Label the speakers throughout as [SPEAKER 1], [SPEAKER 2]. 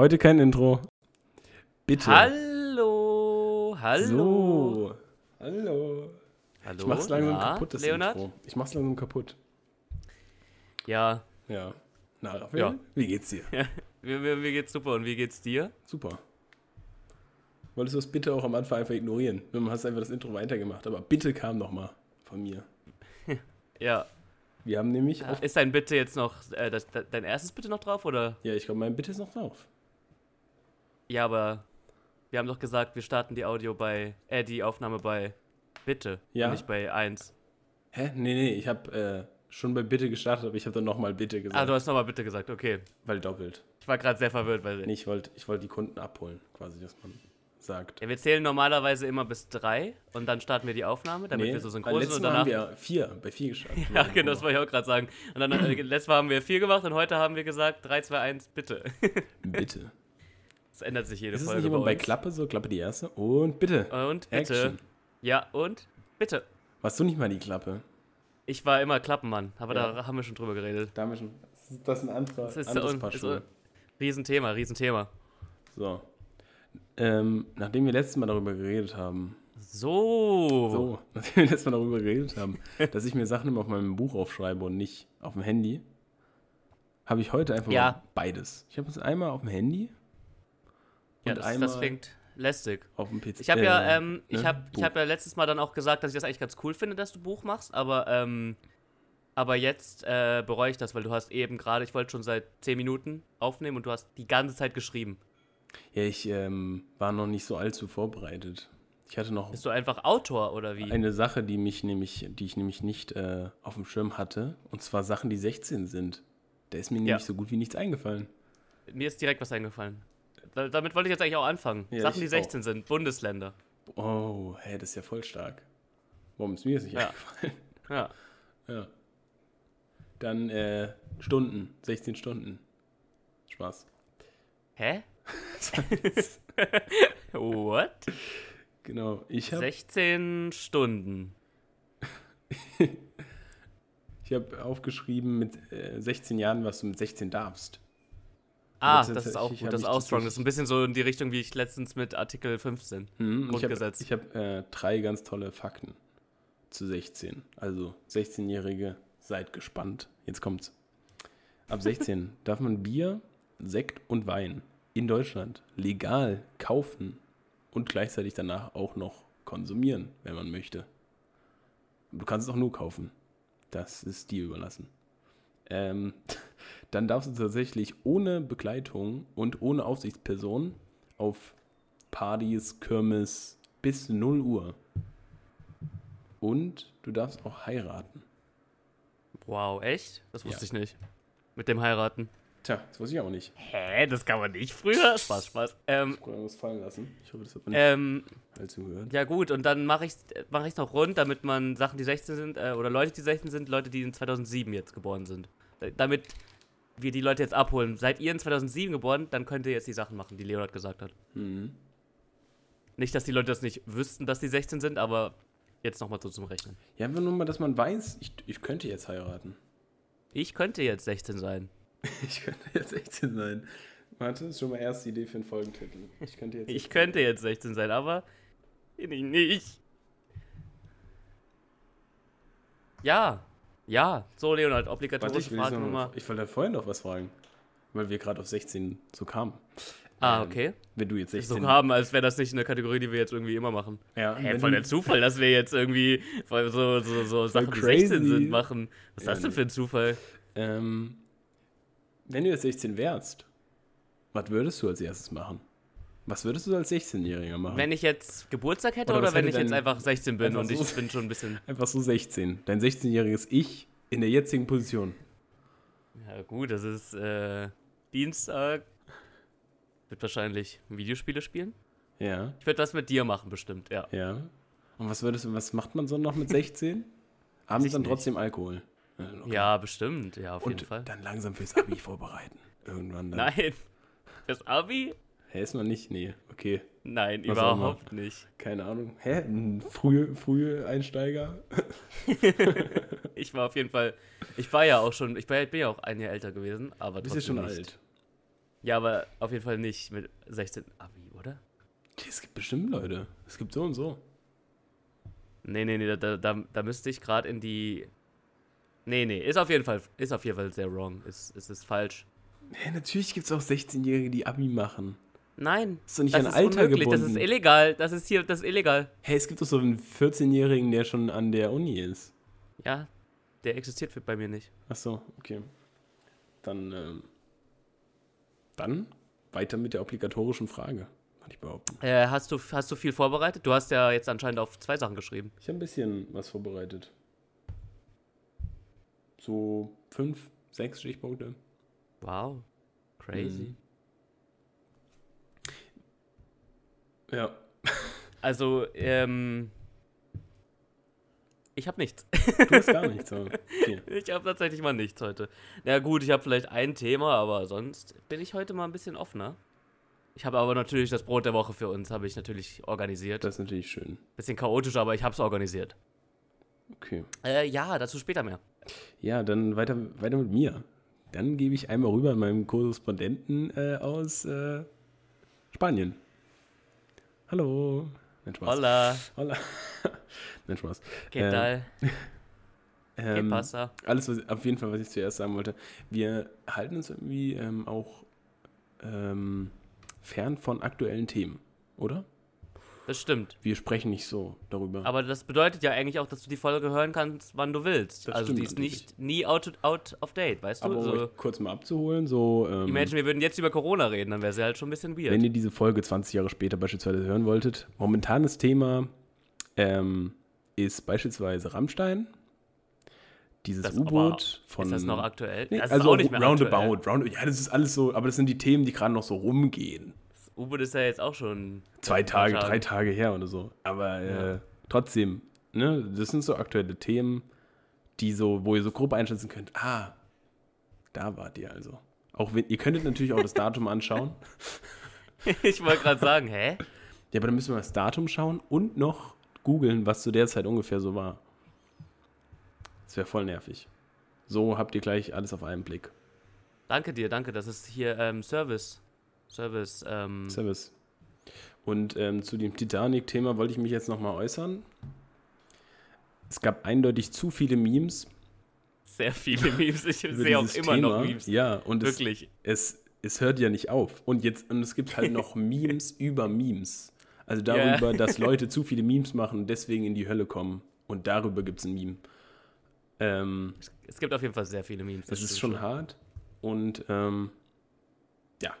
[SPEAKER 1] Heute kein Intro. Bitte.
[SPEAKER 2] Hallo, hallo.
[SPEAKER 1] So. Hallo.
[SPEAKER 2] Hallo.
[SPEAKER 1] Ich mach's langsam
[SPEAKER 2] Na,
[SPEAKER 1] kaputt, das
[SPEAKER 2] Leonard?
[SPEAKER 1] Intro. Ich mach's langsam kaputt.
[SPEAKER 2] Ja,
[SPEAKER 1] Ja. Na, Raphael,
[SPEAKER 2] Ja.
[SPEAKER 1] wie geht's dir?
[SPEAKER 2] mir, mir, mir geht's super. Und wie geht's dir?
[SPEAKER 1] Super. Wolltest du es bitte auch am Anfang einfach ignorieren? Du hast einfach das Intro weitergemacht, aber bitte kam noch mal von mir.
[SPEAKER 2] Ja.
[SPEAKER 1] Wir haben nämlich
[SPEAKER 2] Ist dein Bitte jetzt noch, äh, das, de- dein erstes Bitte noch drauf, oder?
[SPEAKER 1] Ja, ich glaube, mein Bitte ist noch drauf.
[SPEAKER 2] Ja, aber wir haben doch gesagt, wir starten die Audio bei, äh, die Aufnahme bei Bitte.
[SPEAKER 1] Ja.
[SPEAKER 2] Und nicht bei 1.
[SPEAKER 1] Hä? Nee, nee, ich habe äh, schon bei Bitte gestartet, aber ich habe dann nochmal Bitte gesagt.
[SPEAKER 2] Ah, du hast nochmal Bitte gesagt, okay.
[SPEAKER 1] weil doppelt.
[SPEAKER 2] Ich war gerade sehr verwirrt, weil
[SPEAKER 1] Nee, ich wollte ich wollt die Kunden abholen, quasi, dass man sagt.
[SPEAKER 2] ja, wir zählen normalerweise immer bis drei und dann starten wir die Aufnahme, damit wir so synchron sind und danach.
[SPEAKER 1] haben wir vier, bei vier gestartet.
[SPEAKER 2] Ja, genau, das wollte ich auch gerade sagen. Und dann äh, letztes Mal haben wir vier gemacht und heute haben wir gesagt 3, 2, 1, bitte.
[SPEAKER 1] Bitte.
[SPEAKER 2] Das ändert sich jede
[SPEAKER 1] Ist es
[SPEAKER 2] Folge.
[SPEAKER 1] nicht immer bei
[SPEAKER 2] uns.
[SPEAKER 1] Klappe so? Klappe die erste? Und bitte.
[SPEAKER 2] Und bitte.
[SPEAKER 1] Action.
[SPEAKER 2] Ja, und bitte.
[SPEAKER 1] Warst du nicht mal die Klappe?
[SPEAKER 2] Ich war immer Klappenmann, aber
[SPEAKER 1] Ja.
[SPEAKER 2] da haben wir schon drüber geredet.
[SPEAKER 1] Da haben wir schon. Das ist, ist ein anderer,
[SPEAKER 2] Das ist
[SPEAKER 1] anderes
[SPEAKER 2] so-
[SPEAKER 1] Paar
[SPEAKER 2] ist
[SPEAKER 1] Schuhe.
[SPEAKER 2] Riesenthema, Riesenthema.
[SPEAKER 1] So. Ähm, nachdem wir letztes Mal darüber geredet haben,
[SPEAKER 2] So.
[SPEAKER 1] so, nachdem wir letztes Mal darüber geredet haben, dass ich mir Sachen immer auf meinem Buch aufschreibe und nicht auf dem Handy, habe ich heute einfach
[SPEAKER 2] Ja.
[SPEAKER 1] mal beides. Ich habe es einmal auf dem Handy
[SPEAKER 2] Ja, das, das klingt lästig.
[SPEAKER 1] auf dem PC.
[SPEAKER 2] Ich habe ja,
[SPEAKER 1] äh,
[SPEAKER 2] ähm, ich
[SPEAKER 1] ne?
[SPEAKER 2] habe ich
[SPEAKER 1] Buch.
[SPEAKER 2] hab ja letztes Mal dann auch gesagt, dass ich das eigentlich ganz cool finde, dass du Buch machst, aber, ähm, aber jetzt äh, bereue ich das, weil du hast eben gerade, ich wollte schon seit 10 Minuten aufnehmen und du hast die ganze Zeit geschrieben.
[SPEAKER 1] Ja, ich ähm, war noch nicht so allzu vorbereitet. Ich hatte noch
[SPEAKER 2] Bist du einfach Autor oder wie?
[SPEAKER 1] eine Sache, die mich nämlich, die ich nämlich nicht äh, auf dem Schirm hatte, und zwar Sachen, die 16 sind. Da ist mir
[SPEAKER 2] Ja.
[SPEAKER 1] nämlich so gut wie nichts eingefallen.
[SPEAKER 2] Mir ist direkt was eingefallen. Da, damit wollte ich jetzt eigentlich auch anfangen.
[SPEAKER 1] Ja,
[SPEAKER 2] Sachen, die 16 sind, Bundesländer.
[SPEAKER 1] Oh, hä, das ist ja voll stark. Warum ist mir das nicht
[SPEAKER 2] Ja.
[SPEAKER 1] eingefallen?
[SPEAKER 2] Ja.
[SPEAKER 1] Ja. Dann äh, Stunden, 16 Stunden. Spaß.
[SPEAKER 2] Hä? What?
[SPEAKER 1] Genau, ich habe
[SPEAKER 2] 16 Stunden.
[SPEAKER 1] ich hab aufgeschrieben, mit äh, 16 Jahren, was du mit 16 darfst.
[SPEAKER 2] Ah,
[SPEAKER 1] das
[SPEAKER 2] ist auch gut, das ist auch strong. Das ist ein bisschen so in die Richtung, wie ich letztens mit Artikel 15.
[SPEAKER 1] Mhm, und
[SPEAKER 2] Grundgesetz.
[SPEAKER 1] Ich habe hab, äh, drei ganz tolle Fakten zu 16. Also 16-Jährige, seid gespannt. Jetzt kommt's. Ab 16 darf man Bier, Sekt und Wein in Deutschland legal kaufen und gleichzeitig danach auch noch konsumieren, wenn man möchte. Du kannst es auch nur kaufen. Das ist dir überlassen. Ähm, dann darfst du tatsächlich ohne Begleitung und ohne Aufsichtsperson auf Partys, Kirmes bis 0 Uhr. Und du darfst auch heiraten.
[SPEAKER 2] Wow, echt? Das wusste
[SPEAKER 1] Ja.
[SPEAKER 2] ich nicht. Mit dem Heiraten.
[SPEAKER 1] Tja, das weiß ich auch nicht.
[SPEAKER 2] Hä? Das kann man nicht früher? Spaß, Spaß. Ähm,
[SPEAKER 1] Ich muss fallen lassen. Ich hoffe, das hat man nicht
[SPEAKER 2] ähm,
[SPEAKER 1] allzu gehört.
[SPEAKER 2] ja gut, und dann mache ich es mach ich's noch rund, damit man Sachen, die 16 sind, äh, oder Leute, die 16 sind, Leute, die in 2007 jetzt geboren sind. Da- Damit wir die Leute jetzt abholen. Seid ihr in 2007 geboren, dann könnt ihr jetzt die Sachen machen, die Leonard gesagt hat.
[SPEAKER 1] Mhm.
[SPEAKER 2] Nicht, dass die Leute das nicht wüssten, dass die 16 sind, aber jetzt nochmal so zum Rechnen.
[SPEAKER 1] Ja, einfach nur mal, dass man weiß, ich, ich könnte jetzt heiraten.
[SPEAKER 2] Ich könnte jetzt 16 sein.
[SPEAKER 1] Ich könnte jetzt 16 sein. Warte, das ist schon mal erste Idee für einen Folgentitel. Ich könnte jetzt.
[SPEAKER 2] Ich könnte jetzt 16 sein, aber bin ich nicht. Ja, ja. So, Leonard,
[SPEAKER 1] Warte,
[SPEAKER 2] obligatorische
[SPEAKER 1] ich,
[SPEAKER 2] Frage
[SPEAKER 1] noch,
[SPEAKER 2] Nummer.
[SPEAKER 1] ich wollte vorhin noch was fragen. Weil wir gerade auf 16 so kamen.
[SPEAKER 2] Ah,
[SPEAKER 1] Ähm,
[SPEAKER 2] okay.
[SPEAKER 1] Wenn du jetzt 16.
[SPEAKER 2] So haben, als wäre das nicht eine Kategorie, die wir jetzt irgendwie immer machen.
[SPEAKER 1] ja,
[SPEAKER 2] Hä,
[SPEAKER 1] wenn
[SPEAKER 2] voll der Zufall, dass wir jetzt irgendwie voll so, so, so Sachen, die
[SPEAKER 1] crazy.
[SPEAKER 2] 16 sind, machen. Was ist
[SPEAKER 1] Ja,
[SPEAKER 2] das denn für ein Zufall?
[SPEAKER 1] Ähm, wenn du jetzt 16 wärst, was würdest du als erstes machen? Was würdest du als 16-Jähriger machen?
[SPEAKER 2] Wenn ich jetzt Geburtstag hätte
[SPEAKER 1] Oder
[SPEAKER 2] oder, wenn
[SPEAKER 1] hätte
[SPEAKER 2] ich jetzt einfach 16 bin
[SPEAKER 1] einfach
[SPEAKER 2] und
[SPEAKER 1] so-
[SPEAKER 2] ich bin schon ein bisschen.
[SPEAKER 1] Einfach so 16. Dein 16-jähriges Ich in der jetzigen Position.
[SPEAKER 2] Ja, gut, das ist äh, Dienstag. Wird wahrscheinlich Videospiele spielen.
[SPEAKER 1] Ja,
[SPEAKER 2] Ich würde was mit dir machen, bestimmt, ja.
[SPEAKER 1] ja. Und was würdest du, was macht man so noch mit 16? Abends dann
[SPEAKER 2] nicht.
[SPEAKER 1] trotzdem Alkohol. Ja, okay.
[SPEAKER 2] Ja, bestimmt, ja, auf jeden
[SPEAKER 1] Und
[SPEAKER 2] Fall.
[SPEAKER 1] dann langsam fürs Abi vorbereiten. Irgendwann dann.
[SPEAKER 2] Nein. Fürs Abi?
[SPEAKER 1] Hä, ist man nicht? Nee, okay.
[SPEAKER 2] Nein,
[SPEAKER 1] Was
[SPEAKER 2] überhaupt nicht.
[SPEAKER 1] Keine Ahnung. Hä? Ein frühe, frühe Einsteiger?
[SPEAKER 2] Ich war auf jeden Fall. Ich war ja auch schon. Ich bin ja auch ein Jahr älter gewesen, aber
[SPEAKER 1] Du bist ja schon
[SPEAKER 2] nicht.
[SPEAKER 1] alt.
[SPEAKER 2] Ja, aber auf jeden Fall nicht mit 16 Abi, oder?
[SPEAKER 1] Es gibt bestimmt Leute. Es gibt so und so.
[SPEAKER 2] Nee, nee, nee, da, da, da müsste ich gerade in die. Nee, nee, ist auf jeden Fall, ist auf jeden Fall sehr wrong. Ist, ist, ist falsch.
[SPEAKER 1] Ja, natürlich gibt es auch 16-Jährige, die Abi machen.
[SPEAKER 2] Nein.
[SPEAKER 1] Ist doch nicht
[SPEAKER 2] das
[SPEAKER 1] an
[SPEAKER 2] ist
[SPEAKER 1] Alter
[SPEAKER 2] unmöglich,
[SPEAKER 1] gebunden.
[SPEAKER 2] das ist illegal. Das ist hier, das ist illegal.
[SPEAKER 1] Hey, es gibt doch so einen 14-Jährigen, der schon an der Uni ist.
[SPEAKER 2] Ja, der existiert bei mir nicht.
[SPEAKER 1] Ach so, okay. Dann, ähm, dann weiter mit der obligatorischen Frage, würde ich behaupten.
[SPEAKER 2] Äh, hast, du, hast du viel vorbereitet? Du hast ja jetzt anscheinend auf zwei Sachen geschrieben.
[SPEAKER 1] Ich habe ein bisschen was vorbereitet. So fünf, sechs Stichpunkte.
[SPEAKER 2] Wow. Crazy.
[SPEAKER 1] Mhm. Ja.
[SPEAKER 2] Also, ähm. Ich habe nichts.
[SPEAKER 1] Du hast gar nichts. Okay.
[SPEAKER 2] Ich habe tatsächlich mal nichts heute. Na gut, ich habe vielleicht ein Thema, aber sonst bin ich heute mal ein bisschen offener. Ich habe aber natürlich das Brot der Woche für uns, habe ich natürlich organisiert.
[SPEAKER 1] Das ist natürlich schön.
[SPEAKER 2] Bisschen chaotisch, aber ich habe es organisiert.
[SPEAKER 1] Okay.
[SPEAKER 2] Äh, ja, dazu später mehr.
[SPEAKER 1] Ja, dann weiter, weiter mit mir. Dann gebe ich einmal rüber an meinen Korrespondenten äh, aus äh, Spanien. Hallo. Nein, Spaß.
[SPEAKER 2] Hola,
[SPEAKER 1] Hola. Nein, Spaß.
[SPEAKER 2] ¿qué
[SPEAKER 1] Ähm,
[SPEAKER 2] tal? ¿Qué
[SPEAKER 1] Ähm,
[SPEAKER 2] pasa?
[SPEAKER 1] alles, was, auf jeden Fall, was ich zuerst sagen wollte. Wir halten uns irgendwie ähm, auch ähm, fern von aktuellen Themen, oder?
[SPEAKER 2] Das stimmt.
[SPEAKER 1] Wir sprechen nicht so darüber.
[SPEAKER 2] Aber das bedeutet ja eigentlich auch, dass du die Folge hören kannst, wann du willst.
[SPEAKER 1] Das
[SPEAKER 2] also die ist
[SPEAKER 1] natürlich.
[SPEAKER 2] nicht nie out, out of date, weißt du?
[SPEAKER 1] Aber um
[SPEAKER 2] so,
[SPEAKER 1] euch kurz mal abzuholen, so. Ähm,
[SPEAKER 2] imagine, wir würden jetzt über Corona reden, dann wäre sie halt schon ein bisschen weird.
[SPEAKER 1] Wenn ihr diese Folge 20 Jahre später beispielsweise hören wolltet, momentanes Thema ähm, ist beispielsweise Rammstein. Dieses U-Boot
[SPEAKER 2] aber-
[SPEAKER 1] von.
[SPEAKER 2] ist das noch aktuell?
[SPEAKER 1] Nee,
[SPEAKER 2] das ist
[SPEAKER 1] also
[SPEAKER 2] auch nicht mehr
[SPEAKER 1] roundabout,
[SPEAKER 2] aktuell.
[SPEAKER 1] round, ja, das ist alles so, aber das sind die Themen, die gerade noch so rumgehen.
[SPEAKER 2] U-Boot ist ja jetzt auch schon
[SPEAKER 1] Zwei Tage, drei Tage her oder so. Aber
[SPEAKER 2] Ja.
[SPEAKER 1] äh, trotzdem, ne, das sind so aktuelle Themen, die so, wo ihr so grob einschätzen könnt, ah, da wart ihr also. Auch wenn, ihr könntet natürlich auch das Datum anschauen.
[SPEAKER 2] ich wollte gerade sagen, hä?
[SPEAKER 1] Ja, aber dann müssen wir das Datum schauen und noch googeln, was zu der Zeit ungefähr so war. Das wäre voll nervig. So habt ihr gleich alles auf einen Blick.
[SPEAKER 2] Danke dir, danke. Das ist hier ähm, Service. Service. Ähm,
[SPEAKER 1] Service. Und ähm, zu dem Titanic-Thema wollte ich mich jetzt nochmal äußern. Es gab eindeutig zu viele Memes.
[SPEAKER 2] sehr viele Memes. Ich sehe auch immer noch
[SPEAKER 1] Thema.
[SPEAKER 2] Memes.
[SPEAKER 1] Ja, und es,
[SPEAKER 2] Wirklich.
[SPEAKER 1] es, es hört ja nicht auf. Und jetzt, und es gibt halt noch Memes über Memes. Also darüber, dass Leute zu viele Memes machen und deswegen in die Hölle kommen. Und darüber gibt es ein Meme. Ähm,
[SPEAKER 2] Es gibt auf jeden Fall sehr viele Memes.
[SPEAKER 1] das ist
[SPEAKER 2] stimmt
[SPEAKER 1] schon hart. Und ähm, ja.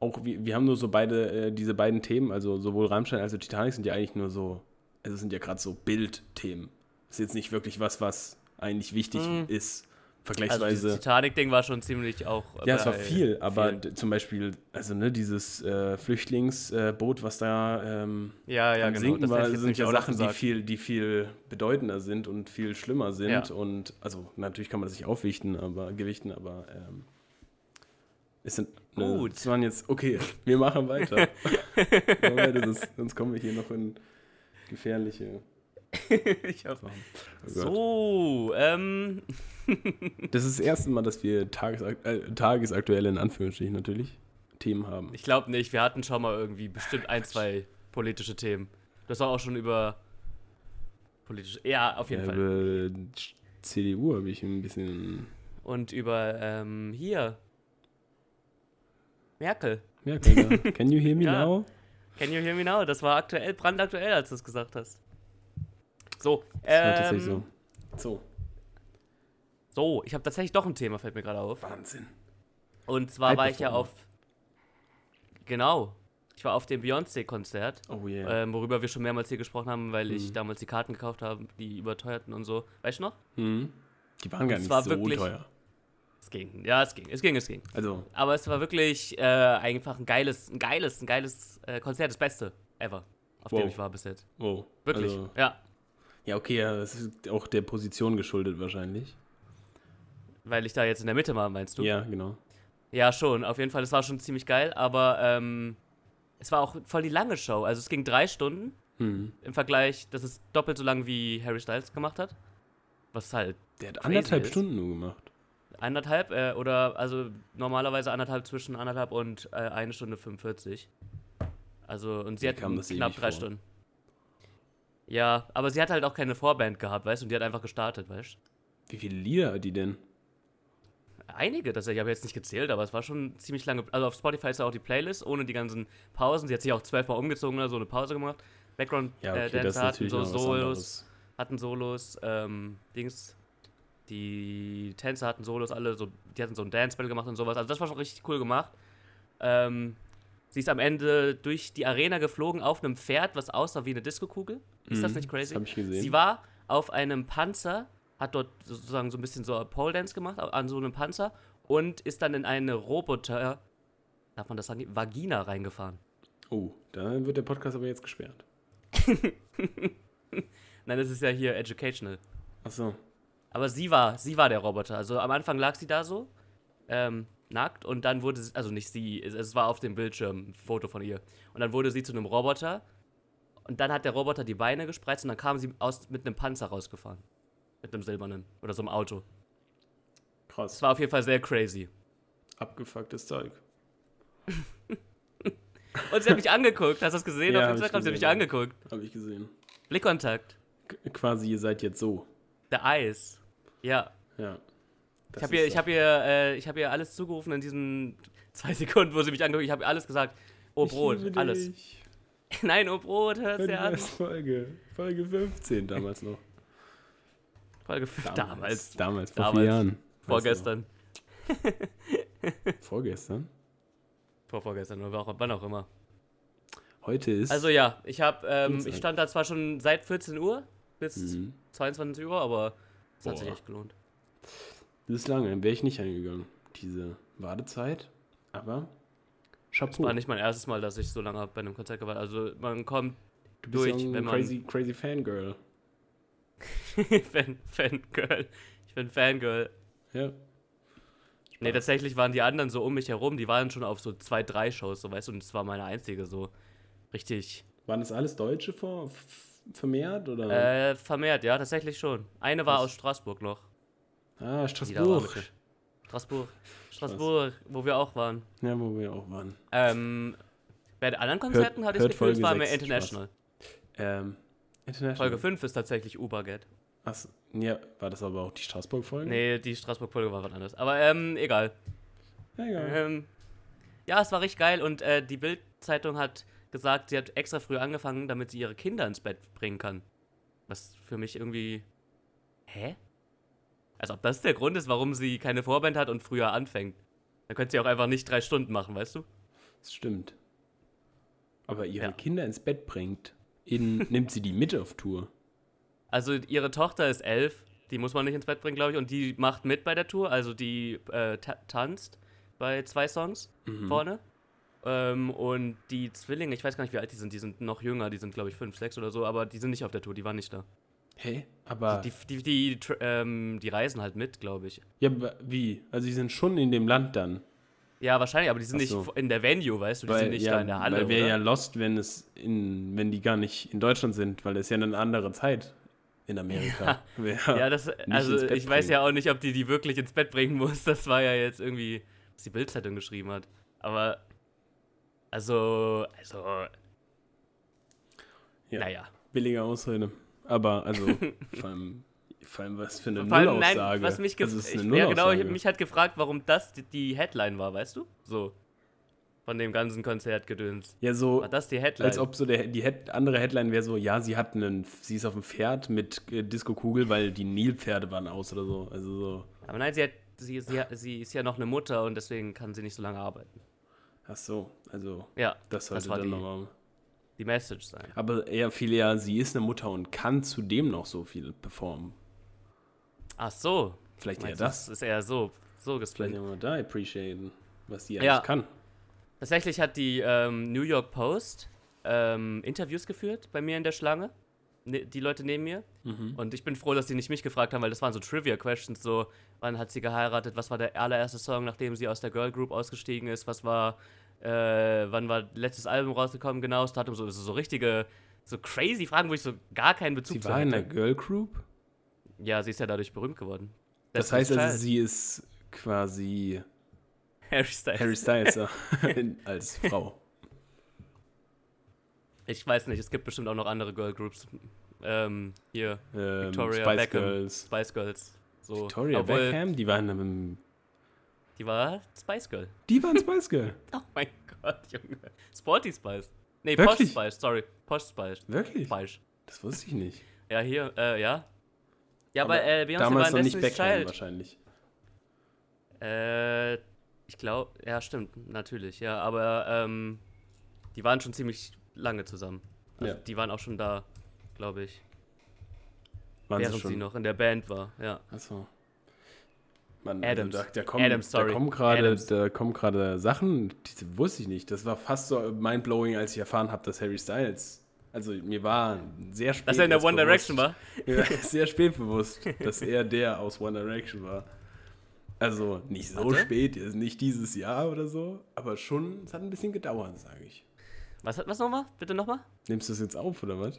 [SPEAKER 1] Auch wir, wir haben nur so beide, äh, diese beiden Themen, also sowohl Rammstein als auch Titanic sind ja eigentlich nur so, also es sind ja gerade so Bildthemen. Ist jetzt nicht wirklich was, was eigentlich wichtig
[SPEAKER 2] Mhm.
[SPEAKER 1] ist.
[SPEAKER 2] Also
[SPEAKER 1] Vergleichsweise.
[SPEAKER 2] dieses Titanic-Ding war schon ziemlich auch.
[SPEAKER 1] Ja, es war viel, aber
[SPEAKER 2] vielen.
[SPEAKER 1] d- zum Beispiel, also ne, dieses äh, Flüchtlingsboot, was da ähm,
[SPEAKER 2] Ja, ja, genau.
[SPEAKER 1] Sinken
[SPEAKER 2] Das
[SPEAKER 1] war, sind ja Sachen, die viel, die viel bedeutender sind und viel schlimmer sind.
[SPEAKER 2] Ja.
[SPEAKER 1] Und also natürlich kann man das nicht aufwichten, aber gewichten, aber ähm, es sind ne,
[SPEAKER 2] Gut.
[SPEAKER 1] Es waren jetzt, okay, wir machen weiter. weiter sonst, kommen wir hier noch in gefährliche
[SPEAKER 2] ich hab.
[SPEAKER 1] Oh
[SPEAKER 2] so, ähm.
[SPEAKER 1] Das ist das erste Mal, dass wir tagesakt äh, tagesaktuelle, in Anführungsstrichen natürlich, Themen haben.
[SPEAKER 2] Ich glaube nicht. Wir hatten schon mal irgendwie bestimmt ein, zwei politische Themen. Das war auch schon über politische. Ja, auf jeden
[SPEAKER 1] Ja,
[SPEAKER 2] Fall.
[SPEAKER 1] über CDU habe ich ein bisschen.
[SPEAKER 2] Und über ähm, hier. Merkel.
[SPEAKER 1] Ja, Alter. Can you hear me
[SPEAKER 2] Ja.
[SPEAKER 1] now?
[SPEAKER 2] Can you hear me now? Das war aktuell, brandaktuell, als du es gesagt hast. So,
[SPEAKER 1] Das
[SPEAKER 2] ähm,
[SPEAKER 1] tatsächlich so. So.
[SPEAKER 2] so, ich habe tatsächlich doch ein Thema, fällt mir gerade auf.
[SPEAKER 1] Wahnsinn.
[SPEAKER 2] Und zwar war ich ja auf. Genau. Ich war auf dem Beyoncé-Konzert,
[SPEAKER 1] Oh yeah.
[SPEAKER 2] ähm, worüber wir schon mehrmals hier gesprochen haben, weil ich
[SPEAKER 1] Mhm.
[SPEAKER 2] damals die Karten gekauft habe, die überteuerten und so. Weißt du noch?
[SPEAKER 1] Hm. Die waren gar nicht
[SPEAKER 2] war
[SPEAKER 1] so
[SPEAKER 2] wirklich-
[SPEAKER 1] teuer.
[SPEAKER 2] Es ging. Ja, es ging. Es ging, es ging.
[SPEAKER 1] Also,
[SPEAKER 2] Aber es war wirklich äh, einfach ein geiles, ein geiles, ein geiles äh, Konzert. Das Beste ever, auf
[SPEAKER 1] Wow.
[SPEAKER 2] dem ich war bis jetzt.
[SPEAKER 1] wow.
[SPEAKER 2] Wirklich.
[SPEAKER 1] Also,
[SPEAKER 2] Ja.
[SPEAKER 1] ja, okay, ja, das ist auch der Position geschuldet wahrscheinlich.
[SPEAKER 2] Weil ich da jetzt in der Mitte war, meinst du?
[SPEAKER 1] Ja, genau.
[SPEAKER 2] Ja, schon. Auf jeden Fall. Es war schon ziemlich geil. Aber ähm, es war auch voll die lange Show. Also es ging drei Stunden
[SPEAKER 1] Hm.
[SPEAKER 2] im Vergleich. Das ist doppelt so lang, wie Harry Styles gemacht hat. Was halt
[SPEAKER 1] Der hat anderthalb
[SPEAKER 2] ist.
[SPEAKER 1] Stunden nur gemacht.
[SPEAKER 2] Anderthalb, äh, oder also normalerweise anderthalb zwischen anderthalb und äh, eine Stunde 45. Also, und sie
[SPEAKER 1] Mir
[SPEAKER 2] hat knapp drei
[SPEAKER 1] vor.
[SPEAKER 2] Stunden. Ja, aber sie hat halt auch keine Vorband gehabt, weißt du, und die hat einfach gestartet, weißt du?
[SPEAKER 1] Wie viele Lieder hat die denn?
[SPEAKER 2] Einige, das, ich habe jetzt nicht gezählt, aber es war schon ziemlich lange. Also auf Spotify ist ja auch die Playlist ohne die ganzen Pausen. Sie hat sich auch zwölfmal umgezogen oder so eine Pause gemacht. Background
[SPEAKER 1] Ja,
[SPEAKER 2] äh,
[SPEAKER 1] okay, ist
[SPEAKER 2] Dancer hatten so Solos, hatten Solos, ähm, Dings. Die Tänzer hatten Solos, alle so, die hatten so ein Dance-Battle gemacht und sowas. Also das war schon richtig cool gemacht. Ähm, sie ist am Ende durch die Arena geflogen auf einem Pferd, was aussah wie eine Disco-Kugel. Ist das
[SPEAKER 1] Mhm,
[SPEAKER 2] nicht crazy?
[SPEAKER 1] Das habe ich gesehen.
[SPEAKER 2] Sie war auf einem Panzer, hat dort sozusagen so ein bisschen so Pole Dance gemacht, an so einem Panzer und ist dann in eine Roboter, darf man das sagen, Vagina reingefahren.
[SPEAKER 1] oh, da wird der Podcast aber jetzt gesperrt.
[SPEAKER 2] Nein, das ist ja hier educational.
[SPEAKER 1] Achso.
[SPEAKER 2] Aber sie war, sie war der Roboter. Also am Anfang lag sie da so, ähm, nackt und dann wurde sie, also nicht sie, es, es war auf dem Bildschirm ein Foto von ihr. Und dann wurde sie zu einem Roboter und dann hat der Roboter die Beine gespreizt und dann kam sie aus, mit einem Panzer rausgefahren. Mit einem silbernen oder so einem Auto. Es
[SPEAKER 1] Krass.
[SPEAKER 2] war auf jeden Fall sehr crazy.
[SPEAKER 1] Abgefucktes Zeug.
[SPEAKER 2] Und sie hat mich angeguckt. Hast du das gesehen
[SPEAKER 1] Ja,
[SPEAKER 2] auf
[SPEAKER 1] hab
[SPEAKER 2] Instagram? Sie hat mich angeguckt.
[SPEAKER 1] Habe ich gesehen.
[SPEAKER 2] Blickkontakt.
[SPEAKER 1] K quasi, ihr seid jetzt so.
[SPEAKER 2] Der Eis. Ja.
[SPEAKER 1] Ja.
[SPEAKER 2] Ich habe ihr, ich hab ihr, äh, ich hab ihr alles zugerufen in diesen zwei Sekunden, wo sie mich angeguckt. Ich habe ihr alles gesagt. Oh Brot, alles. Nein, oh Brot, hörst
[SPEAKER 1] Hör
[SPEAKER 2] du an.
[SPEAKER 1] Folge. Folge 15 damals noch.
[SPEAKER 2] Folge 5 damals.
[SPEAKER 1] Damals, vor
[SPEAKER 2] Damals.
[SPEAKER 1] vier Jahren.
[SPEAKER 2] Vorgestern.
[SPEAKER 1] Vorgestern?
[SPEAKER 2] Vor vorgestern oder wann auch immer.
[SPEAKER 1] Heute ist.
[SPEAKER 2] Also ja, ich habe, ähm, ich stand da zwar schon seit 14 Uhr bis
[SPEAKER 1] Mhm.
[SPEAKER 2] 22 Uhr, aber es hat sich
[SPEAKER 1] Boah.
[SPEAKER 2] echt gelohnt.
[SPEAKER 1] Das ist lange, wäre ich nicht angegangen. Diese Wartezeit. Aber
[SPEAKER 2] Es
[SPEAKER 1] Chapeau.
[SPEAKER 2] war nicht mein erstes Mal, dass ich so lange bei einem Konzert gewartet Also man kommt
[SPEAKER 1] du bist
[SPEAKER 2] durch,
[SPEAKER 1] ja ein
[SPEAKER 2] wenn man-
[SPEAKER 1] crazy, crazy Fangirl.
[SPEAKER 2] Fan, Fangirl. Ich bin Fangirl.
[SPEAKER 1] Ja.
[SPEAKER 2] Nee, tatsächlich waren die anderen so um mich herum, die waren schon auf so zwei, drei Shows, so weißt du, und es war meine einzige so richtig
[SPEAKER 1] Waren das alles Deutsche vor, vermehrt? Oder?
[SPEAKER 2] äh, vermehrt, ja, tatsächlich schon. Eine war
[SPEAKER 1] Krass.
[SPEAKER 2] aus Straßburg noch.
[SPEAKER 1] ah, Straßburg.
[SPEAKER 2] Straßburg. Straßburg, wo wir auch waren.
[SPEAKER 1] Ja, wo wir auch waren.
[SPEAKER 2] Ähm, bei den anderen Konzerten hatte ich
[SPEAKER 1] hört
[SPEAKER 2] das Gefühl, es war mehr International.
[SPEAKER 1] Ähm, International.
[SPEAKER 2] Folge 5 ist tatsächlich Uberget.
[SPEAKER 1] Achso, ja, war das aber auch die Straßburg-Folge?
[SPEAKER 2] Nee, die Straßburg-Folge war was anderes. Aber ähm, egal.
[SPEAKER 1] Ja, egal.
[SPEAKER 2] Ähm, ja, es war richtig geil und äh, die Bild-Zeitung hat gesagt, sie hat extra früh angefangen, damit sie ihre Kinder ins Bett bringen kann. Was für mich irgendwie. Hä? Als ob das der Grund ist, warum sie keine Vorband hat und früher anfängt. Dann könnte sie auch einfach nicht drei Stunden machen, weißt du?
[SPEAKER 1] Das stimmt. Aber ihre
[SPEAKER 2] Ja.
[SPEAKER 1] Kinder ins Bett bringt, in, nimmt sie die mit auf Tour.
[SPEAKER 2] Also ihre Tochter ist elf, die muss man nicht ins Bett bringen, glaube ich, und die macht mit bei der Tour, also die äh, ta tanzt bei zwei Songs
[SPEAKER 1] Mhm.
[SPEAKER 2] vorne. Ähm, und die Zwillinge, ich weiß gar nicht, wie alt die sind, die sind noch jünger, die sind, glaube ich, fünf, sechs oder so, aber die sind nicht auf der Tour, die waren nicht da.
[SPEAKER 1] Hä? Aber.
[SPEAKER 2] Die, die, die, die, tr- ähm, die reisen halt mit, glaube ich.
[SPEAKER 1] ja, aber wie? Also, sie sind schon in dem Land dann.
[SPEAKER 2] Ja, wahrscheinlich, aber die sind
[SPEAKER 1] so.
[SPEAKER 2] nicht in der Venue, weißt du, die sind nicht
[SPEAKER 1] ja,
[SPEAKER 2] da in der Halle,
[SPEAKER 1] Weil wäre ja lost, wenn, es in, wenn die gar nicht in Deutschland sind, weil es ist ja eine andere Zeit in Amerika. Wär-
[SPEAKER 2] Ja, das, also ich weiß
[SPEAKER 1] bringen.
[SPEAKER 2] ja auch nicht, ob die die wirklich ins Bett bringen muss. Das war ja jetzt irgendwie, was die Bildzeitung geschrieben hat. Aber, also, also,
[SPEAKER 1] ja.
[SPEAKER 2] naja.
[SPEAKER 1] Billige Ausrede. Aber, also, vor allem, vor allem was für eine
[SPEAKER 2] Vor allem,
[SPEAKER 1] Nullaussage.
[SPEAKER 2] nein, was mich
[SPEAKER 1] also, ist
[SPEAKER 2] ich,
[SPEAKER 1] eine
[SPEAKER 2] ja, genau, ich, mich hat gefragt, warum das die, Headline war, weißt du? So. Von dem ganzen Konzertgedöns.
[SPEAKER 1] Ja, so,
[SPEAKER 2] War das die Headline?
[SPEAKER 1] als ob so der, die Head, andere Headline wäre so, ja, sie hat einen, sie ist auf dem Pferd mit äh, Disco-Kugel, weil die Nilpferde waren aus oder so. Also so,
[SPEAKER 2] Aber nein, sie, hat, sie, sie, sie ist ja noch eine Mutter und deswegen kann sie nicht so lange arbeiten.
[SPEAKER 1] ach so, also
[SPEAKER 2] Ja,
[SPEAKER 1] das sollte
[SPEAKER 2] war
[SPEAKER 1] dann
[SPEAKER 2] die-
[SPEAKER 1] nochmal.
[SPEAKER 2] die Message sein.
[SPEAKER 1] Aber eher viel eher, sie ist eine Mutter und kann zudem noch so viel performen.
[SPEAKER 2] Ach so.
[SPEAKER 1] Vielleicht eher
[SPEAKER 2] Meinst du,
[SPEAKER 1] das.
[SPEAKER 2] ist eher so, so
[SPEAKER 1] Vielleicht
[SPEAKER 2] gesplintet.
[SPEAKER 1] immer da appreciaten, was sie
[SPEAKER 2] Ja.
[SPEAKER 1] eigentlich kann.
[SPEAKER 2] Tatsächlich hat die ähm, New York Post ähm, Interviews geführt bei mir in der Schlange. Ne, die Leute neben mir.
[SPEAKER 1] Mhm.
[SPEAKER 2] Und ich bin froh, dass die nicht mich gefragt haben, weil das waren so Trivia-Questions, so, wann hat sie geheiratet, was war der allererste Song, nachdem sie aus der Girl Group ausgestiegen ist, was war, äh, wann war letztes Album rausgekommen, genau, das Datum, so, so, so richtige, so crazy Fragen, wo ich so gar keinen Bezug
[SPEAKER 1] Sie
[SPEAKER 2] zu
[SPEAKER 1] war in der Girl Group.
[SPEAKER 2] Ja, sie ist ja dadurch berühmt geworden.
[SPEAKER 1] Das
[SPEAKER 2] Destiny's
[SPEAKER 1] heißt also,
[SPEAKER 2] Child.
[SPEAKER 1] sie ist quasi
[SPEAKER 2] Harry Styles.
[SPEAKER 1] Harry Styles ja, als Frau.
[SPEAKER 2] Ich weiß nicht, es gibt bestimmt auch noch andere Girl Groups. Ähm, hier,
[SPEAKER 1] Ähm,
[SPEAKER 2] Victoria
[SPEAKER 1] Spice
[SPEAKER 2] Beckham.
[SPEAKER 1] Girls.
[SPEAKER 2] Spice Girls. So.
[SPEAKER 1] Victoria
[SPEAKER 2] Obwohl,
[SPEAKER 1] Beckham, die waren im,
[SPEAKER 2] Die war Spice Girl.
[SPEAKER 1] die waren Spice Girl.
[SPEAKER 2] Oh mein Gott, Junge. Sporty Spice. Nee, Posh
[SPEAKER 1] Wirklich?
[SPEAKER 2] Spice, sorry. Posh Spice.
[SPEAKER 1] Wirklich?
[SPEAKER 2] Spice.
[SPEAKER 1] Das wusste ich nicht.
[SPEAKER 2] Ja, hier, äh, ja. Ja, aber, äh, Beyoncé war
[SPEAKER 1] damals
[SPEAKER 2] in
[SPEAKER 1] noch nicht
[SPEAKER 2] Child.
[SPEAKER 1] wahrscheinlich.
[SPEAKER 2] Äh, ich glaube, ja, stimmt, natürlich, ja, aber ähm, die waren schon ziemlich lange zusammen. Also
[SPEAKER 1] Ja.
[SPEAKER 2] die waren auch schon da, glaube ich,
[SPEAKER 1] Waren
[SPEAKER 2] während
[SPEAKER 1] sie
[SPEAKER 2] sie,
[SPEAKER 1] schon?
[SPEAKER 2] noch in der Band war, ja.
[SPEAKER 1] Achso. Mann,
[SPEAKER 2] Adams.
[SPEAKER 1] Also da, da kommen,
[SPEAKER 2] Adams, sorry.
[SPEAKER 1] Da kommen gerade,
[SPEAKER 2] Adams.
[SPEAKER 1] da kommen gerade Sachen, die wusste ich nicht. Das war fast so mindblowing, als ich erfahren habe, dass Harry Styles. Also mir war sehr spät.
[SPEAKER 2] Dass er in der One
[SPEAKER 1] bewusst,
[SPEAKER 2] Direction war.
[SPEAKER 1] Sehr spät bewusst, dass er der aus One Direction war. Also nicht so
[SPEAKER 2] Warte.
[SPEAKER 1] spät, nicht dieses Jahr oder so, aber schon, es hat ein bisschen gedauert, sage ich.
[SPEAKER 2] Was, was nochmal? Bitte nochmal?
[SPEAKER 1] Nimmst du das jetzt auf oder was?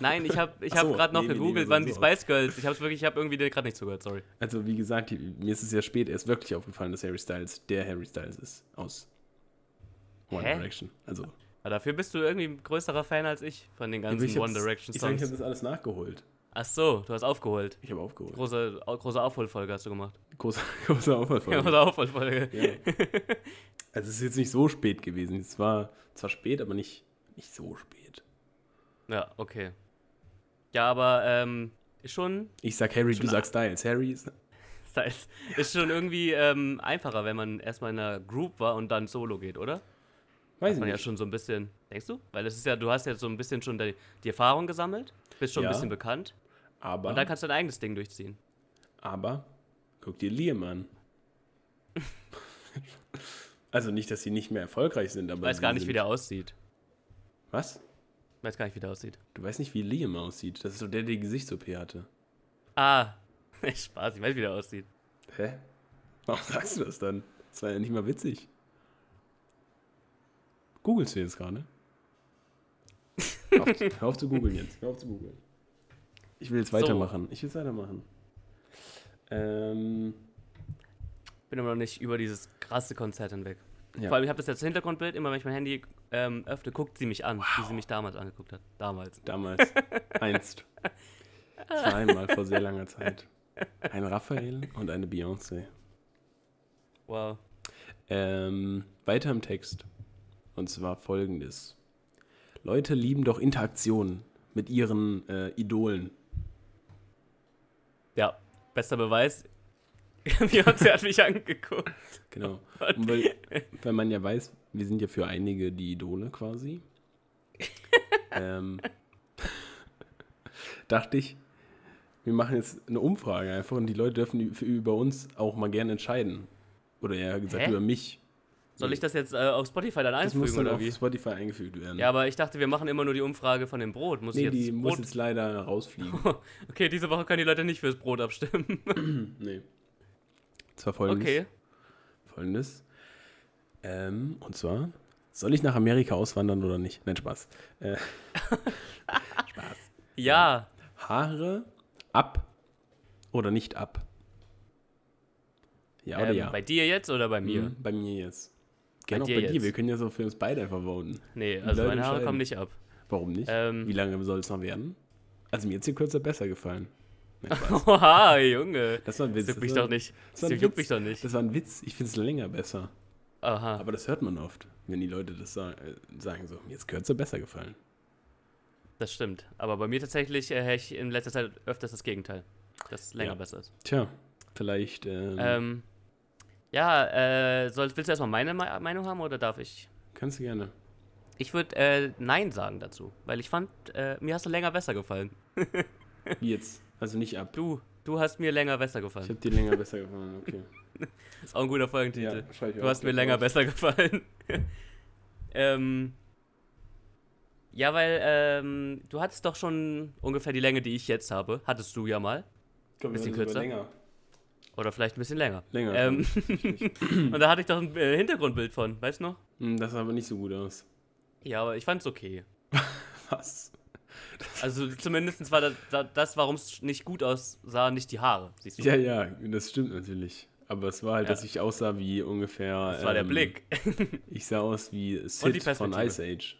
[SPEAKER 2] Nein, ich habe ich
[SPEAKER 1] Ach so,
[SPEAKER 2] hab gerade noch
[SPEAKER 1] nee, nee, nee,
[SPEAKER 2] gegoogelt,
[SPEAKER 1] wir
[SPEAKER 2] wann die Spice Girls. Ich habe wirklich, ich habe irgendwie gerade nicht zugehört, sorry.
[SPEAKER 1] Also wie gesagt, mir ist es sehr spät erst wirklich aufgefallen, dass Harry Styles der Harry Styles ist aus One
[SPEAKER 2] Hä?
[SPEAKER 1] Direction. Also
[SPEAKER 2] Aber dafür bist du irgendwie ein größerer Fan als ich von den ganzen
[SPEAKER 1] ich
[SPEAKER 2] One Direction
[SPEAKER 1] Ich sage, ich
[SPEAKER 2] Songs.
[SPEAKER 1] habe das alles nachgeholt.
[SPEAKER 2] Ach so, du hast aufgeholt.
[SPEAKER 1] Ich habe aufgeholt.
[SPEAKER 2] Große, große Aufholfolge hast du gemacht.
[SPEAKER 1] Große, große Aufwärtsfolge.
[SPEAKER 2] Große Aufholfolge.
[SPEAKER 1] Ja. Also es ist jetzt nicht so spät gewesen. Es war zwar spät, aber nicht, nicht so spät.
[SPEAKER 2] Ja, okay. Ja, aber ähm, ist schon,
[SPEAKER 1] Ich sag Harry, du sagst Styles. Harry ist.
[SPEAKER 2] ist, ist schon irgendwie ähm, einfacher, wenn man erstmal in einer Group war und dann solo geht, oder?
[SPEAKER 1] Weiß ich
[SPEAKER 2] man ja
[SPEAKER 1] nicht.
[SPEAKER 2] schon so ein bisschen, denkst du? Weil es ist ja, du hast ja so ein bisschen schon die, die Erfahrung gesammelt, bist schon
[SPEAKER 1] Ja.
[SPEAKER 2] ein bisschen bekannt
[SPEAKER 1] aber,
[SPEAKER 2] und dann kannst du dein eigenes Ding durchziehen.
[SPEAKER 1] aber, guck dir Liam an. also nicht, dass sie nicht mehr erfolgreich sind, aber.
[SPEAKER 2] Ich weiß gar nicht,
[SPEAKER 1] sind,
[SPEAKER 2] wie der aussieht.
[SPEAKER 1] Was?
[SPEAKER 2] Ich weiß gar nicht, wie der aussieht.
[SPEAKER 1] Du weißt nicht, wie Liam aussieht. Das ist so der, der die Gesichts-OP hatte.
[SPEAKER 2] Ah, Spaß, ich weiß, wie der aussieht.
[SPEAKER 1] Hä? Warum sagst du das dann? Das war ja nicht mal witzig. Googlest du jetzt gerade? Hör auf, hör auf zu googeln jetzt. Hör auf zu googeln. Ich will jetzt
[SPEAKER 2] So.
[SPEAKER 1] weitermachen. Ich will jetzt weitermachen. Ähm,
[SPEAKER 2] Bin immer noch nicht über dieses krasse Konzert hinweg.
[SPEAKER 1] ja.
[SPEAKER 2] Vor allem, ich habe das jetzt Hintergrundbild, immer wenn ich mein Handy ähm, öffne, guckt sie mich an, wie sie mich damals angeguckt hat. Damals.
[SPEAKER 1] Damals. Einst. Zweimal vor sehr langer Zeit. Ein Raphael und eine Beyoncé.
[SPEAKER 2] Wow.
[SPEAKER 1] Ähm, weiter im Text. Und zwar folgendes. Leute lieben doch Interaktion mit ihren äh, Idolen.
[SPEAKER 2] Ja, bester Beweis. Beyoncé hat mich angeguckt.
[SPEAKER 1] Genau. Und weil, weil man ja weiß, wir sind ja für einige die Idole quasi. ähm, dachte ich, wir machen jetzt eine Umfrage einfach und die Leute dürfen über uns auch mal gerne entscheiden. Oder eher gesagt
[SPEAKER 2] Hä?
[SPEAKER 1] über mich.
[SPEAKER 2] Soll ich das jetzt äh, auf Spotify dann
[SPEAKER 1] Das muss
[SPEAKER 2] einfügen
[SPEAKER 1] dann
[SPEAKER 2] oder
[SPEAKER 1] auf
[SPEAKER 2] wie?
[SPEAKER 1] Spotify eingefügt werden.
[SPEAKER 2] Ja, aber ich dachte, wir machen immer nur die Umfrage von dem Brot. Muss
[SPEAKER 1] nee,
[SPEAKER 2] ich
[SPEAKER 1] die
[SPEAKER 2] jetzt
[SPEAKER 1] muss
[SPEAKER 2] Brot?
[SPEAKER 1] jetzt leider rausfliegen.
[SPEAKER 2] okay, diese Woche können die Leute nicht fürs Brot abstimmen.
[SPEAKER 1] nee. Das war folgendes.
[SPEAKER 2] okay.
[SPEAKER 1] Folgendes. Ähm, und zwar, soll ich nach Amerika auswandern oder nicht? Nein, Spaß. Äh, Spaß.
[SPEAKER 2] Ja.
[SPEAKER 1] Haare ab oder nicht ab? Ja oder
[SPEAKER 2] ähm,
[SPEAKER 1] ja?
[SPEAKER 2] Bei dir jetzt oder bei mir?
[SPEAKER 1] Mhm, bei mir jetzt. Gerne auch
[SPEAKER 2] dir
[SPEAKER 1] bei dir. Wir können ja so für uns beide einfach voten.
[SPEAKER 2] Nee, also meine Haare kommen nicht ab.
[SPEAKER 1] Warum nicht?
[SPEAKER 2] Ähm,
[SPEAKER 1] Wie lange soll es noch werden? Also mir hat sie kürzer besser gefallen.
[SPEAKER 2] Oha, Junge.
[SPEAKER 1] Das war ein Witz.
[SPEAKER 2] Das juckt mich doch nicht.
[SPEAKER 1] das war
[SPEAKER 2] Das
[SPEAKER 1] ein
[SPEAKER 2] juckt
[SPEAKER 1] Witz.
[SPEAKER 2] mich doch nicht.
[SPEAKER 1] Das war ein Witz. Ich finde es länger besser.
[SPEAKER 2] Aha.
[SPEAKER 1] Aber das hört man oft, wenn die Leute das sa äh, sagen so, mir ist kürzer besser gefallen.
[SPEAKER 2] Das stimmt. Aber bei mir tatsächlich äh, hätte ich in letzter Zeit öfters das Gegenteil. Dass es länger
[SPEAKER 1] Ja.
[SPEAKER 2] besser ist.
[SPEAKER 1] Tja, vielleicht ähm,
[SPEAKER 2] Ähm, ja, äh, soll, willst du erstmal meine Me- Meinung haben oder darf ich?
[SPEAKER 1] kannst du gerne.
[SPEAKER 2] Ich würde äh, Nein sagen dazu, weil ich fand, äh, mir hast du länger besser gefallen.
[SPEAKER 1] Wie jetzt? Also nicht ab.
[SPEAKER 2] Du, du hast mir länger besser
[SPEAKER 1] Ich
[SPEAKER 2] gefallen.
[SPEAKER 1] habe dir länger besser gefallen, okay.
[SPEAKER 2] ist auch ein guter Folgentitel.
[SPEAKER 1] ich
[SPEAKER 2] du hast mir länger
[SPEAKER 1] auf.
[SPEAKER 2] besser gefallen. ähm, ja, weil ähm, du hattest doch schon ungefähr die Länge, die ich jetzt habe. Hattest du ja mal.
[SPEAKER 1] Komm,
[SPEAKER 2] Bisschen
[SPEAKER 1] wir werden
[SPEAKER 2] kürzer?
[SPEAKER 1] Länger.
[SPEAKER 2] Oder vielleicht ein bisschen länger.
[SPEAKER 1] Länger.
[SPEAKER 2] Ähm, und da hatte ich doch ein äh, Hintergrundbild von, weißt du noch?
[SPEAKER 1] Hm, das sah aber nicht so gut aus.
[SPEAKER 2] Ja, aber ich fand's okay.
[SPEAKER 1] Was?
[SPEAKER 2] Also zumindest war das, das warum es nicht gut aussah, nicht die Haare. Siehst du?
[SPEAKER 1] Ja, ja, das stimmt natürlich. Aber es war halt,
[SPEAKER 2] Ja.
[SPEAKER 1] dass ich aussah wie ungefähr.
[SPEAKER 2] Das war der
[SPEAKER 1] ähm,
[SPEAKER 2] Blick.
[SPEAKER 1] Ich sah aus wie Sid von. Ice Age.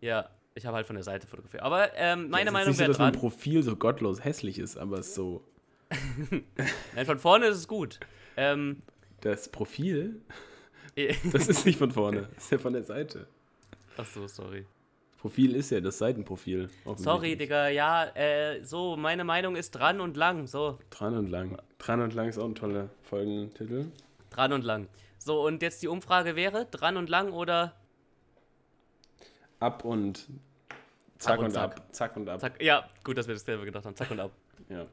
[SPEAKER 2] ja, ich habe halt von der Seite fotografiert. Aber ähm, meine
[SPEAKER 1] Ja,
[SPEAKER 2] Meinung
[SPEAKER 1] ist nicht so, dass mein
[SPEAKER 2] dran.
[SPEAKER 1] Profil so gottlos hässlich ist, aber es so.
[SPEAKER 2] Nein, von vorne ist es gut. Ähm,
[SPEAKER 1] Das Profil, das ist nicht von vorne, das ist ja von der Seite.
[SPEAKER 2] Achso, sorry.
[SPEAKER 1] Profil ist ja das Seitenprofil.
[SPEAKER 2] Sorry. Digga, ja, äh, so, meine Meinung ist dran und lang. So,
[SPEAKER 1] Dran und lang. Dran und lang ist auch ein toller Folgentitel.
[SPEAKER 2] dran und lang. So, und jetzt die Umfrage wäre, dran und lang oder
[SPEAKER 1] Ab und zack
[SPEAKER 2] Ab und
[SPEAKER 1] und
[SPEAKER 2] zack.
[SPEAKER 1] ab. Zack und ab.
[SPEAKER 2] zack? Ja, gut, dass wir dasselbe gedacht haben. Zack und ab.
[SPEAKER 1] Ja.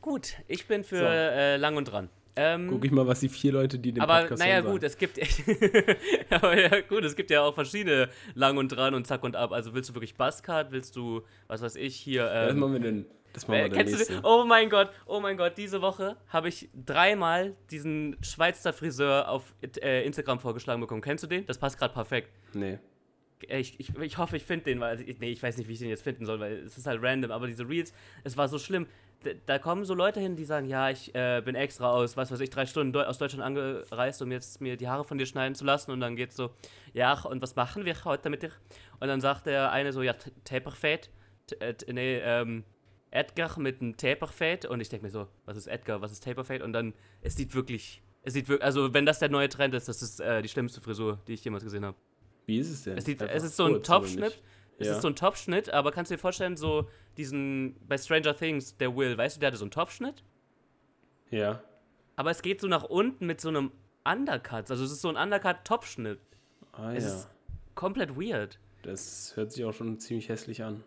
[SPEAKER 2] Gut, ich bin für
[SPEAKER 1] So.
[SPEAKER 2] äh, lang und dran. Ähm,
[SPEAKER 1] Guck ich mal, was die vier Leute, die den
[SPEAKER 2] aber
[SPEAKER 1] Podcast
[SPEAKER 2] naja, gut, es gibt. aber ja, gut, es gibt ja auch verschiedene lang und dran und zack und ab. Also willst du wirklich Buzzcard? Willst du, was weiß ich, hier.
[SPEAKER 1] Ja, das
[SPEAKER 2] Ähm,
[SPEAKER 1] machen wir denn. Das machen
[SPEAKER 2] äh,
[SPEAKER 1] wir dann
[SPEAKER 2] kennst du den? Oh mein Gott, oh mein Gott, diese Woche habe ich dreimal diesen Schweizer Friseur auf äh, Instagram vorgeschlagen bekommen. Kennst du den? Das passt gerade perfekt.
[SPEAKER 1] Nee.
[SPEAKER 2] Äh, Ich, ich, ich hoffe, ich finde den, weil ich, nee, ich weiß nicht, wie ich den jetzt finden soll, weil es ist halt random, aber diese Reels, es war so schlimm. Da, kommen so Leute hin, die sagen, ja, ich äh, bin extra aus, was weiß ich, drei Stunden aus Deutschland angereist, um jetzt mir die Haare von dir schneiden zu lassen und dann geht's so, ja, und was machen wir heute mit dir? Und dann sagt der eine so, ja, Taperfade, T- äh, nee, ähm, Edgar mit einem Taperfade und ich denke mir so, was ist Edgar, was ist Taperfade? Und dann, es sieht wirklich, es sieht wirklich, also wenn das der neue Trend ist, das ist äh, die schlimmste Frisur, die ich jemals gesehen habe.
[SPEAKER 1] Wie ist es denn?
[SPEAKER 2] Es, sieht, es ist so ein Topfschnitt. Es
[SPEAKER 1] Ja.
[SPEAKER 2] ist so ein Topfschnitt, aber kannst du dir vorstellen, so diesen, bei Stranger Things, der Will, weißt du, der hatte so einen Topfschnitt,
[SPEAKER 1] Ja.
[SPEAKER 2] aber es geht so nach unten mit so einem Undercut. Also es ist so ein Undercut-Topfschnitt.
[SPEAKER 1] Ah
[SPEAKER 2] Es
[SPEAKER 1] ja.
[SPEAKER 2] ist komplett weird.
[SPEAKER 1] Das hört sich auch schon ziemlich hässlich an.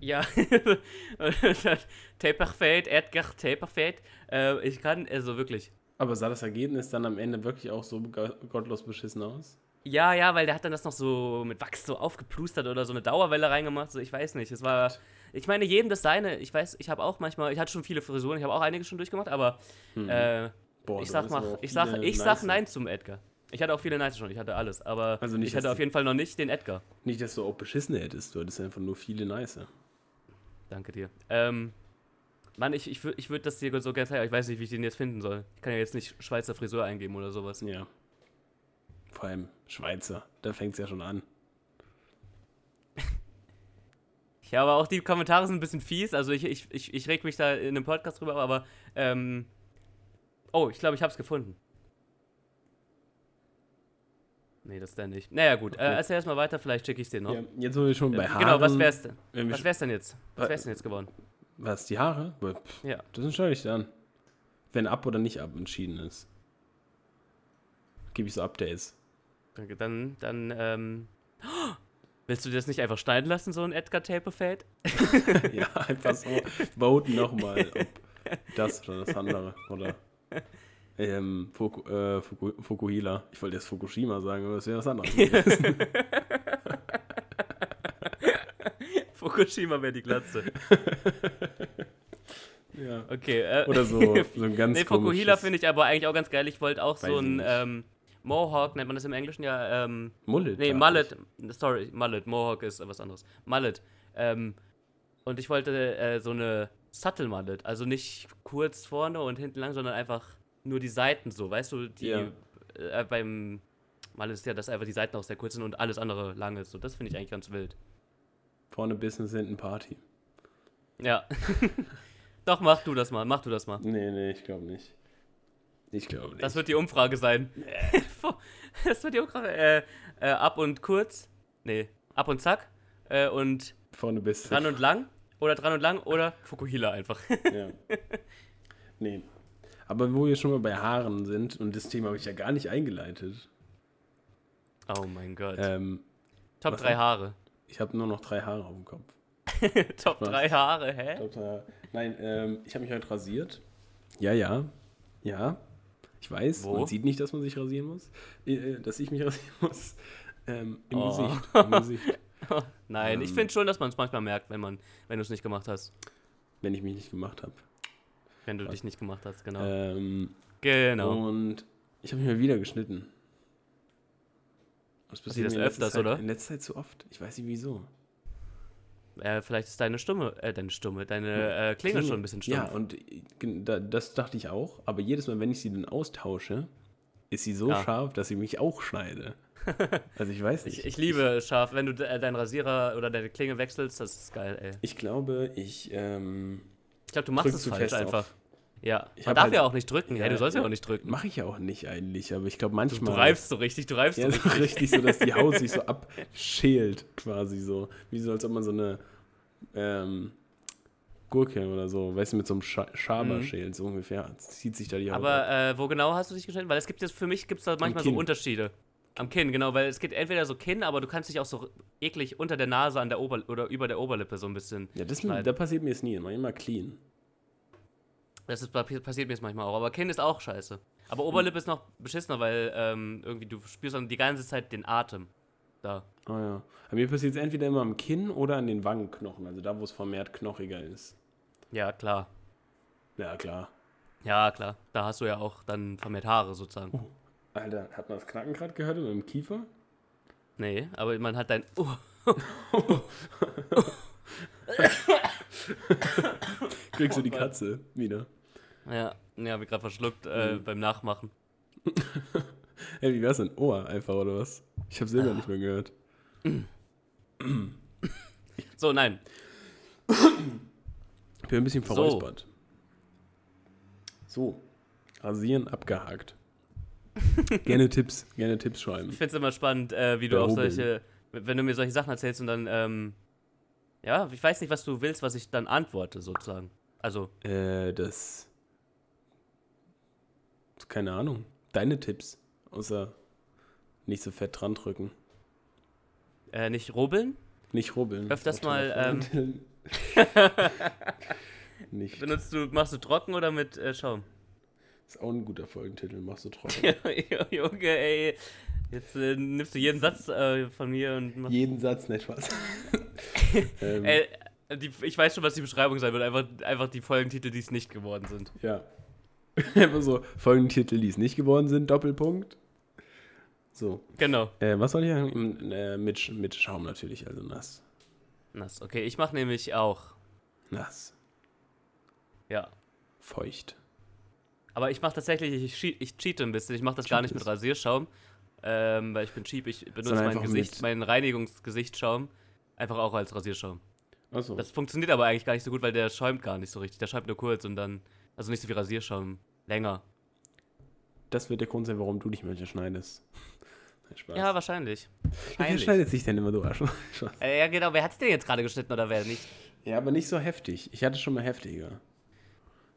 [SPEAKER 2] Ja, Taperfade, Edgar Taperfade. Äh, ich kann, also wirklich.
[SPEAKER 1] Aber sah das Ergebnis dann am Ende wirklich auch so go- gottlos beschissen aus?
[SPEAKER 2] Ja, ja, weil der hat dann das noch so mit Wachs so aufgeplustert oder so eine Dauerwelle reingemacht. So, ich weiß nicht. Es war. Ich meine, jedem das seine. Ich weiß, ich habe auch manchmal, ich hatte schon viele Frisuren, ich habe auch einige schon durchgemacht, aber äh,
[SPEAKER 1] Boah,
[SPEAKER 2] ich sag mal, ich sag, ich sag
[SPEAKER 1] nice.
[SPEAKER 2] nein zum Edgar. Ich hatte auch viele Nights schon, ich hatte alles, aber
[SPEAKER 1] Also nicht,
[SPEAKER 2] ich hatte auf jeden Fall noch nicht den Edgar.
[SPEAKER 1] Nicht, dass du auch beschissene hättest, du hattest einfach nur viele nice.
[SPEAKER 2] Danke dir. Ähm, Mann, ich, ich, ich würde das dir so gerne zeigen, aber ich weiß nicht, wie ich den jetzt finden soll. Ich kann ja jetzt nicht Schweizer Frisur eingeben oder sowas.
[SPEAKER 1] Ja. Vor allem Schweizer, da fängt es ja schon an.
[SPEAKER 2] Ja, aber auch die Kommentare sind ein bisschen fies. Also ich, ich, ich, ich reg mich da in einem Podcast drüber, aber ähm, oh, ich glaube, ich habe es gefunden. Nee, das ist der nicht. Naja, gut. Äh,
[SPEAKER 1] Okay.
[SPEAKER 2] erzähl erstmal weiter, vielleicht schicke ich dir noch.
[SPEAKER 1] Ja, jetzt sind wir schon bei
[SPEAKER 2] Äh,
[SPEAKER 1] Haaren.
[SPEAKER 2] genau, was wär's denn? Was wär's denn jetzt? Was
[SPEAKER 1] Wa-
[SPEAKER 2] wär's denn jetzt geworden?
[SPEAKER 1] Was, die Haare? Pff,
[SPEAKER 2] Ja.
[SPEAKER 1] Das entscheide ich dann. Wenn ab oder nicht ab entschieden ist. Gebe ich so Updates.
[SPEAKER 2] Danke, dann, dann, ähm. Willst du das nicht einfach schneiden lassen, so ein Edgar Taperfade?
[SPEAKER 1] ja, einfach so voten nochmal, ob das oder das andere. Oder ähm, Fuku, äh, Fuku, Fukuhila. Ich wollte jetzt Fukushima sagen, aber das wäre was anderes.
[SPEAKER 2] Fukushima wäre die Glatze.
[SPEAKER 1] ja.
[SPEAKER 2] Okay, äh.
[SPEAKER 1] Oder so, so ein ganz
[SPEAKER 2] nee, Fukuhila finde ich aber eigentlich auch ganz geil. Ich wollte auch so ein ähm, Mohawk, nennt man das im Englischen ja. Ähm,
[SPEAKER 1] Mullet.
[SPEAKER 2] nee, Mullet. Sorry, Mullet. Mohawk ist was anderes. Mullet. Ähm, und ich wollte äh, so eine Subtle Mullet. Also nicht kurz vorne und hinten lang, sondern einfach nur die Seiten so. Weißt du, die
[SPEAKER 1] Ja.
[SPEAKER 2] äh, beim Mullet ist ja, dass einfach die Seiten auch sehr kurz sind und alles andere lang ist. So, das finde ich eigentlich ganz wild.
[SPEAKER 1] Vorne Business, hinten Party.
[SPEAKER 2] Ja. Doch, mach du das mal. Mach du das mal.
[SPEAKER 1] Nee, nee, ich glaube nicht. Ich glaube nicht.
[SPEAKER 2] Das wird die Umfrage sein. das wird die Umfrage. Äh, äh, ab und kurz. Nee, ab und zack. Äh, und
[SPEAKER 1] Vorne Business.
[SPEAKER 2] dran und lang. Oder dran und lang. Oder Fukuhila einfach.
[SPEAKER 1] Ja. Nee. Aber wo wir schon mal bei Haaren sind, und das Thema habe ich ja gar nicht eingeleitet.
[SPEAKER 2] oh mein Gott.
[SPEAKER 1] Ähm,
[SPEAKER 2] Top
[SPEAKER 1] was
[SPEAKER 2] 3
[SPEAKER 1] denn?
[SPEAKER 2] Haare.
[SPEAKER 1] ich habe nur noch drei Haare auf dem Kopf.
[SPEAKER 2] Top
[SPEAKER 1] Was?
[SPEAKER 2] 3 Haare, hä?
[SPEAKER 1] Top drei Haare. Nein, ähm, ich habe mich heute rasiert. Ja, ja. Ja. Ich weiß,
[SPEAKER 2] Wo?
[SPEAKER 1] man sieht nicht, dass man sich rasieren muss. Äh, äh, dass ich mich rasieren muss. Ähm, Im
[SPEAKER 2] Oh.
[SPEAKER 1] Gesicht. Im Gesicht.
[SPEAKER 2] Nein, ich
[SPEAKER 1] Ähm.
[SPEAKER 2] finde schon, dass man es manchmal merkt, wenn man, wenn du es nicht gemacht hast.
[SPEAKER 1] Wenn ich mich nicht gemacht habe.
[SPEAKER 2] Wenn du dich nicht gemacht hast, genau.
[SPEAKER 1] Ähm,
[SPEAKER 2] genau.
[SPEAKER 1] Und ich habe mich mal wieder geschnitten. Das
[SPEAKER 2] Passiert das öfters,
[SPEAKER 1] Zeit,
[SPEAKER 2] oder?
[SPEAKER 1] In letzter Zeit zu oft. Ich weiß nicht wieso.
[SPEAKER 2] Äh, vielleicht ist deine Stimme, äh, deine Stimme, deine äh, Klinge schon ein bisschen stumpf.
[SPEAKER 1] Ja, und da- das dachte ich auch. Aber jedes Mal, wenn ich sie dann austausche, ist sie so
[SPEAKER 2] Ja.
[SPEAKER 1] scharf, dass sie mich auch schneide. Also ich weiß nicht.
[SPEAKER 2] Ich, ich liebe scharf, wenn du äh, deinen Rasierer oder deine Klinge wechselst, das ist geil, ey.
[SPEAKER 1] Ich glaube, ich. Ähm,
[SPEAKER 2] Ich glaube, du machst es
[SPEAKER 1] zu
[SPEAKER 2] falsch
[SPEAKER 1] fest auf-
[SPEAKER 2] einfach. Ja,
[SPEAKER 1] Ich
[SPEAKER 2] man darf
[SPEAKER 1] halt-
[SPEAKER 2] ja auch nicht drücken. Ja,
[SPEAKER 1] Ja,
[SPEAKER 2] du sollst ja
[SPEAKER 1] ja.
[SPEAKER 2] auch nicht drücken.
[SPEAKER 1] Mache ich ja auch nicht eigentlich, aber ich glaube
[SPEAKER 2] Du
[SPEAKER 1] manchmal.
[SPEAKER 2] reifst so richtig, du reifst
[SPEAKER 1] Ja,
[SPEAKER 2] so richtig.
[SPEAKER 1] richtig so, dass die Haut sich so abschält, quasi so. Wie so, als ob man so eine ähm, Gurke oder so, weißt du, mit so einem Scha Schaber
[SPEAKER 2] Mhm.
[SPEAKER 1] schält, so ungefähr. Zieht sich da die Haut ab.
[SPEAKER 2] Aber äh, wo genau hast du dich geschnitten? Weil es gibt jetzt für mich gibt es da manchmal so. Unterschiede. Am Kinn, genau, weil es geht entweder so Kinn, aber du kannst dich auch so eklig unter der Nase an der Ober oder über der Oberlippe so ein bisschen.
[SPEAKER 1] Ja, das da passiert mir jetzt nie, immer immer clean.
[SPEAKER 2] Das ist, passiert mir jetzt manchmal auch. Aber Kinn ist auch scheiße. Aber Oberlippe ist noch beschissener, weil ähm, irgendwie du spürst dann die ganze Zeit den Atem. Da.
[SPEAKER 1] Oh ja. Aber mir passiert es entweder immer am Kinn oder an den Wangenknochen, also da, wo es vermehrt knochiger ist.
[SPEAKER 2] Ja, klar.
[SPEAKER 1] Ja, klar.
[SPEAKER 2] Ja, klar. Da hast du ja auch dann vermehrt Haare sozusagen.
[SPEAKER 1] Alter, hat man das Knacken gerade gehört mit dem Kiefer?
[SPEAKER 2] Nee, aber man hat dein. Oh,
[SPEAKER 1] Kriegst du die
[SPEAKER 2] Oh.
[SPEAKER 1] Katze wieder.
[SPEAKER 2] Ja, ja, hab ich gerade verschluckt äh,
[SPEAKER 1] Mhm.
[SPEAKER 2] beim Nachmachen.
[SPEAKER 1] Hey, wie wär's denn? Ohr einfach, oder was? Ich habe selber
[SPEAKER 2] Ah.
[SPEAKER 1] nicht mehr gehört.
[SPEAKER 2] So, nein.
[SPEAKER 1] Ich bin ein bisschen
[SPEAKER 2] So.
[SPEAKER 1] verräuspert. So. Rasieren abgehakt. gerne Tipps, gerne Tipps schreiben.
[SPEAKER 2] Ich finde es immer spannend, äh, wie du auch solche, wenn du mir solche Sachen erzählst und dann, ähm, ja, ich weiß nicht, was du willst, was ich dann antworte, sozusagen. Also,
[SPEAKER 1] Äh, das. Keine Ahnung. Deine Tipps. Außer nicht so fett dran drücken.
[SPEAKER 2] äh, nicht rubbeln,
[SPEAKER 1] Nicht rubbeln.
[SPEAKER 2] Öfters mal, ähm,
[SPEAKER 1] nicht.
[SPEAKER 2] benutzt du, machst du trocken oder mit äh, Schaum?
[SPEAKER 1] Ist auch ein guter Folgentitel. Machst du trocken.
[SPEAKER 2] Junge, ey, jetzt äh, nimmst du jeden Satz äh, von mir und machst,
[SPEAKER 1] Jeden Satz, nicht was. ähm,
[SPEAKER 2] äh, die, ich weiß schon, was die Beschreibung sein wird, einfach, einfach die Folgentitel, die es nicht geworden sind.
[SPEAKER 1] Ja. Einfach so Folgentitel, die es nicht geworden sind, Doppelpunkt. So.
[SPEAKER 2] Genau.
[SPEAKER 1] Äh, was soll ich sagen? Äh, mit, mit Schaum natürlich, also nass.
[SPEAKER 2] Nass. Okay, ich mache nämlich auch,
[SPEAKER 1] Nass.
[SPEAKER 2] ja.
[SPEAKER 1] Feucht.
[SPEAKER 2] Aber ich mache tatsächlich, ich, cheat- ich cheate ein bisschen. Ich mache das gar nicht mit
[SPEAKER 1] Cheatest.
[SPEAKER 2] Rasierschaum, ähm, weil ich bin cheap. Ich benutze mein Gesicht,
[SPEAKER 1] mit-
[SPEAKER 2] meinen Reinigungsgesichtsschaum einfach auch als Rasierschaum.
[SPEAKER 1] Achso.
[SPEAKER 2] Das funktioniert aber eigentlich gar nicht so gut, weil der schäumt gar nicht so richtig. Der schäumt nur kurz und dann, also nicht so wie Rasierschaum, länger.
[SPEAKER 1] Das wird der Grund sein, warum du nicht mehr schneidest. Spaß.
[SPEAKER 2] Ja, wahrscheinlich.
[SPEAKER 1] Wer
[SPEAKER 2] Wahrscheinlich.
[SPEAKER 1] schneidet sich denn immer so Arsch? Spaß.
[SPEAKER 2] Äh, ja, genau. Wer hat es denn jetzt gerade geschnitten oder wer nicht?
[SPEAKER 1] Ja, aber nicht so heftig. Ich hatte schon mal heftiger.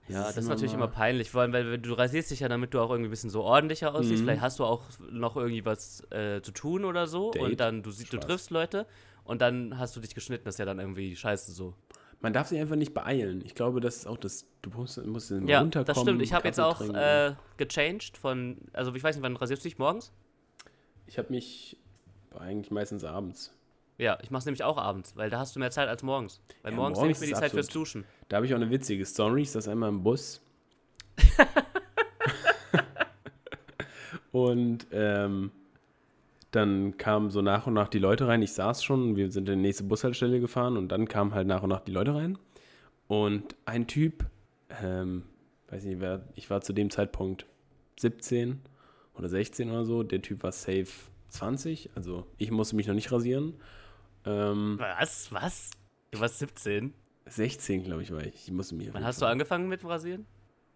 [SPEAKER 2] Ja, das ist
[SPEAKER 1] immer
[SPEAKER 2] natürlich immer peinlich, vor allem, weil du rasierst dich ja, damit du auch irgendwie ein bisschen so ordentlicher aussiehst.
[SPEAKER 1] Mhm.
[SPEAKER 2] Vielleicht hast du auch noch irgendwie was äh, zu tun oder so
[SPEAKER 1] Date.
[SPEAKER 2] und dann du, sie- du triffst Leute und dann hast du dich geschnitten. Das ist ja dann irgendwie scheiße so.
[SPEAKER 1] Man darf sich einfach nicht beeilen. Ich glaube, das ist auch das. Du musst, musst
[SPEAKER 2] Ja,
[SPEAKER 1] runterkommen.
[SPEAKER 2] das stimmt. Ich habe jetzt auch äh, gechanged von, also ich weiß nicht, wann rasierst du dich morgens?
[SPEAKER 1] ich habe mich eigentlich meistens abends.
[SPEAKER 2] Ja, ich mache es nämlich auch abends, weil da hast du mehr Zeit als morgens. Weil
[SPEAKER 1] Ja,
[SPEAKER 2] morgens
[SPEAKER 1] morgens
[SPEAKER 2] nehme ich mir die Zeit fürs
[SPEAKER 1] absolut-
[SPEAKER 2] Duschen.
[SPEAKER 1] Da habe ich auch eine witzige Story. Ich saß einmal im Bus. und ähm, dann kamen so nach und nach die Leute rein. Ich saß schon, wir sind in die nächste Bushaltestelle gefahren und dann kamen halt nach und nach die Leute rein. Und ein Typ, ähm, weiß nicht, wer, ich war zu dem Zeitpunkt 17 oder 16 oder so. Der Typ war safe 20, also ich musste mich noch nicht rasieren. Ähm,
[SPEAKER 2] Was? Was? Du warst 17.
[SPEAKER 1] 16, glaube ich, war ich. Ich musste mich
[SPEAKER 2] Wann hast du angefangen mit Rasieren?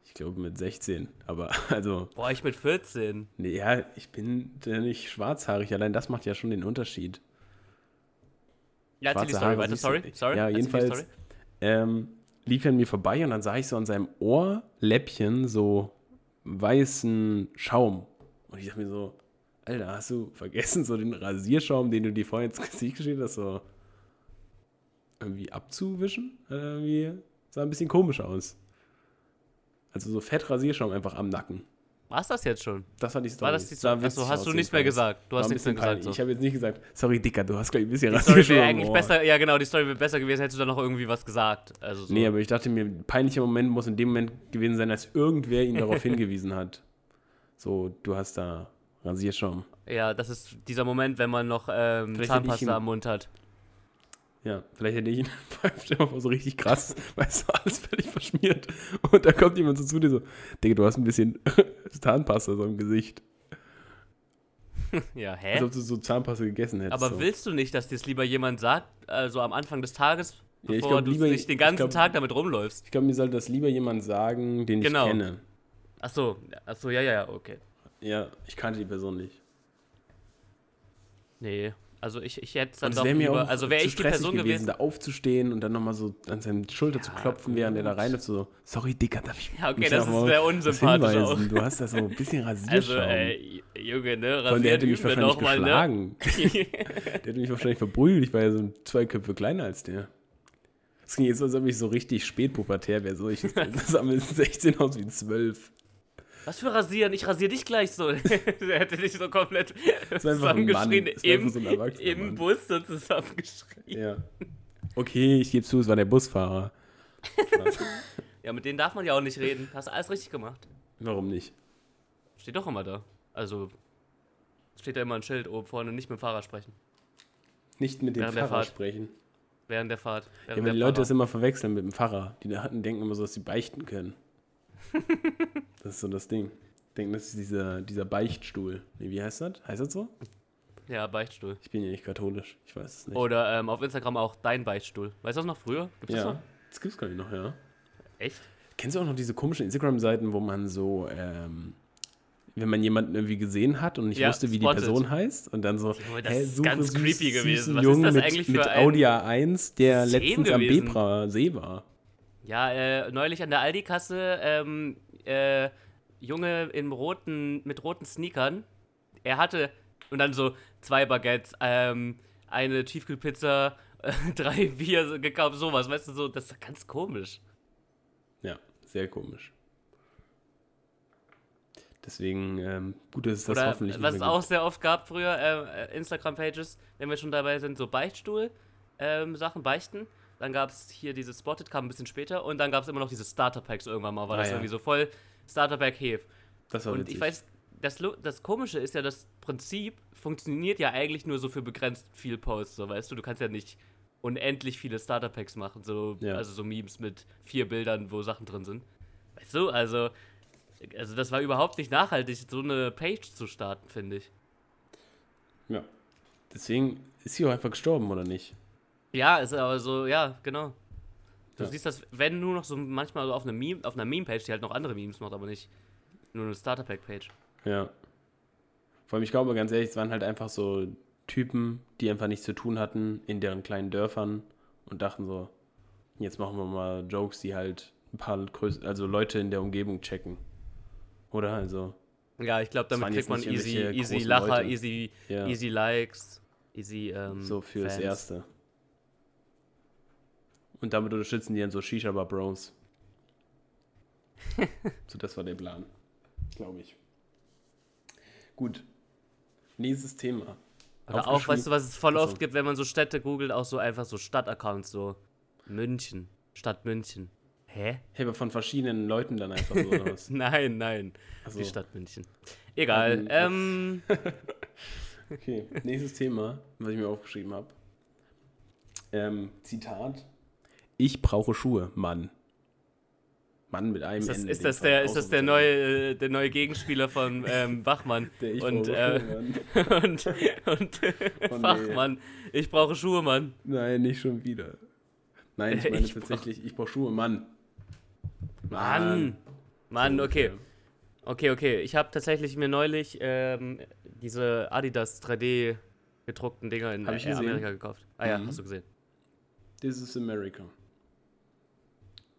[SPEAKER 1] Ich glaube mit 16. Aber also,
[SPEAKER 2] Boah, ich mit 14.
[SPEAKER 1] nee, ja, ich bin ja nicht schwarzhaarig. Allein das macht ja schon den Unterschied.
[SPEAKER 2] Ja, erzähl die Story
[SPEAKER 1] Haare
[SPEAKER 2] weiter. Sorry, sorry.
[SPEAKER 1] Ja, jedenfalls ähm, lief er an mir vorbei und dann sah ich so an seinem Ohrläppchen so weißen Schaum. Und ich dachte mir so, Alter, hast du vergessen, so den Rasierschaum, den du dir vorher ins Gesicht geschrieben hast, so irgendwie abzuwischen? Irgendwie sah ein bisschen komisch aus. Also so Fettrasierschaum einfach am Nacken.
[SPEAKER 2] War's das jetzt schon?
[SPEAKER 1] Das war die Story.
[SPEAKER 2] War das die Story?
[SPEAKER 1] witzig
[SPEAKER 2] Achso, hast du nichts mehr gesagt. Du
[SPEAKER 1] War
[SPEAKER 2] hast nichts mehr gesagt. So.
[SPEAKER 1] Ich habe jetzt nicht gesagt, sorry Dicker, du hast gleich ein bisschen
[SPEAKER 2] Die Story
[SPEAKER 1] Rasierschaum
[SPEAKER 2] wäre
[SPEAKER 1] im
[SPEAKER 2] eigentlich
[SPEAKER 1] Ohr.
[SPEAKER 2] besser, ja genau, die Story wäre besser gewesen, hättest du da noch irgendwie was gesagt. Also so.
[SPEAKER 1] Nee, aber ich dachte mir, ein peinlicher Moment muss in dem Moment gewesen sein, als irgendwer ihn darauf hingewiesen hat. So, du hast da Rasierschaum.
[SPEAKER 2] Ja, das ist dieser Moment, wenn man noch ähm, Zahnpasta am Mund hat.
[SPEAKER 1] Ja, vielleicht hätte ich ihn stell mal vor, so richtig krass, weißt du, alles völlig verschmiert. Und da kommt jemand so zu dir so, Digga, du hast ein bisschen Zahnpasta so im Gesicht.
[SPEAKER 2] Ja,
[SPEAKER 1] Als
[SPEAKER 2] hä?
[SPEAKER 1] ob du so Zahnpasta gegessen hättest.
[SPEAKER 2] Aber
[SPEAKER 1] so.
[SPEAKER 2] willst du nicht, dass dir das lieber jemand sagt, also am Anfang des Tages,
[SPEAKER 1] Ja, ich
[SPEAKER 2] bevor
[SPEAKER 1] glaub,
[SPEAKER 2] du
[SPEAKER 1] lieber-
[SPEAKER 2] nicht den ganzen
[SPEAKER 1] glaub-
[SPEAKER 2] Tag damit rumläufst?
[SPEAKER 1] Ich glaube, mir sollte das lieber jemand sagen, den
[SPEAKER 2] Genau.
[SPEAKER 1] ich kenne.
[SPEAKER 2] Ach so, ach so, ja, ja, ja, okay.
[SPEAKER 1] Ja, ich kannte die Person nicht.
[SPEAKER 2] Nee, also ich, ich hätte es dann
[SPEAKER 1] Und es
[SPEAKER 2] doch lieber, also wäre
[SPEAKER 1] zu
[SPEAKER 2] ich die Person
[SPEAKER 1] gewesen,
[SPEAKER 2] gewesen.
[SPEAKER 1] da aufzustehen und dann nochmal so an seine Schulter zu
[SPEAKER 2] Ja,
[SPEAKER 1] klopfen, während er da
[SPEAKER 2] gut.
[SPEAKER 1] rein ist. So, sorry, Dicker, darf ich
[SPEAKER 2] Ja, okay,
[SPEAKER 1] mich
[SPEAKER 2] das ist sehr unsympathisch auch.
[SPEAKER 1] Du hast da so ein bisschen Rasierschaum.
[SPEAKER 2] Also, äh, Junge, ne,
[SPEAKER 1] Vor allem, der hätte mich wahrscheinlich
[SPEAKER 2] mal, ne?
[SPEAKER 1] geschlagen. Der hätte mich wahrscheinlich verprügelt. Ich war ja so zwei Köpfe kleiner als der. Das ging jetzt, als ob ich so richtig spätpubertär wäre. So, ich sah mit 16 aus wie 12.
[SPEAKER 2] Was für rasieren? Ich rasiere dich gleich so. Der hätte dich so komplett zusammengeschrien im,
[SPEAKER 1] so
[SPEAKER 2] im
[SPEAKER 1] Mann.
[SPEAKER 2] Bus so zusammengeschrien.
[SPEAKER 1] Ja. Okay, ich gebe zu, es war der Busfahrer.
[SPEAKER 2] Ja, mit denen darf man ja auch nicht reden. Hast du alles richtig gemacht.
[SPEAKER 1] Warum nicht?
[SPEAKER 2] Steht doch immer da. Also steht da immer ein Schild oben vorne, nicht mit dem Fahrer sprechen.
[SPEAKER 1] Nicht mit dem
[SPEAKER 2] Während Fahrt.
[SPEAKER 1] sprechen.
[SPEAKER 2] Während der Fahrt.
[SPEAKER 1] Ja,
[SPEAKER 2] Während
[SPEAKER 1] weil
[SPEAKER 2] der
[SPEAKER 1] die Leute
[SPEAKER 2] Fahrer.
[SPEAKER 1] das immer verwechseln mit dem Pfarrer. Die hatten, denken immer so, dass sie beichten können. Das ist so das Ding. Denken, das ist dieser, dieser Beichtstuhl. Nee, wie heißt das? Heißt das so?
[SPEAKER 2] Ja, Beichtstuhl.
[SPEAKER 1] Ich bin ja nicht katholisch. Ich weiß es nicht.
[SPEAKER 2] Oder ähm, auf Instagram auch dein Beichtstuhl. Weißt du das noch früher? Gibt's das
[SPEAKER 1] ja,
[SPEAKER 2] noch?
[SPEAKER 1] das gibt's gar nicht noch, ja.
[SPEAKER 2] Echt?
[SPEAKER 1] Kennst du auch noch diese komischen Instagram-Seiten, wo man so, ähm, wenn man jemanden irgendwie gesehen hat und nicht
[SPEAKER 2] Ja,
[SPEAKER 1] wusste, wie
[SPEAKER 2] spotted.
[SPEAKER 1] die Person heißt und dann so,
[SPEAKER 2] Junge, das
[SPEAKER 1] hä,
[SPEAKER 2] ist ganz
[SPEAKER 1] süß-
[SPEAKER 2] creepy gewesen. Was ist
[SPEAKER 1] Jungen
[SPEAKER 2] das
[SPEAKER 1] mit,
[SPEAKER 2] eigentlich für
[SPEAKER 1] mit
[SPEAKER 2] ein
[SPEAKER 1] Audi A1, der letztens am
[SPEAKER 2] gewesen?
[SPEAKER 1] Bebra See war.
[SPEAKER 2] Ja, äh, neulich an der Aldi-Kasse, ähm, äh, Junge in roten, mit roten Sneakern. Er hatte, und dann so zwei Baguettes, ähm, eine Tiefkühlpizza, äh, drei Bier gekauft, sowas, weißt du, so, das ist ganz komisch.
[SPEAKER 1] Ja, sehr komisch. Deswegen, ähm, gut, dass es das
[SPEAKER 2] Oder
[SPEAKER 1] hoffentlich
[SPEAKER 2] was es auch sehr oft gab früher, äh, äh, Instagram-Pages, wenn wir schon dabei sind, so Beichtstuhl, ähm, Sachen beichten. Dann gab es hier dieses Spotted, kam ein bisschen später. Und dann gab es immer noch diese Starter-Packs irgendwann mal, war
[SPEAKER 1] Ah,
[SPEAKER 2] das
[SPEAKER 1] ja.
[SPEAKER 2] irgendwie so voll Starter-Pack Hef.
[SPEAKER 1] Das war
[SPEAKER 2] Und
[SPEAKER 1] witzig.
[SPEAKER 2] ich weiß, das, das Komische ist ja, das Prinzip funktioniert ja eigentlich nur so für begrenzt viel Posts, so weißt du, du kannst ja nicht unendlich viele Starter-Packs machen, so,
[SPEAKER 1] Ja.
[SPEAKER 2] also so Memes mit vier Bildern, wo Sachen drin sind. Weißt du, also, also das war überhaupt nicht nachhaltig, so eine Page zu starten, finde ich.
[SPEAKER 1] ja. Deswegen ist sie auch einfach gestorben, oder nicht?
[SPEAKER 2] Ja, ist aber so, ja, genau. Du
[SPEAKER 1] Ja.
[SPEAKER 2] siehst das, wenn nur noch so manchmal so auf, eine Meme, auf einer Meme-Page, die halt noch andere Memes macht, aber nicht nur eine Starter-Pack-Page.
[SPEAKER 1] Ja. Vor allem, ich glaube ganz ehrlich, es waren halt einfach so Typen, die einfach nichts zu tun hatten in deren kleinen Dörfern und dachten so, jetzt machen wir mal Jokes, die halt ein paar Größ also Leute in der Umgebung checken. Oder? Also,
[SPEAKER 2] Ja, ich glaube, damit kriegt man easy, easy Lacher,
[SPEAKER 1] Leute.
[SPEAKER 2] easy,
[SPEAKER 1] ja,
[SPEAKER 2] easy Likes, easy ähm,
[SPEAKER 1] so für das
[SPEAKER 2] Fans.
[SPEAKER 1] Erste. Und damit unterstützen die dann so Shisha-Bar-Bros. so, das war der Plan. Glaube ich. Gut. Nächstes Thema.
[SPEAKER 2] Oder auch, weißt du, was es voll oft gibt, wenn man so Städte googelt, auch so einfach so Stadtaccounts, so München, Stadt München. Hä?
[SPEAKER 1] Hey, aber von verschiedenen Leuten dann einfach so oder was?
[SPEAKER 2] Nein, nein,
[SPEAKER 1] Achso.
[SPEAKER 2] die Stadt München. Egal.
[SPEAKER 1] Ähm,
[SPEAKER 2] Ähm,
[SPEAKER 1] Okay, nächstes Thema, was ich mir aufgeschrieben habe. Ähm, Zitat. Ich brauche Schuhe, Mann. Mann mit einem
[SPEAKER 2] ist das,
[SPEAKER 1] Ende.
[SPEAKER 2] ist das der, ist das der neue, äh, der neue Gegenspieler von ähm, Bachmann?
[SPEAKER 1] Der ich
[SPEAKER 2] und,
[SPEAKER 1] brauche
[SPEAKER 2] äh,
[SPEAKER 1] Schuhe, Mann.
[SPEAKER 2] und, und
[SPEAKER 1] Oh, nee.
[SPEAKER 2] Fachmann, ich brauche Schuhe, Mann.
[SPEAKER 1] Nein, nicht schon wieder. Nein, ich meine
[SPEAKER 2] ich brauch-
[SPEAKER 1] tatsächlich, ich brauche Schuhe, Mann.
[SPEAKER 2] Mann. Mann, okay. Okay, okay. Ich habe tatsächlich mir neulich ähm, diese Adidas 3D gedruckten Dinger in. Amerika gekauft. Ah ja,
[SPEAKER 1] Mhm.
[SPEAKER 2] hast du gesehen.
[SPEAKER 1] This is America.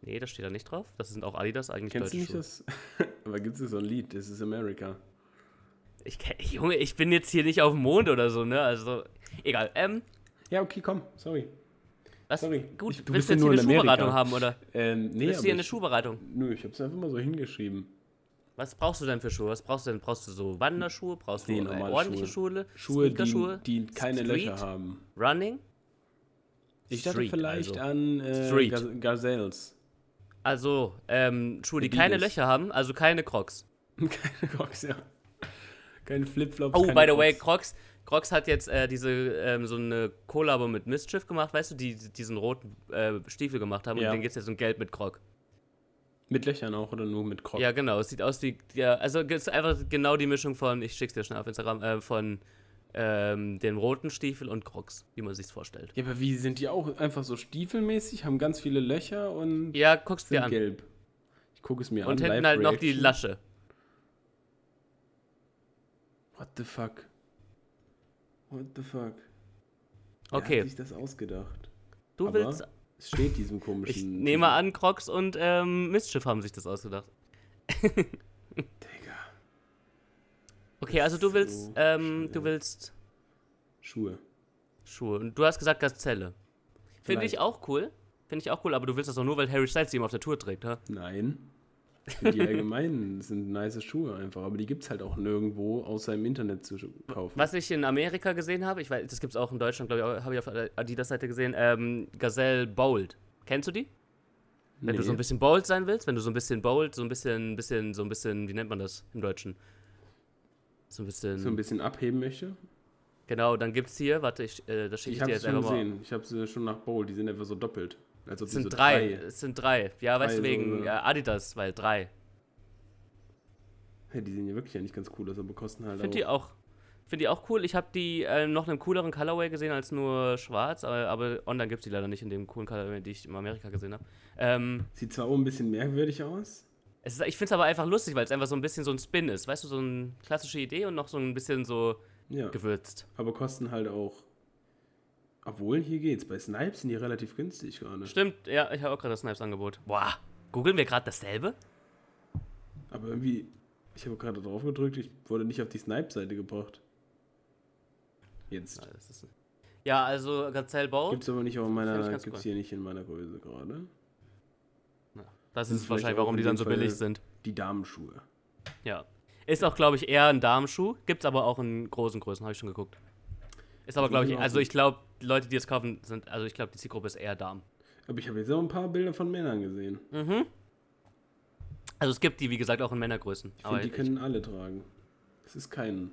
[SPEAKER 2] Nee, das steht da nicht drauf. Das sind auch Adidas, eigentlich
[SPEAKER 1] Kennst du
[SPEAKER 2] deutsche
[SPEAKER 1] nicht
[SPEAKER 2] Schuhe.
[SPEAKER 1] das? Aber gibt es so ein Lied? This is America.
[SPEAKER 2] Ich, Junge, ich bin jetzt hier nicht auf dem Mond oder so, ne? Also, egal. Ähm,
[SPEAKER 1] Ja, okay, komm, sorry.
[SPEAKER 2] was,
[SPEAKER 1] Sorry.
[SPEAKER 2] gut,
[SPEAKER 1] Ich- du
[SPEAKER 2] willst du jetzt
[SPEAKER 1] nur
[SPEAKER 2] hier eine
[SPEAKER 1] Amerika.
[SPEAKER 2] Schuhberatung haben, oder?
[SPEAKER 1] Ähm, nee,
[SPEAKER 2] willst du hier eine
[SPEAKER 1] ich,
[SPEAKER 2] Schuhberatung?
[SPEAKER 1] Nö, ich hab's einfach mal so hingeschrieben.
[SPEAKER 2] Was brauchst du denn für Schuhe? Was brauchst du denn? Brauchst du so Wanderschuhe? Brauchst du
[SPEAKER 1] Nee,
[SPEAKER 2] äh,
[SPEAKER 1] normale
[SPEAKER 2] ordentliche Schuhe?
[SPEAKER 1] Schuhe, die,
[SPEAKER 2] Sneakerschuhe?
[SPEAKER 1] die keine
[SPEAKER 2] Street?
[SPEAKER 1] Löcher haben.
[SPEAKER 2] Running?
[SPEAKER 1] Ich dachte
[SPEAKER 2] Street,
[SPEAKER 1] vielleicht
[SPEAKER 2] also.
[SPEAKER 1] an äh, Gazelles.
[SPEAKER 2] Also, ähm, Schuhe, die keine Löcher haben, also keine Crocs.
[SPEAKER 1] keine Crocs, ja. Keine Flipflops.
[SPEAKER 2] Oh,
[SPEAKER 1] keine
[SPEAKER 2] by the way,
[SPEAKER 1] Crocs.
[SPEAKER 2] Crocs, Crocs hat jetzt äh, diese ähm, so eine Kollabo mit Mischief gemacht, weißt du, die diesen roten äh, Stiefel gemacht haben
[SPEAKER 1] Ja.
[SPEAKER 2] und den geht's jetzt um Geld mit Croc.
[SPEAKER 1] Mit Löchern auch oder nur mit Krog?
[SPEAKER 2] Ja, genau. Es sieht aus wie. Ja, also es ist einfach genau die Mischung von, ich schick's dir schnell auf Instagram, äh, von ähm, dem roten Stiefel und Crocs, wie man sich's vorstellt.
[SPEAKER 1] Ja, aber wie sind die auch einfach so stiefelmäßig, haben ganz viele Löcher und
[SPEAKER 2] Ja, guck's dir
[SPEAKER 1] sind
[SPEAKER 2] an.
[SPEAKER 1] gelb. Ich gucke es mir
[SPEAKER 2] Und
[SPEAKER 1] an.
[SPEAKER 2] hinten
[SPEAKER 1] Live
[SPEAKER 2] halt noch die. Lasche.
[SPEAKER 1] What the fuck? What the fuck?
[SPEAKER 2] Okay.
[SPEAKER 1] Wer hat sich das ausgedacht?
[SPEAKER 2] Du
[SPEAKER 1] Aber
[SPEAKER 2] willst.
[SPEAKER 1] Es steht diesem komischen.
[SPEAKER 2] Ich nehme an, Crocs und ähm, Mischief haben sich das ausgedacht.
[SPEAKER 1] Digga.
[SPEAKER 2] Okay, also du
[SPEAKER 1] So
[SPEAKER 2] willst, ähm,
[SPEAKER 1] schnell.
[SPEAKER 2] du willst
[SPEAKER 1] Schuhe.
[SPEAKER 2] Schuhe. Und du hast gesagt Gazelle. Finde ich auch cool. Finde ich auch cool, aber du willst das doch nur, weil Harry Styles die immer auf der Tour trägt, ha?
[SPEAKER 1] Nein. Die allgemein sind nice Schuhe einfach, aber die gibt es halt auch nirgendwo außer im Internet zu kaufen.
[SPEAKER 2] Was ich in Amerika gesehen habe, ich weiß, das gibt es auch in Deutschland, glaube ich, habe ich auf der Adidas-Seite gesehen, ähm, Gazelle Bold. Kennst du die? Wenn du so ein
[SPEAKER 1] Nee.
[SPEAKER 2] bisschen bold sein willst, wenn du so ein bisschen bold, so ein bisschen, bisschen, so ein bisschen, wie nennt man das im Deutschen? So ein bisschen.
[SPEAKER 1] so ein bisschen abheben möchte.
[SPEAKER 2] genau, dann gibt's hier, warte, ich, äh, das schicke
[SPEAKER 1] Ich
[SPEAKER 2] ich,
[SPEAKER 1] habe
[SPEAKER 2] dir
[SPEAKER 1] es
[SPEAKER 2] jetzt einfach mal.
[SPEAKER 1] gesehen. Ich habe sie schon nach Bowl. Die sind einfach so doppelt. Als ob
[SPEAKER 2] Es sind
[SPEAKER 1] so
[SPEAKER 2] drei. Es sind drei. Ja, weißt du,
[SPEAKER 1] Drei so,
[SPEAKER 2] wegen
[SPEAKER 1] oder?
[SPEAKER 2] äh, Adidas, weil drei.
[SPEAKER 1] Hey, die sehen ja wirklich ja nicht ganz cool aus, aber kosten halt
[SPEAKER 2] Finde die auch. Finde die auch cool. Ich habe die äh, noch in einem cooleren Colorway gesehen als nur schwarz, aber, aber online gibt es die leider nicht in dem coolen Colorway, die ich in Amerika gesehen habe. Ähm,
[SPEAKER 1] Sieht zwar auch ein bisschen merkwürdig aus.
[SPEAKER 2] Es ist, ich finde es aber einfach lustig, weil es einfach so ein bisschen so ein Spin ist. Weißt du, so eine klassische Idee und noch so ein bisschen so
[SPEAKER 1] Ja.
[SPEAKER 2] gewürzt.
[SPEAKER 1] Aber kosten halt auch. Obwohl, hier geht's. Bei Snipes sind die relativ günstig gerade.
[SPEAKER 2] Stimmt, ja, ich habe auch gerade das Snipes-Angebot. Boah, googeln wir gerade dasselbe?
[SPEAKER 1] Aber irgendwie, ich habe gerade drauf gedrückt, ich wurde nicht auf die Snipe-Seite gebracht. Jetzt.
[SPEAKER 2] Ja, ja also Gazelle Bold.
[SPEAKER 1] Gibt's aber nicht
[SPEAKER 2] Find ich
[SPEAKER 1] meiner, gibt's
[SPEAKER 2] cool.
[SPEAKER 1] hier nicht in meiner Größe gerade.
[SPEAKER 2] Das ist wahrscheinlich, warum die dann so
[SPEAKER 1] Fall-
[SPEAKER 2] billig sind.
[SPEAKER 1] Die Damenschuhe.
[SPEAKER 2] Ja. Ist auch, glaube ich, eher ein Damenschuh. Gibt's aber auch in großen Größen, habe ich schon geguckt. Ist aber, glaube ich, also ich glaube, Leute, die es kaufen, sind, also ich glaube, die Zielgruppe ist eher Damen.
[SPEAKER 1] Aber ich habe jetzt auch ein paar Bilder von Männern gesehen.
[SPEAKER 2] Mhm. Also es gibt die, wie gesagt, auch in Männergrößen.
[SPEAKER 1] Ich
[SPEAKER 2] aber
[SPEAKER 1] finde, die
[SPEAKER 2] ich,
[SPEAKER 1] können alle tragen. Es ist kein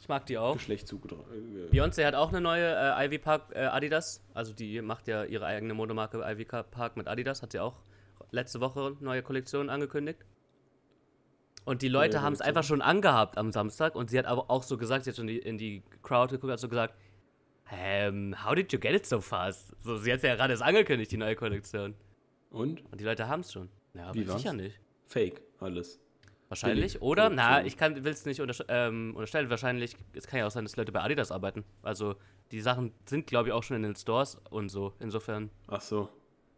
[SPEAKER 2] ich mag die auch.
[SPEAKER 1] Geschlecht zugetragen.
[SPEAKER 2] Beyoncé hat auch eine neue äh, Ivy Park äh, Adidas. Also die macht ja ihre eigene Modemarke Ivy Park mit Adidas. Hat sie auch letzte Woche neue Kollektion angekündigt. Und die Leute haben es einfach schon angehabt am Samstag. Und sie hat aber auch so gesagt, sie hat schon in die, in die Crowd geguckt, hat so gesagt, ähm, how did you get it so fast? So, sie hat ja gerade erst angekündigt, die neue Kollektion.
[SPEAKER 1] Und?
[SPEAKER 2] Und die Leute haben es schon. Ja,
[SPEAKER 1] Wie
[SPEAKER 2] aber
[SPEAKER 1] war's?
[SPEAKER 2] sicher nicht.
[SPEAKER 1] Fake, alles.
[SPEAKER 2] Wahrscheinlich.
[SPEAKER 1] Billig
[SPEAKER 2] Oder, na, ich kann, will es nicht untersch ähm, unterstellen. Wahrscheinlich, es kann ja auch sein, dass Leute bei Adidas arbeiten. Also, die Sachen sind, glaube ich, auch schon in den Stores und so. Insofern,
[SPEAKER 1] Ach so.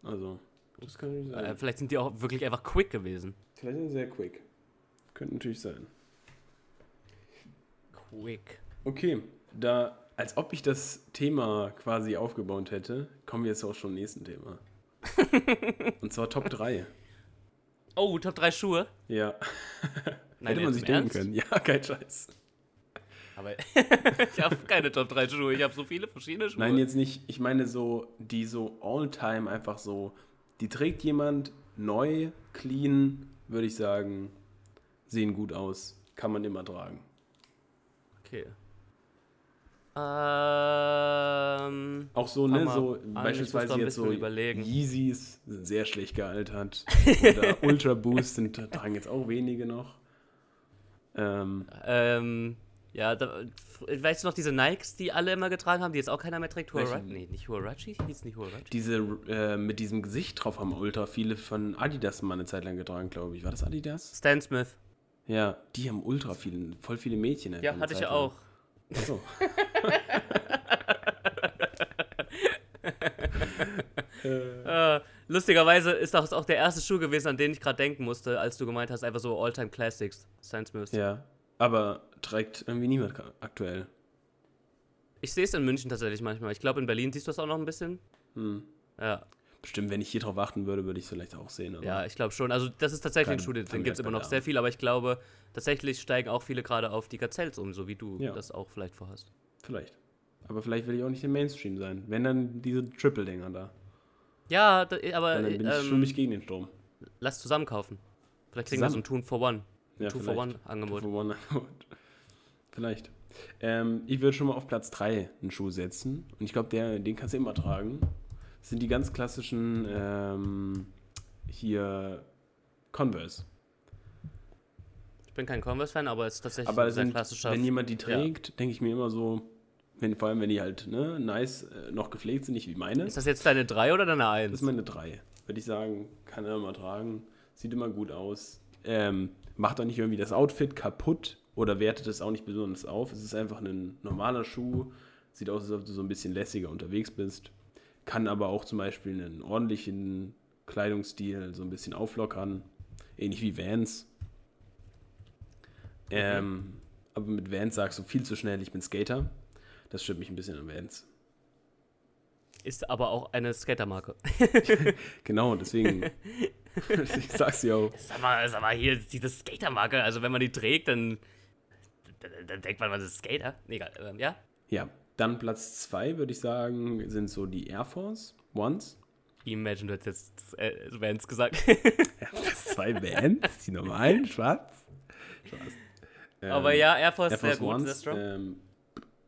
[SPEAKER 1] Also. Das kann nicht sein.
[SPEAKER 2] äh, vielleicht sind die auch wirklich einfach quick gewesen.
[SPEAKER 1] Vielleicht sind sie sehr quick. Könnte natürlich sein.
[SPEAKER 2] Quick.
[SPEAKER 1] Okay, da, als ob ich das Thema quasi aufgebaut hätte, kommen wir jetzt auch schon zum nächsten Thema. Und zwar Top 3.
[SPEAKER 2] Oh, Top 3 Schuhe.
[SPEAKER 1] Ja.
[SPEAKER 2] Nein,
[SPEAKER 1] Hätte man sich denken
[SPEAKER 2] Ernst?
[SPEAKER 1] können. Ja, kein Scheiß.
[SPEAKER 2] Aber ich habe keine Top 3 Schuhe. Ich habe so viele verschiedene Schuhe.
[SPEAKER 1] Nein, jetzt nicht. Ich meine so, die so all-time einfach so, die trägt jemand neu, clean, würde ich sagen, sehen gut aus. Kann man immer tragen.
[SPEAKER 2] Okay. Ähm.
[SPEAKER 1] Auch so, ne, so
[SPEAKER 2] muss
[SPEAKER 1] beispielsweise jetzt so
[SPEAKER 2] überlegen.
[SPEAKER 1] Yeezys sind sehr schlecht gealtert. Oder Ultra Boost sind, tragen jetzt auch wenige noch. Ähm,
[SPEAKER 2] Ähm. Ja, da, weißt du noch diese Nikes, die alle immer getragen haben, die jetzt auch keiner mehr trägt? Huarachi? Nee, nicht Huarachi? Hieß nicht Huarachi?
[SPEAKER 1] diese äh, mit diesem Gesicht drauf haben ultra viele von Adidas mal eine Zeit lang getragen, glaube ich. War das Adidas?
[SPEAKER 2] Stan Smith.
[SPEAKER 1] Ja, die haben ultra viele, voll viele Mädchen.
[SPEAKER 2] Ja, hatte ich ja auch.
[SPEAKER 1] Achso.
[SPEAKER 2] Äh, lustigerweise ist das auch der erste Schuh gewesen, an den ich gerade denken musste, als du gemeint hast, einfach so All-Time Classics. Stan Smith.
[SPEAKER 1] Ja, aber trägt irgendwie niemand aktuell.
[SPEAKER 2] Ich sehe es in München tatsächlich manchmal. Ich glaube, in Berlin siehst du das auch noch ein bisschen.
[SPEAKER 1] Hm.
[SPEAKER 2] Ja,
[SPEAKER 1] Bestimmt, wenn ich hier drauf achten würde, würde ich es vielleicht auch sehen.
[SPEAKER 2] Ja ich glaube schon. Also, das ist tatsächlich ein Schuh, den gibt es immer noch sehr viel, aber ich glaube, tatsächlich steigen auch viele gerade auf die Gazelles um, so wie du
[SPEAKER 1] Ja.
[SPEAKER 2] das auch vielleicht vorhast.
[SPEAKER 1] Vielleicht. Aber vielleicht will ich auch nicht im Mainstream sein. Wenn dann diese Triple-Dinger da.
[SPEAKER 2] Ja, da, aber
[SPEAKER 1] Dann bin ich
[SPEAKER 2] ähm,
[SPEAKER 1] schwimme ich gegen den Strom.
[SPEAKER 2] lass zusammen kaufen. Vielleicht kriegen wir so ein
[SPEAKER 1] Zusammen?
[SPEAKER 2] Two for One.
[SPEAKER 1] Ja,
[SPEAKER 2] Two for. One Angebot.
[SPEAKER 1] Two for one Angebot. Vielleicht. Ähm, ich würde schon mal auf Platz 3 einen Schuh setzen. Und ich glaube, den kannst du immer tragen. Das sind die ganz klassischen ähm, hier Converse.
[SPEAKER 2] Ich bin kein Converse-Fan, aber es ist tatsächlich
[SPEAKER 1] Aber
[SPEAKER 2] ein sehr
[SPEAKER 1] sind,
[SPEAKER 2] klassischer.
[SPEAKER 1] wenn jemand die trägt, denke ich mir immer so, wenn, vor allem wenn die halt ne, nice äh, noch gepflegt sind, nicht wie meine.
[SPEAKER 2] ist das jetzt deine 3 oder deine 1?
[SPEAKER 1] Das ist meine 3. Würde ich sagen, kann er immer tragen. Sieht immer gut aus. Ähm, macht auch nicht irgendwie das Outfit kaputt oder wertet es auch nicht besonders auf. Es ist einfach ein normaler Schuh. Sieht aus, als ob du so ein bisschen lässiger unterwegs bist. Kann aber auch zum Beispiel einen ordentlichen Kleidungsstil so ein bisschen auflockern. Ähnlich wie Vans. Ähm, aber mit Vans sagst du viel zu schnell, ich bin Skater. Das stört mich ein bisschen an Vans.
[SPEAKER 2] Ist aber auch eine Skatermarke.
[SPEAKER 1] Genau, deswegen. ich sag's ja auch.
[SPEAKER 2] Sag mal, sag mal, hier diese Skatermarke, also wenn man die trägt, dann, dann, dann denkt man, man ist Skater. Egal, ähm, ja?
[SPEAKER 1] Ja, dann Platz 2 würde ich sagen, sind so die Air Force Ones.
[SPEAKER 2] Imagine, du hättest jetzt äh, Vans gesagt.
[SPEAKER 1] Ja, Platz 2 Vans, die normalen, schwarz. Spaß. Ähm,
[SPEAKER 2] aber ja, Air Force,
[SPEAKER 1] Air
[SPEAKER 2] sehr
[SPEAKER 1] Force
[SPEAKER 2] gut, sehr
[SPEAKER 1] Ones,
[SPEAKER 2] strong.
[SPEAKER 1] ähm,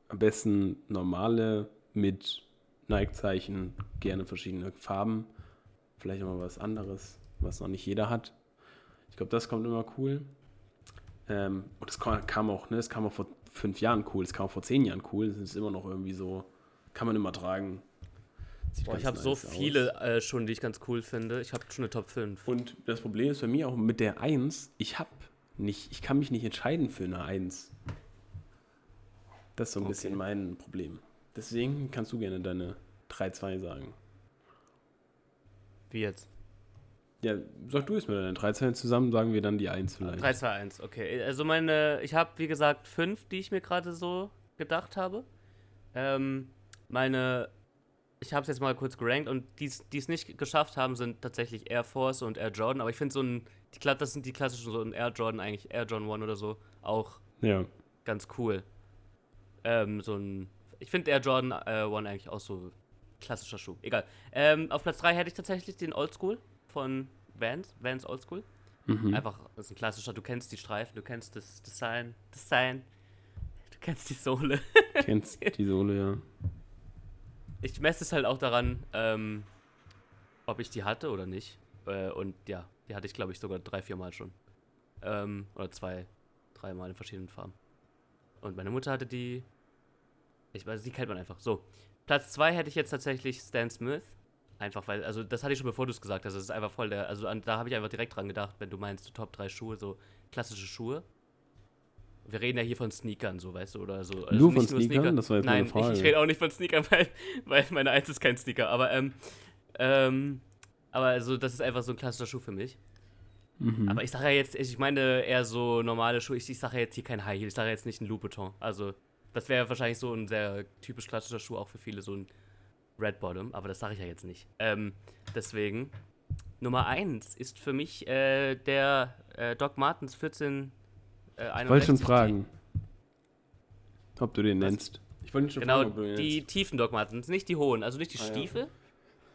[SPEAKER 1] am besten normale mit Nike-Zeichen, gerne verschiedene Farben. Vielleicht auch mal was anderes, was noch nicht jeder hat. Ich glaube, das kommt immer cool. Ähm, und das kam auch, ne, das kam auch vor fünf Jahren cool, das kam auch vor zehn Jahren cool. Das ist immer noch irgendwie so, kann man immer tragen.
[SPEAKER 2] Boah, ich habe so
[SPEAKER 1] nice aus.
[SPEAKER 2] viele äh, schon, die ich ganz cool finde. Ich habe schon eine Top 5.
[SPEAKER 1] Und das Problem ist bei mir auch mit der 1, ich habe nicht, ich kann mich nicht entscheiden für eine 1. Das ist so ein
[SPEAKER 2] Okay.
[SPEAKER 1] bisschen mein Problem. Deswegen kannst du gerne deine 3-2 sagen.
[SPEAKER 2] Wie jetzt?
[SPEAKER 1] Ja, sag du es mir deine 3-2 zusammen, sagen wir dann die 1 vielleicht.
[SPEAKER 2] 3, 2, 1, okay. Also meine, ich habe wie gesagt fünf, die ich mir gerade so gedacht habe. Ähm, meine, ich habe es jetzt mal kurz gerankt und die es nicht geschafft haben, sind tatsächlich Air Force und Air Jordan. Aber ich finde so ein, die, das sind die klassischen, so ein Air Jordan eigentlich, Air Jordan 1 oder so, auch
[SPEAKER 1] Ja.
[SPEAKER 2] ganz cool. Ähm, so ein, ich finde Air Jordan äh, 1 eigentlich auch so klassischer Schuh. Egal. Ähm, auf Platz 3 hätte ich tatsächlich den Oldschool von Vans, Vans Oldschool.
[SPEAKER 1] Mhm.
[SPEAKER 2] Einfach, das ist ein klassischer, du kennst die Streifen, du kennst das Design, Design, du kennst die Sohle.
[SPEAKER 1] Kennst die Sohle, ja.
[SPEAKER 2] Ich messe es halt auch daran, ähm, ob ich die hatte oder nicht. Äh, und ja, die hatte ich, glaube ich, sogar drei, vier Mal schon. Ähm, oder zwei, dreimal in verschiedenen Farben. Und meine Mutter hatte die. Ich weiß, die kennt man einfach. So. Platz zwei hätte ich jetzt tatsächlich Stan Smith. Einfach weil, also das hatte ich schon bevor du es gesagt hast. Das ist einfach voll der, also an, da habe ich einfach direkt dran gedacht, wenn du meinst, so Top 3 Schuhe, so klassische Schuhe. Wir reden ja hier von Sneakern, so, weißt du, oder so. Also
[SPEAKER 1] Nur von Sneakern? Das war jetzt meine
[SPEAKER 2] Nein,
[SPEAKER 1] Frage.
[SPEAKER 2] Ich, ich rede auch nicht von Sneakern, weil, weil meine Eins ist kein Sneaker. Aber, ähm, ähm, aber also, das ist einfach so ein klassischer Schuh für mich.
[SPEAKER 1] Mhm.
[SPEAKER 2] Aber ich sage ja jetzt, ich meine eher so normale Schuhe. Ich, ich sage ja jetzt hier kein High Heel, ich sage jetzt nicht ein Louboutin. Also, das wäre wahrscheinlich so ein sehr typisch klassischer Schuh, auch für viele so ein Red Bottom. Aber das sage ich ja jetzt nicht. Ähm, deswegen, Nummer 1 ist für mich äh, der äh, Doc Martens 14. Äh,
[SPEAKER 1] Ich wollte schon
[SPEAKER 2] 61.
[SPEAKER 1] fragen, ob du den
[SPEAKER 2] Was?
[SPEAKER 1] nennst. Ich wollte schon
[SPEAKER 2] Genau,
[SPEAKER 1] fragen, ob du den
[SPEAKER 2] die
[SPEAKER 1] nennst.
[SPEAKER 2] tiefen Doc Martens, nicht die hohen, also nicht die
[SPEAKER 1] Ah, ja.
[SPEAKER 2] Stiefel,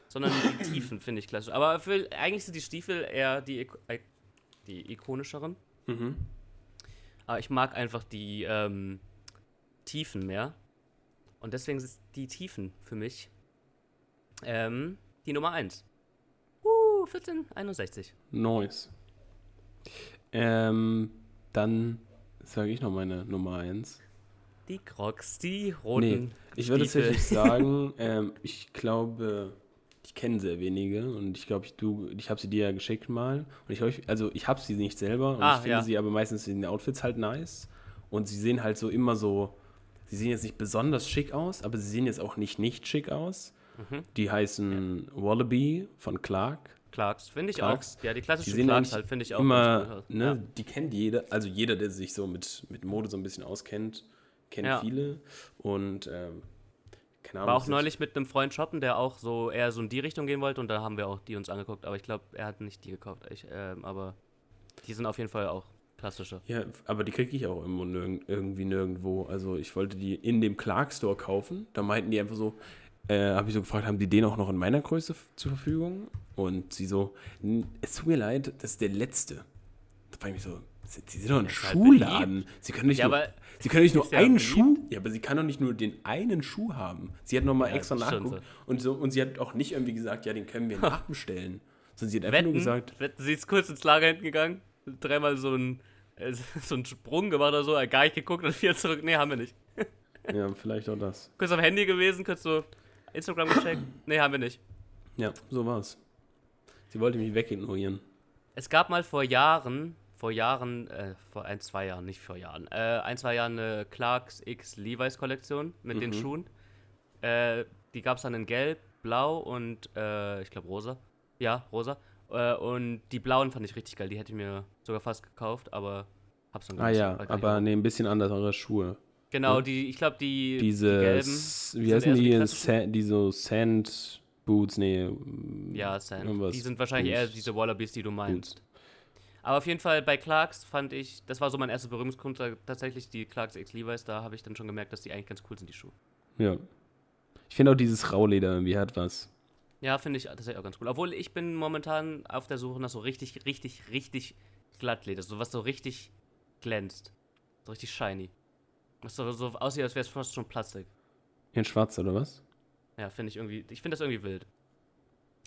[SPEAKER 2] sondern die tiefen finde ich klassisch. Aber für, eigentlich sind die Stiefel eher die, die ikonischeren.
[SPEAKER 1] Mhm.
[SPEAKER 2] Aber ich mag einfach die ähm, Tiefen mehr. Und deswegen sind die Tiefen für mich ähm, die Nummer 1. Uh, 1461.
[SPEAKER 1] Nice. Ähm, dann sage ich noch meine Nummer 1.
[SPEAKER 2] Die Crocs, die roten.
[SPEAKER 1] Nee, ich würde tatsächlich sagen, ähm, ich glaube, ich kenne sehr wenige und ich glaube, ich, du, ich habe sie dir ja geschickt mal. Und ich glaube, also ich habe sie nicht selber und
[SPEAKER 2] Ah,
[SPEAKER 1] ich finde
[SPEAKER 2] ja.
[SPEAKER 1] sie aber meistens in den Outfits halt nice. Und sie sehen halt so immer so, sie sehen jetzt nicht besonders schick aus, aber sie sehen jetzt auch nicht nicht schick aus.
[SPEAKER 2] Mhm.
[SPEAKER 1] Die heißen Wallaby von Clark.
[SPEAKER 2] Clarks, finde ich
[SPEAKER 1] Clarks.
[SPEAKER 2] auch. Ja, die
[SPEAKER 1] Die
[SPEAKER 2] klassischen
[SPEAKER 1] sehen
[SPEAKER 2] Clarks halt, finde ich auch.
[SPEAKER 1] immer, ne,
[SPEAKER 2] Ja.
[SPEAKER 1] die kennt jeder, also jeder, der sich so mit, mit Mode so ein bisschen auskennt, kennt
[SPEAKER 2] Ja.
[SPEAKER 1] viele. Und ähm, keine Ahnung.
[SPEAKER 2] War auch neulich mit einem Freund shoppen, der auch so eher so in die Richtung gehen wollte und da haben wir auch die uns angeguckt. Aber ich glaube, er hat nicht die gekauft. Ich, ähm, aber die sind auf jeden Fall auch klassische.
[SPEAKER 1] Ja, aber die kriege ich auch immer nirg irgendwie nirgendwo. Also ich wollte die in dem Clark Store kaufen. Da meinten die einfach so, äh, habe ich so gefragt, haben die den auch noch in meiner Größe zur Verfügung? Und sie so, "N- es tut mir leid, das ist der letzte. Da frage ich mich so, Sie, sie sind doch ein
[SPEAKER 2] halt
[SPEAKER 1] Schuhladen. Sie können nicht
[SPEAKER 2] Ja,
[SPEAKER 1] nur, sie können nicht nur einen. Schuh. Ja, aber sie kann doch nicht nur den einen Schuh haben. Sie hat nochmal
[SPEAKER 2] Ja,
[SPEAKER 1] extra nachgeguckt. Und, so, und sie hat auch nicht irgendwie gesagt, ja, den können wir nachbestellen. Sondern sie hat einfach nur
[SPEAKER 2] Wetten,
[SPEAKER 1] gesagt,
[SPEAKER 2] Wetten, sie ist kurz ins Lager hinten gegangen, dreimal so ein äh, so einen Sprung gemacht oder so, gar nicht geguckt und wieder zurück. Nee, haben wir nicht.
[SPEAKER 1] ja, vielleicht auch das.
[SPEAKER 2] Kurz am Handy gewesen, kurz so Instagram gecheckt. Nee, haben wir nicht.
[SPEAKER 1] Ja, so war's. Sie wollte mich wegignorieren.
[SPEAKER 2] Es gab mal vor Jahren, vor Jahren, äh, vor ein, zwei Jahren, nicht vor Jahren, äh, ein, zwei Jahren eine Clarks X Levi's Kollektion mit den
[SPEAKER 1] Mhm.
[SPEAKER 2] Schuhen. Äh, die gab es dann in Gelb, Blau und äh, ich glaube rosa. Ja, rosa. Äh, und die blauen fand ich richtig geil. Die hätte ich mir sogar fast gekauft, aber hab's dann
[SPEAKER 1] Ah ja, aber nee, ein bisschen andere Schuhe.
[SPEAKER 2] Genau,
[SPEAKER 1] ne?
[SPEAKER 2] die, ich glaube, die,
[SPEAKER 1] Diese,
[SPEAKER 2] die gelben.
[SPEAKER 1] Wie heißen
[SPEAKER 2] eher so die
[SPEAKER 1] die?
[SPEAKER 2] klassischen.
[SPEAKER 1] Sa die so Sand Boots, nee. mm,
[SPEAKER 2] Ja, Sand.
[SPEAKER 1] irgendwas
[SPEAKER 2] Die sind wahrscheinlich eher
[SPEAKER 1] Boots.
[SPEAKER 2] diese Wallabies, die du meinst. Aber auf jeden Fall bei Clarks fand ich, das war so mein erster Berührungspunkt, tatsächlich die Clarks X Levi's, da habe ich dann schon gemerkt, dass die eigentlich ganz cool sind, die Schuhe.
[SPEAKER 1] Ja. Ich finde auch dieses Rauleder irgendwie hat was.
[SPEAKER 2] Ja, finde ich tatsächlich auch ganz cool. Obwohl ich bin momentan auf der Suche nach so richtig, richtig, richtig Glattleder, so was so richtig glänzt. So richtig shiny. Was so, so aussieht, als wäre es fast schon Plastik.
[SPEAKER 1] In schwarz oder was?
[SPEAKER 2] Ja, finde ich irgendwie, ich finde das irgendwie wild.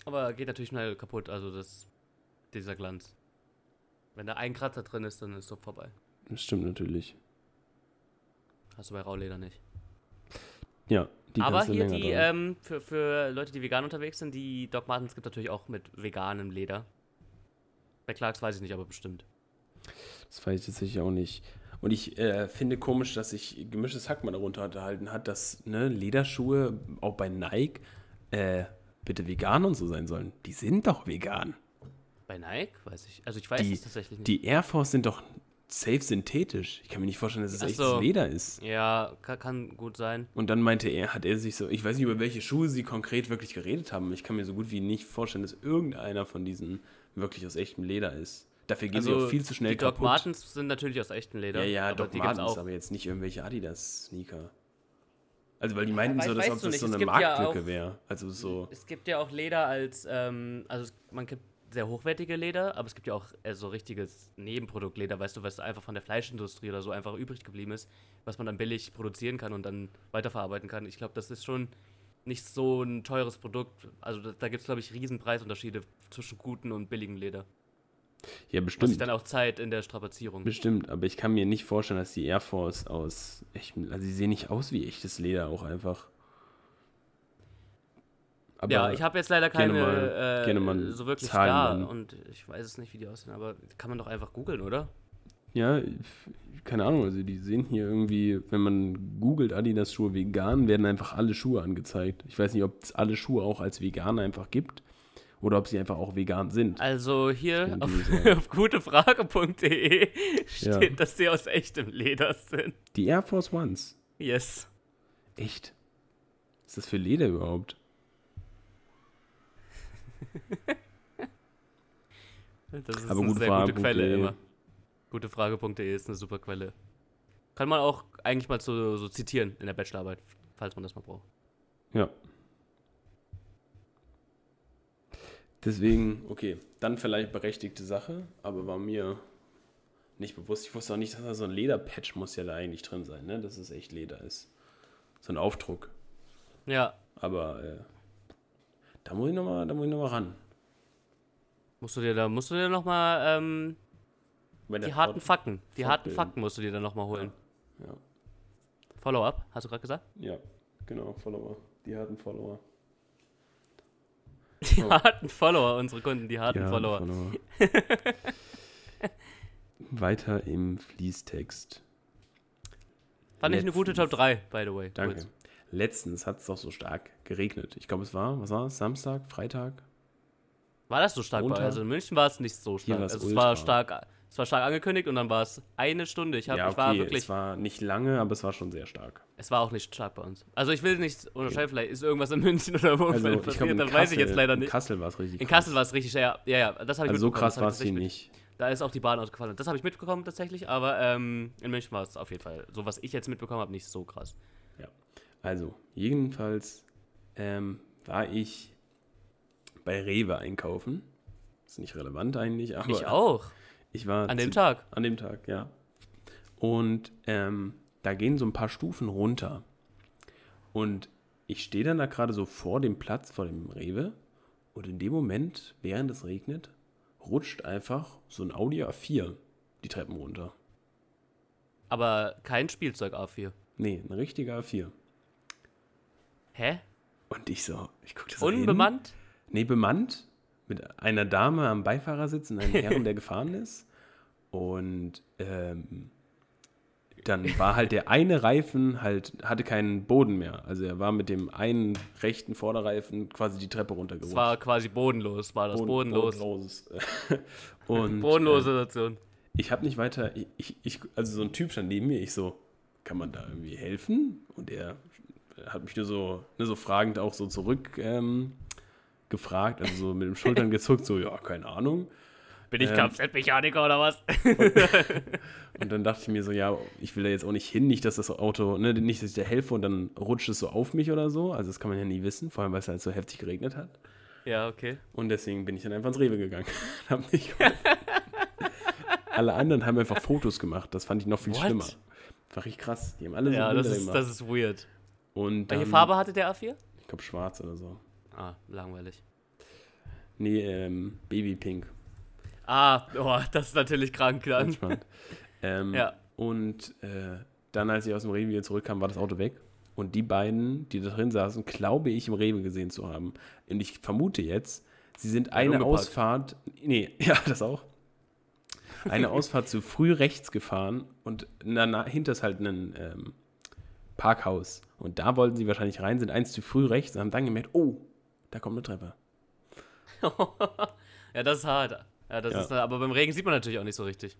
[SPEAKER 2] Aber geht natürlich schnell kaputt, also das, dieser Glanz. Wenn da ein Kratzer drin ist, dann ist so vorbei.
[SPEAKER 1] Das stimmt natürlich.
[SPEAKER 2] Hast du bei Rauleder nicht.
[SPEAKER 1] Ja, die
[SPEAKER 2] Aber hier
[SPEAKER 1] länger
[SPEAKER 2] die, ähm, für, für Leute, die vegan unterwegs sind, die Doc Martens gibt natürlich auch mit veganem Leder. Bei Clarks weiß ich nicht, aber bestimmt.
[SPEAKER 1] Das weiß ich tatsächlich auch nicht. Und ich äh, finde komisch, dass sich gemischtes Hack mal darunter unterhalten hat, dass ne, Lederschuhe auch bei Nike äh, bitte vegan und so sein sollen. Die sind doch vegan.
[SPEAKER 2] Bei Nike weiß ich. Also ich weiß
[SPEAKER 1] Die-
[SPEAKER 2] es tatsächlich nicht.
[SPEAKER 1] Die Air Force sind doch safe synthetisch. Ich kann mir nicht vorstellen, dass es echtes
[SPEAKER 2] so.
[SPEAKER 1] Leder ist.
[SPEAKER 2] ja, kann, kann gut sein.
[SPEAKER 1] Und dann meinte er, hat er sich so, ich weiß nicht, über welche Schuhe sie konkret wirklich geredet haben. Ich kann mir so gut wie nicht vorstellen, dass irgendeiner von diesen wirklich aus echtem Leder ist. Dafür gehen sie auch viel zu schnell
[SPEAKER 2] Also die Doc
[SPEAKER 1] kaputt.
[SPEAKER 2] Martens sind natürlich aus echtem Leder.
[SPEAKER 1] Ja, ja,
[SPEAKER 2] aber
[SPEAKER 1] Doc
[SPEAKER 2] die
[SPEAKER 1] Martens,
[SPEAKER 2] auch.
[SPEAKER 1] aber jetzt nicht irgendwelche Adidas-Sneaker. Also, weil die meinten
[SPEAKER 2] weiß-
[SPEAKER 1] so, dass ob das
[SPEAKER 2] nicht,
[SPEAKER 1] so eine
[SPEAKER 2] ja
[SPEAKER 1] Marktlücke
[SPEAKER 2] auch-
[SPEAKER 1] wäre. Also so,
[SPEAKER 2] Es gibt ja auch Leder als, ähm, also man gibt sehr hochwertige Leder, aber es gibt ja auch äh, so richtiges Nebenproduktleder, weißt du, was einfach von der Fleischindustrie oder so einfach übrig geblieben ist, was man dann billig produzieren kann und dann weiterverarbeiten kann. Ich glaube, das ist schon nicht so ein teures Produkt. Also da, da gibt es, glaube ich, riesen Preisunterschiede zwischen gutem und billigem Leder.
[SPEAKER 1] ja,
[SPEAKER 2] Was sich
[SPEAKER 1] bestimmt.
[SPEAKER 2] dann auch Zeit in der Strapazierung.
[SPEAKER 1] Bestimmt, aber ich kann mir nicht vorstellen, dass die Air Force aus echtem, also sie sehen nicht aus wie echtes Leder auch einfach. Aber
[SPEAKER 2] ja, ich habe jetzt leider keine
[SPEAKER 1] mal-
[SPEAKER 2] äh, so wirklich
[SPEAKER 1] Zahlen
[SPEAKER 2] da
[SPEAKER 1] nennen.
[SPEAKER 2] und ich weiß es nicht, wie die aussehen, aber kann man doch einfach googeln, oder?
[SPEAKER 1] Ja, keine Ahnung, also die sehen hier irgendwie, wenn man googelt Adidas Schuhe vegan, werden einfach alle Schuhe angezeigt. Ich weiß nicht, ob es alle Schuhe auch als vegan einfach gibt oder ob sie einfach auch vegan sind.
[SPEAKER 2] Also hier auf, auf gutefrage.de steht,
[SPEAKER 1] Ja.
[SPEAKER 2] dass sie aus echtem Leder sind.
[SPEAKER 1] Die Air Force Ones.
[SPEAKER 2] Yes.
[SPEAKER 1] Echt? Was ist das für Leder überhaupt?
[SPEAKER 2] Das ist
[SPEAKER 1] Aber
[SPEAKER 2] eine
[SPEAKER 1] gute
[SPEAKER 2] sehr
[SPEAKER 1] Frage,
[SPEAKER 2] gute Quelle immer. Gutefrage.de ist eine super Quelle. Kann man auch eigentlich mal so, so zitieren in der Bachelorarbeit, falls man das mal braucht.
[SPEAKER 1] Ja. Deswegen, okay, dann vielleicht berechtigte Sache, aber war mir nicht bewusst. Ich wusste auch nicht, dass da so ein Lederpatch muss ja da eigentlich drin sein, ne? Dass es echt Leder ist. So ein Aufdruck.
[SPEAKER 2] Ja,
[SPEAKER 1] Aber äh, da muss ich nochmal, da muss ich noch mal ran.
[SPEAKER 2] musst du dir da, musst du dir nochmal ähm, die harten Fakten, die harten. Fakten musst du dir dann nochmal holen.
[SPEAKER 1] Ja,
[SPEAKER 2] Follow-up, hast du gerade gesagt?
[SPEAKER 1] ja, genau, Follower. Die harten Follower.
[SPEAKER 2] Die
[SPEAKER 1] Oh.
[SPEAKER 2] harten Follower, unsere Kunden, die harten
[SPEAKER 1] Die harten
[SPEAKER 2] Follower.
[SPEAKER 1] Follower. Weiter im Fließtext.
[SPEAKER 2] Fand ich eine gute
[SPEAKER 1] Letztens.
[SPEAKER 2] Top 3, by the way.
[SPEAKER 1] Danke.
[SPEAKER 2] Kurz.
[SPEAKER 1] Letztens hat es doch so stark geregnet. Ich glaube, es war, was war es? Samstag, Freitag?
[SPEAKER 2] War das so stark bei
[SPEAKER 1] Montag?
[SPEAKER 2] Also in München war es nicht so stark. Also es war stark, es war stark angekündigt und dann war es eine Stunde. Ich, hab,
[SPEAKER 1] ja,
[SPEAKER 2] ich war
[SPEAKER 1] okay,
[SPEAKER 2] wirklich,
[SPEAKER 1] es war nicht lange, aber es war schon sehr stark.
[SPEAKER 2] es war auch nicht stark bei uns. Also ich will nicht unterscheiden, vielleicht ist irgendwas in München oder wo
[SPEAKER 1] Also, ich
[SPEAKER 2] passiert,
[SPEAKER 1] glaube, in
[SPEAKER 2] dann
[SPEAKER 1] Kassel,
[SPEAKER 2] weiß ich jetzt leider
[SPEAKER 1] in
[SPEAKER 2] nicht.
[SPEAKER 1] Kassel war es richtig
[SPEAKER 2] In
[SPEAKER 1] krass.
[SPEAKER 2] Kassel war es richtig, ja, ja, ja, das habe ich
[SPEAKER 1] Also so krass
[SPEAKER 2] das
[SPEAKER 1] war es hier nicht.
[SPEAKER 2] Da ist auch die Bahn ausgefallen. Das habe ich mitbekommen tatsächlich, aber ähm, in München war es auf jeden Fall, so was ich jetzt mitbekommen habe, nicht so krass.
[SPEAKER 1] Also, jedenfalls ähm, war ich bei Rewe einkaufen. Ist nicht relevant eigentlich, aber
[SPEAKER 2] ich auch.
[SPEAKER 1] Ich war
[SPEAKER 2] An dem Tag.
[SPEAKER 1] An dem Tag, ja. Und ähm, da gehen so ein paar Stufen runter. Und ich stehe dann da gerade so vor dem Platz, vor dem Rewe. Und in dem Moment, während es regnet, rutscht einfach so ein Audi A4 die Treppen runter.
[SPEAKER 2] Aber kein Spielzeug A4.
[SPEAKER 1] Nee, ein richtiger A4.
[SPEAKER 2] Hä?
[SPEAKER 1] Und ich so, ich gucke das.
[SPEAKER 2] Unbemannt?
[SPEAKER 1] Nee, bemannt. Mit einer Dame am Beifahrersitz und einem Herrn, der gefahren ist. Und ähm, dann war halt der eine Reifen halt, hatte keinen Boden mehr. Also er war mit dem einen rechten Vorderreifen quasi die Treppe
[SPEAKER 2] Es
[SPEAKER 1] runtergerutscht.
[SPEAKER 2] war quasi bodenlos, war das
[SPEAKER 1] Boden-
[SPEAKER 2] bodenlos.
[SPEAKER 1] Bodenlos. und
[SPEAKER 2] Bodenlose
[SPEAKER 1] äh,
[SPEAKER 2] Situation.
[SPEAKER 1] ich habe nicht weiter, ich, ich, also so ein Typ stand neben mir, ich so, kann man da irgendwie helfen? Und er hat mich nur so, nur so fragend auch so zurück ähm, gefragt, also so mit den Schultern gezuckt, so, ja, keine Ahnung.
[SPEAKER 2] Bin ich
[SPEAKER 1] ähm,
[SPEAKER 2] Kfz-Mechaniker oder was?
[SPEAKER 1] Und dann dachte ich mir so, ja, ich will da jetzt auch nicht hin, nicht, dass das Auto, ne, nicht, dass ich da helfe und dann rutscht es so auf mich oder so. Also das kann man ja nie wissen, vor allem, weil es halt so heftig geregnet hat.
[SPEAKER 2] ja, okay.
[SPEAKER 1] Und deswegen bin ich dann einfach ins Rewe gegangen. Hab nicht alle anderen haben einfach Fotos gemacht. Das fand ich noch viel
[SPEAKER 2] What?
[SPEAKER 1] schlimmer. War richtig krass. Die haben alle so
[SPEAKER 2] Ja, das ist,
[SPEAKER 1] gemacht.
[SPEAKER 2] das ist weird.
[SPEAKER 1] Und
[SPEAKER 2] Welche
[SPEAKER 1] dann,
[SPEAKER 2] Farbe hatte der A4?
[SPEAKER 1] Ich glaube schwarz oder so.
[SPEAKER 2] Ah, langweilig.
[SPEAKER 1] Nee, ähm, Babypink.
[SPEAKER 2] Ah, oh, das ist natürlich krank dann.
[SPEAKER 1] Ähm,
[SPEAKER 2] Ja.
[SPEAKER 1] Und äh, dann, als ich aus dem Rewe wieder zurückkam, war das Auto weg. Und die beiden, die da drin saßen, glaube ich, im Rewe gesehen zu haben. Und ich vermute jetzt, sie sind eine
[SPEAKER 2] umgeparkt.
[SPEAKER 1] Ausfahrt, nee, ja, das auch. Eine Ausfahrt zu früh rechts gefahren und dahinter ist halt ein ähm, Parkhaus. Und da wollten sie wahrscheinlich rein, sind eins zu früh rechts und haben dann gemerkt, oh, da kommt eine Treppe.
[SPEAKER 2] ja, das ist hart. Ja, das
[SPEAKER 1] Ja.
[SPEAKER 2] Ist, aber beim Regen sieht man natürlich auch nicht so richtig,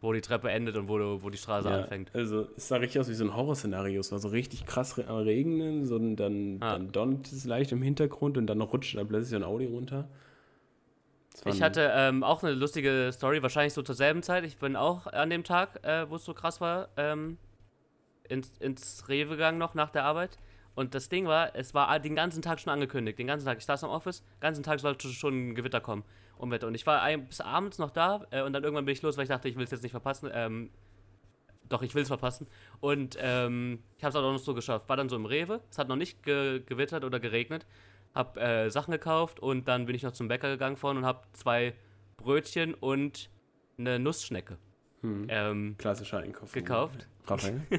[SPEAKER 2] wo die Treppe endet und wo, wo die Straße
[SPEAKER 1] Ja,
[SPEAKER 2] anfängt.
[SPEAKER 1] Also es sah richtig aus wie so ein Horrorszenario. Es war so richtig krass am Regnen, so ein- dann,
[SPEAKER 2] Ah.
[SPEAKER 1] dann donnert es leicht im Hintergrund und dann rutscht da plötzlich so ein Audi runter.
[SPEAKER 2] Ich hatte ähm, auch eine lustige Story, wahrscheinlich so zur selben Zeit. Ich bin auch an dem Tag, äh, wo es so krass war, ähm, ins, ins Rewe gegangen noch nach der Arbeit. Und das Ding war, es war den ganzen Tag schon angekündigt. Den ganzen Tag. Ich saß im Office, den ganzen Tag sollte schon ein Gewitter kommen. Unwetter. Und ich war ein, bis abends noch da äh, und dann irgendwann bin ich los, weil ich dachte, ich will es jetzt nicht verpassen. Ähm, doch, ich will es verpassen. Und ähm, ich habe es auch noch so geschafft. War dann so im Rewe. Es hat noch nicht ge gewittert oder geregnet. Hab äh, Sachen gekauft und dann bin ich noch zum Bäcker gegangen vorhin und hab zwei Brötchen und eine Nussschnecke
[SPEAKER 1] hm,
[SPEAKER 2] ähm,
[SPEAKER 1] klassischer Einkauf.
[SPEAKER 2] gekauft.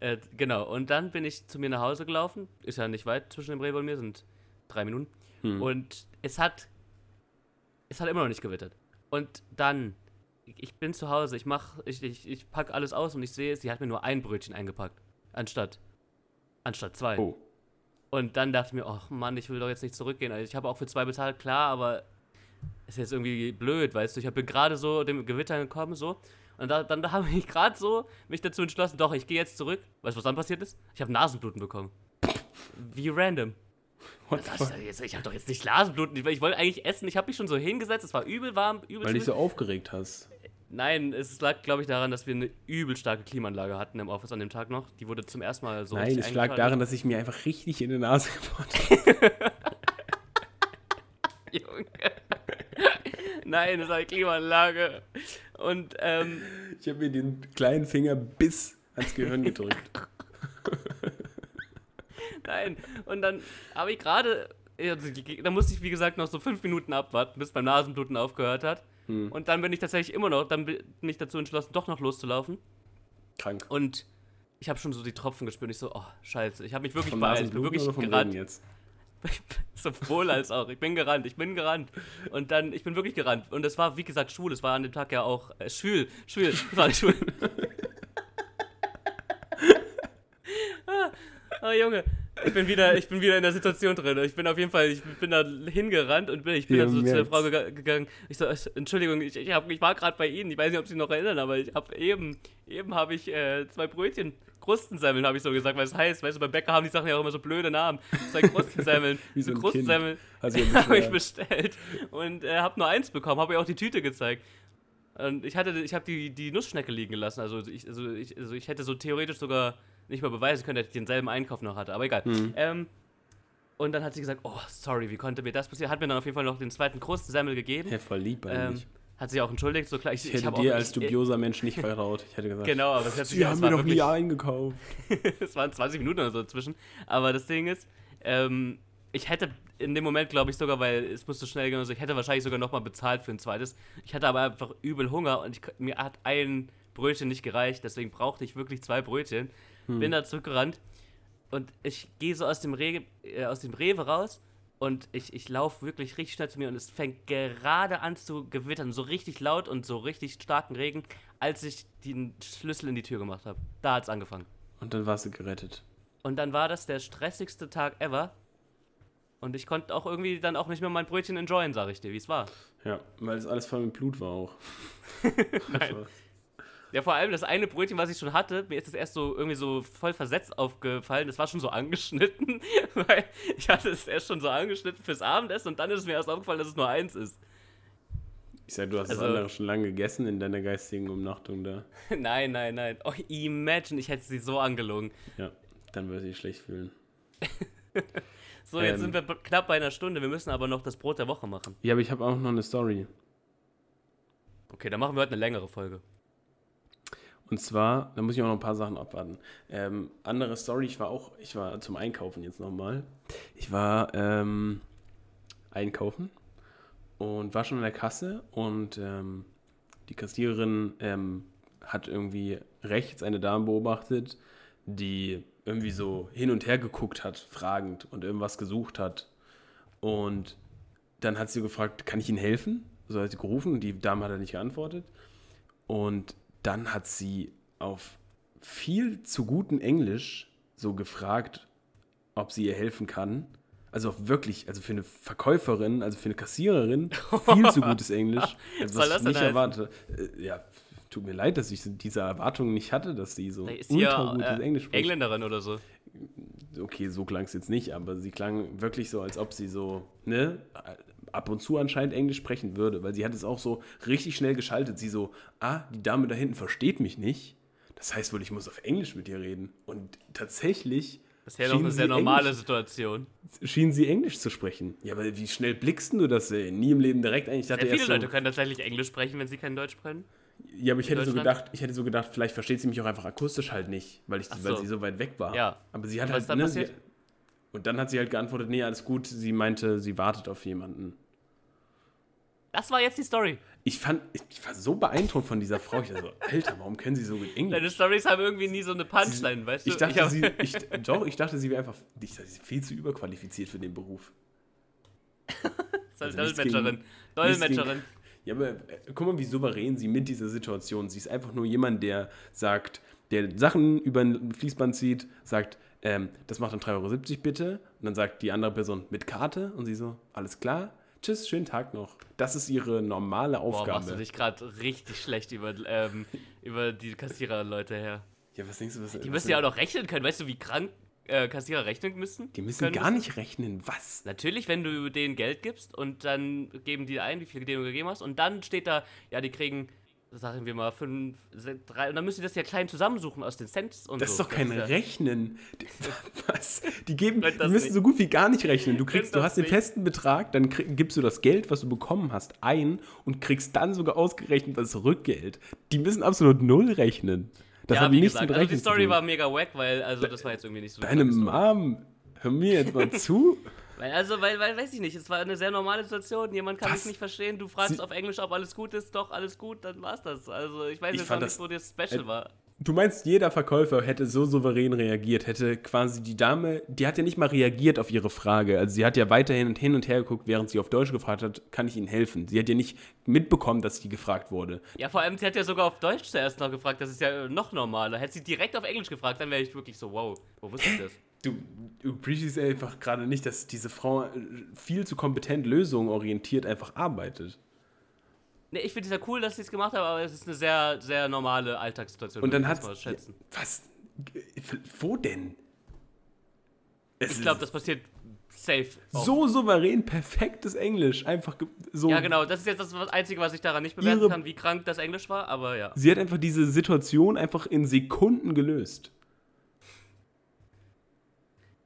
[SPEAKER 2] Äh, genau, und dann bin ich zu mir nach Hause gelaufen. Ist ja nicht weit zwischen dem Rewe und mir, sind drei Minuten.
[SPEAKER 1] Hm.
[SPEAKER 2] Und es hat, es hat immer noch nicht gewittert. Und dann, ich bin zu Hause, ich mach, ich, ich, ich pack alles aus und ich sehe, sie hat mir nur ein Brötchen eingepackt. Anstatt, anstatt zwei.
[SPEAKER 1] Oh,
[SPEAKER 2] Und dann dachte ich mir, ach Mann, ich will doch jetzt nicht zurückgehen. Also ich habe auch für zwei bezahlt, klar, aber ist jetzt irgendwie blöd, weißt du. Ich bin gerade so dem Gewitter gekommen, so. Und da, dann habe ich gerade so mich dazu entschlossen, doch, ich gehe jetzt zurück. Weißt du, was dann passiert ist? Ich habe Nasenbluten bekommen. Wie random.
[SPEAKER 1] what
[SPEAKER 2] Das jetzt, ich habe doch jetzt nicht Nasenbluten. Ich, ich wollte eigentlich essen. Ich habe mich schon so hingesetzt. Es war übel warm, übel
[SPEAKER 1] Weil du dich so aufgeregt hast.
[SPEAKER 2] Nein, es lag, glaube ich, daran, dass wir eine übel starke Klimaanlage hatten im Office an dem Tag noch. Die wurde zum ersten Mal so
[SPEAKER 1] Nein, es lag daran, dass ich mir einfach richtig in die Nase gebohrt habe.
[SPEAKER 2] Junge. Nein, das war die Klimaanlage. Und ähm,
[SPEAKER 1] Ich habe mir den kleinen Finger bis ans Gehirn gedrückt.
[SPEAKER 2] nein. Und dann habe ich gerade, also, da musste ich wie gesagt noch so fünf Minuten abwarten, bis beim Nasenbluten aufgehört hat.
[SPEAKER 1] Hm.
[SPEAKER 2] Und dann bin ich tatsächlich immer noch, dann bin ich dazu entschlossen, doch noch loszulaufen.
[SPEAKER 1] Krank.
[SPEAKER 2] Und ich habe schon so die Tropfen gespürt. Und ich so, oh, scheiße. Ich habe mich wirklich beeilt. Ich bin wirklich
[SPEAKER 1] oder
[SPEAKER 2] Sowohl als auch. Ich bin gerannt, ich bin gerannt. Und dann, ich bin wirklich gerannt. Und es war, wie gesagt, schwul. Es war an dem Tag ja auch äh, schwül, schwül. Es war schwul. ah, oh, Junge. Ich bin, wieder, ich bin wieder in der Situation drin. Ich bin auf jeden Fall, ich bin da hingerannt und bin, ich bin
[SPEAKER 1] Ja,
[SPEAKER 2] dann so zu der. Frau gega- gegangen. Ich so, Entschuldigung, ich, ich, hab, ich war gerade bei Ihnen. Ich weiß nicht, ob Sie sich noch erinnern, aber ich habe eben, eben habe ich äh, zwei Brötchen, Krustensemmeln, habe ich so gesagt, weil es heißt, weißt du, beim Bäcker haben die Sachen ja auch immer so blöde Namen. Zwei Krustensemmeln,
[SPEAKER 1] Wie
[SPEAKER 2] so
[SPEAKER 1] so
[SPEAKER 2] Krustensemmeln
[SPEAKER 1] Also,
[SPEAKER 2] habe ich bestellt und äh, habe nur eins bekommen, habe ihr auch die Tüte gezeigt. Und ich hatte, ich habe die, die Nussschnecke liegen gelassen. Also ich, also, ich, also ich hätte so theoretisch sogar nicht mal beweisen können, dass ich denselben Einkauf noch hatte. Aber egal.
[SPEAKER 1] Mhm.
[SPEAKER 2] Ähm, und dann hat sie gesagt, oh, sorry, wie konnte mir das passieren? Hat mir dann auf jeden Fall noch den zweiten Krustensemmel gegeben.
[SPEAKER 1] Ja, voll lieb
[SPEAKER 2] Ähm,
[SPEAKER 1] eigentlich.
[SPEAKER 2] hat sich auch entschuldigt, so klar.
[SPEAKER 1] Ich, ich hätte
[SPEAKER 2] hab
[SPEAKER 1] dir
[SPEAKER 2] auch,
[SPEAKER 1] als
[SPEAKER 2] ich-
[SPEAKER 1] dubioser Mensch nicht vertraut. Ich hätte gesagt,
[SPEAKER 2] Genau, aber es hat sich
[SPEAKER 1] haben mir doch nie eingekauft.
[SPEAKER 2] es waren 20 Minuten oder so dazwischen. Aber das Ding ist, ähm, ich hätte in dem Moment, glaube ich, sogar, weil es musste schnell gehen, also ich hätte wahrscheinlich sogar nochmal bezahlt für ein zweites. Ich hatte aber einfach übel Hunger und ich, mir hat ein Brötchen nicht gereicht, deswegen brauchte ich wirklich zwei Brötchen. Bin da zurückgerannt und ich gehe so aus dem, Rege, äh, aus dem Rewe raus und ich, ich laufe wirklich richtig schnell zu mir und es fängt gerade an zu gewittern, so richtig laut und so richtig starken Regen, als ich den Schlüssel in die Tür gemacht habe. Da hat es angefangen.
[SPEAKER 1] Und dann warst du gerettet.
[SPEAKER 2] Und dann war das der stressigste Tag ever. Und ich konnte auch irgendwie dann auch nicht mehr mein Brötchen enjoyen, sag ich dir, wie es war.
[SPEAKER 1] Ja, weil es alles voll mit Blut war auch.
[SPEAKER 2] Nein. Ja, vor allem das eine Brötchen, was ich schon hatte, mir ist das erst so irgendwie so voll versetzt aufgefallen. Das war schon so angeschnitten, weil ich hatte es erst schon so angeschnitten fürs Abendessen und dann ist mir erst aufgefallen, dass es nur eins ist.
[SPEAKER 1] Ich sag, du hast
[SPEAKER 2] Also-
[SPEAKER 1] das andere schon lange gegessen in deiner geistigen Umnachtung da.
[SPEAKER 2] nein, nein, nein. Oh, imagine, ich hätte sie so angelogen.
[SPEAKER 1] Ja, dann würde ich schlecht fühlen.
[SPEAKER 2] So, jetzt
[SPEAKER 1] Ähm.
[SPEAKER 2] sind wir b- knapp bei einer Stunde. Wir müssen aber noch das Brot der Woche machen.
[SPEAKER 1] Ja, aber ich habe auch noch eine Story.
[SPEAKER 2] Okay, dann machen wir heute eine längere Folge.
[SPEAKER 1] Und zwar, da muss ich auch noch ein paar Sachen abwarten. Ähm, andere Story, ich war auch, ich war zum Einkaufen jetzt nochmal. Ich war ähm, einkaufen und war schon an der Kasse und ähm, die Kassiererin ähm, hat irgendwie rechts eine Dame beobachtet, die irgendwie so hin und her geguckt hat, fragend und irgendwas gesucht hat. Und dann hat sie gefragt, kann ich Ihnen helfen? So hat sie gerufen und die Dame hat er nicht geantwortet. Und dann hat sie auf viel zu gutem Englisch so gefragt, ob sie ihr helfen kann. Also auf wirklich, also für eine Verkäuferin, also für eine Kassiererin, viel zu gutes Englisch. Also
[SPEAKER 2] soll
[SPEAKER 1] was
[SPEAKER 2] das
[SPEAKER 1] ich nicht erwarte. Äh, ja, tut mir leid, dass ich diese Erwartungen nicht hatte, dass sie so
[SPEAKER 2] Ist ja
[SPEAKER 1] gutes
[SPEAKER 2] äh,
[SPEAKER 1] Englisch spricht.
[SPEAKER 2] Engländerin oder so.
[SPEAKER 1] Okay, so klang es jetzt nicht, aber sie klang wirklich so, als ob sie so, ne, ab und zu anscheinend Englisch sprechen würde, weil sie hat es auch so richtig schnell geschaltet. Sie so, ah, die Dame da hinten versteht mich nicht. Das heißt wohl, ich muss auf Englisch mit ihr reden. Und tatsächlich
[SPEAKER 2] Das ist ja doch eine sehr normale
[SPEAKER 1] Englisch?
[SPEAKER 2] Situation.
[SPEAKER 1] schien sie Englisch zu sprechen. Ja, aber wie schnell blickst du das? Äh, nie im Leben direkt eigentlich. Ich dachte
[SPEAKER 2] Sehr viele
[SPEAKER 1] so,
[SPEAKER 2] Leute können tatsächlich Englisch sprechen, wenn sie kein Deutsch können.
[SPEAKER 1] ja, aber ich
[SPEAKER 2] in
[SPEAKER 1] hätte so gedacht, ich hätte so gedacht, vielleicht versteht sie mich auch einfach akustisch halt nicht, weil, ich,
[SPEAKER 2] Ach
[SPEAKER 1] weil
[SPEAKER 2] so.
[SPEAKER 1] sie so weit weg war.
[SPEAKER 2] Ja.
[SPEAKER 1] Aber sie hat
[SPEAKER 2] Und
[SPEAKER 1] halt
[SPEAKER 2] was dann
[SPEAKER 1] ne,
[SPEAKER 2] passiert?
[SPEAKER 1] Sie, und dann hat sie halt geantwortet, nee, alles gut. Sie meinte, sie wartet auf jemanden.
[SPEAKER 2] Das war jetzt die Story.
[SPEAKER 1] Ich fand, ich war so beeindruckt von dieser Frau. Ich dachte so, Alter, warum können sie so gut Englisch?
[SPEAKER 2] Deine Stories haben irgendwie nie so eine Punchline, weißt du?
[SPEAKER 1] Ich dachte,
[SPEAKER 2] hab-
[SPEAKER 1] sie, ich, doch, ich dachte, sie wäre einfach, ich dachte, sie ist viel zu überqualifiziert für den Beruf. Also
[SPEAKER 2] Dolmetscherin. Dolmetscherin.
[SPEAKER 1] Ja, aber äh, guck mal, wie souverän sie mit dieser Situation. Sie ist einfach nur jemand, der sagt, der Sachen über ein Fließband zieht, sagt, ähm, das macht dann 3,70 Euro bitte. Und dann sagt die andere Person mit Karte und sie so, alles klar, tschüss, schönen Tag noch. Das ist ihre normale
[SPEAKER 2] Boah, machst du
[SPEAKER 1] Aufgabe.
[SPEAKER 2] dich gerade richtig schlecht über, ähm, über die Kassierer-Leute her.
[SPEAKER 1] ja, was denkst du, was
[SPEAKER 2] Die
[SPEAKER 1] was
[SPEAKER 2] müssen ja auch noch rechnen können. Weißt du, wie krank äh, Kassierer rechnen müssen?
[SPEAKER 1] Die müssen gar nicht rechnen. Was?
[SPEAKER 2] Natürlich, wenn du denen Geld gibst und dann geben die ein, wie viel du gegeben hast, und dann steht da, ja, die kriegen, sagen wir mal, fünf, se- drei, und dann müssen die das ja klein zusammensuchen aus den Cents und
[SPEAKER 1] Das ist
[SPEAKER 2] so.
[SPEAKER 1] doch kein Rechnen. Die- Was? Die geben, die
[SPEAKER 2] das
[SPEAKER 1] müssen
[SPEAKER 2] nicht.
[SPEAKER 1] so gut wie gar nicht rechnen. Du kriegst, du
[SPEAKER 2] das
[SPEAKER 1] hast den
[SPEAKER 2] nicht.
[SPEAKER 1] festen Betrag, dann krieg, gibst du das Geld, was du bekommen hast, ein und kriegst dann sogar ausgerechnet das Rückgeld. Die müssen absolut null rechnen. Das
[SPEAKER 2] ja,
[SPEAKER 1] hat nichts
[SPEAKER 2] gesagt,
[SPEAKER 1] mit
[SPEAKER 2] also die
[SPEAKER 1] Rechnen
[SPEAKER 2] Story war mega wack, weil, also das war jetzt irgendwie nicht so eine
[SPEAKER 1] Deine. Mom, hör mir jetzt mal zu.
[SPEAKER 2] Weil, also, weil, weil, weiß ich nicht, es war eine sehr normale Situation, jemand kann
[SPEAKER 1] Was?
[SPEAKER 2] mich nicht verstehen, du fragst
[SPEAKER 1] Sie-
[SPEAKER 2] auf Englisch, ob alles gut ist, doch, alles gut, dann war's das. Also, ich weiß
[SPEAKER 1] Ich
[SPEAKER 2] jetzt auch nicht,
[SPEAKER 1] das-
[SPEAKER 2] wo das Special
[SPEAKER 1] äh,
[SPEAKER 2] war.
[SPEAKER 1] Du meinst, jeder Verkäufer hätte so souverän reagiert, hätte quasi die Dame, die hat ja nicht mal reagiert auf ihre Frage. Also sie hat ja weiterhin und hin und her geguckt, während sie auf Deutsch gefragt hat, kann ich Ihnen helfen? Sie hat ja nicht mitbekommen, dass sie gefragt wurde.
[SPEAKER 2] Ja, vor allem, sie hat ja sogar auf Deutsch zuerst noch gefragt, das ist ja noch normaler. Hätte sie direkt auf Englisch gefragt, dann wäre ich wirklich so, wow, wo wusste ich das?
[SPEAKER 1] Du, du appreciatest einfach gerade nicht, dass diese Frau äh, viel zu kompetent lösungsorientiert einfach arbeitet.
[SPEAKER 2] Ne, ich finde es ja cool, dass sie es gemacht haben, aber es ist eine sehr, sehr normale Alltagssituation.
[SPEAKER 1] Und dann hat
[SPEAKER 2] schätzen.
[SPEAKER 1] Was? Wo denn? Es
[SPEAKER 2] Ich glaube, das passiert safe. auch.
[SPEAKER 1] so souverän perfektes Englisch. Einfach so.
[SPEAKER 2] Ja, genau, das ist jetzt das Einzige, was ich daran nicht bewerten kann, wie krank das Englisch war, aber ja.
[SPEAKER 1] Sie hat einfach diese Situation einfach in Sekunden gelöst.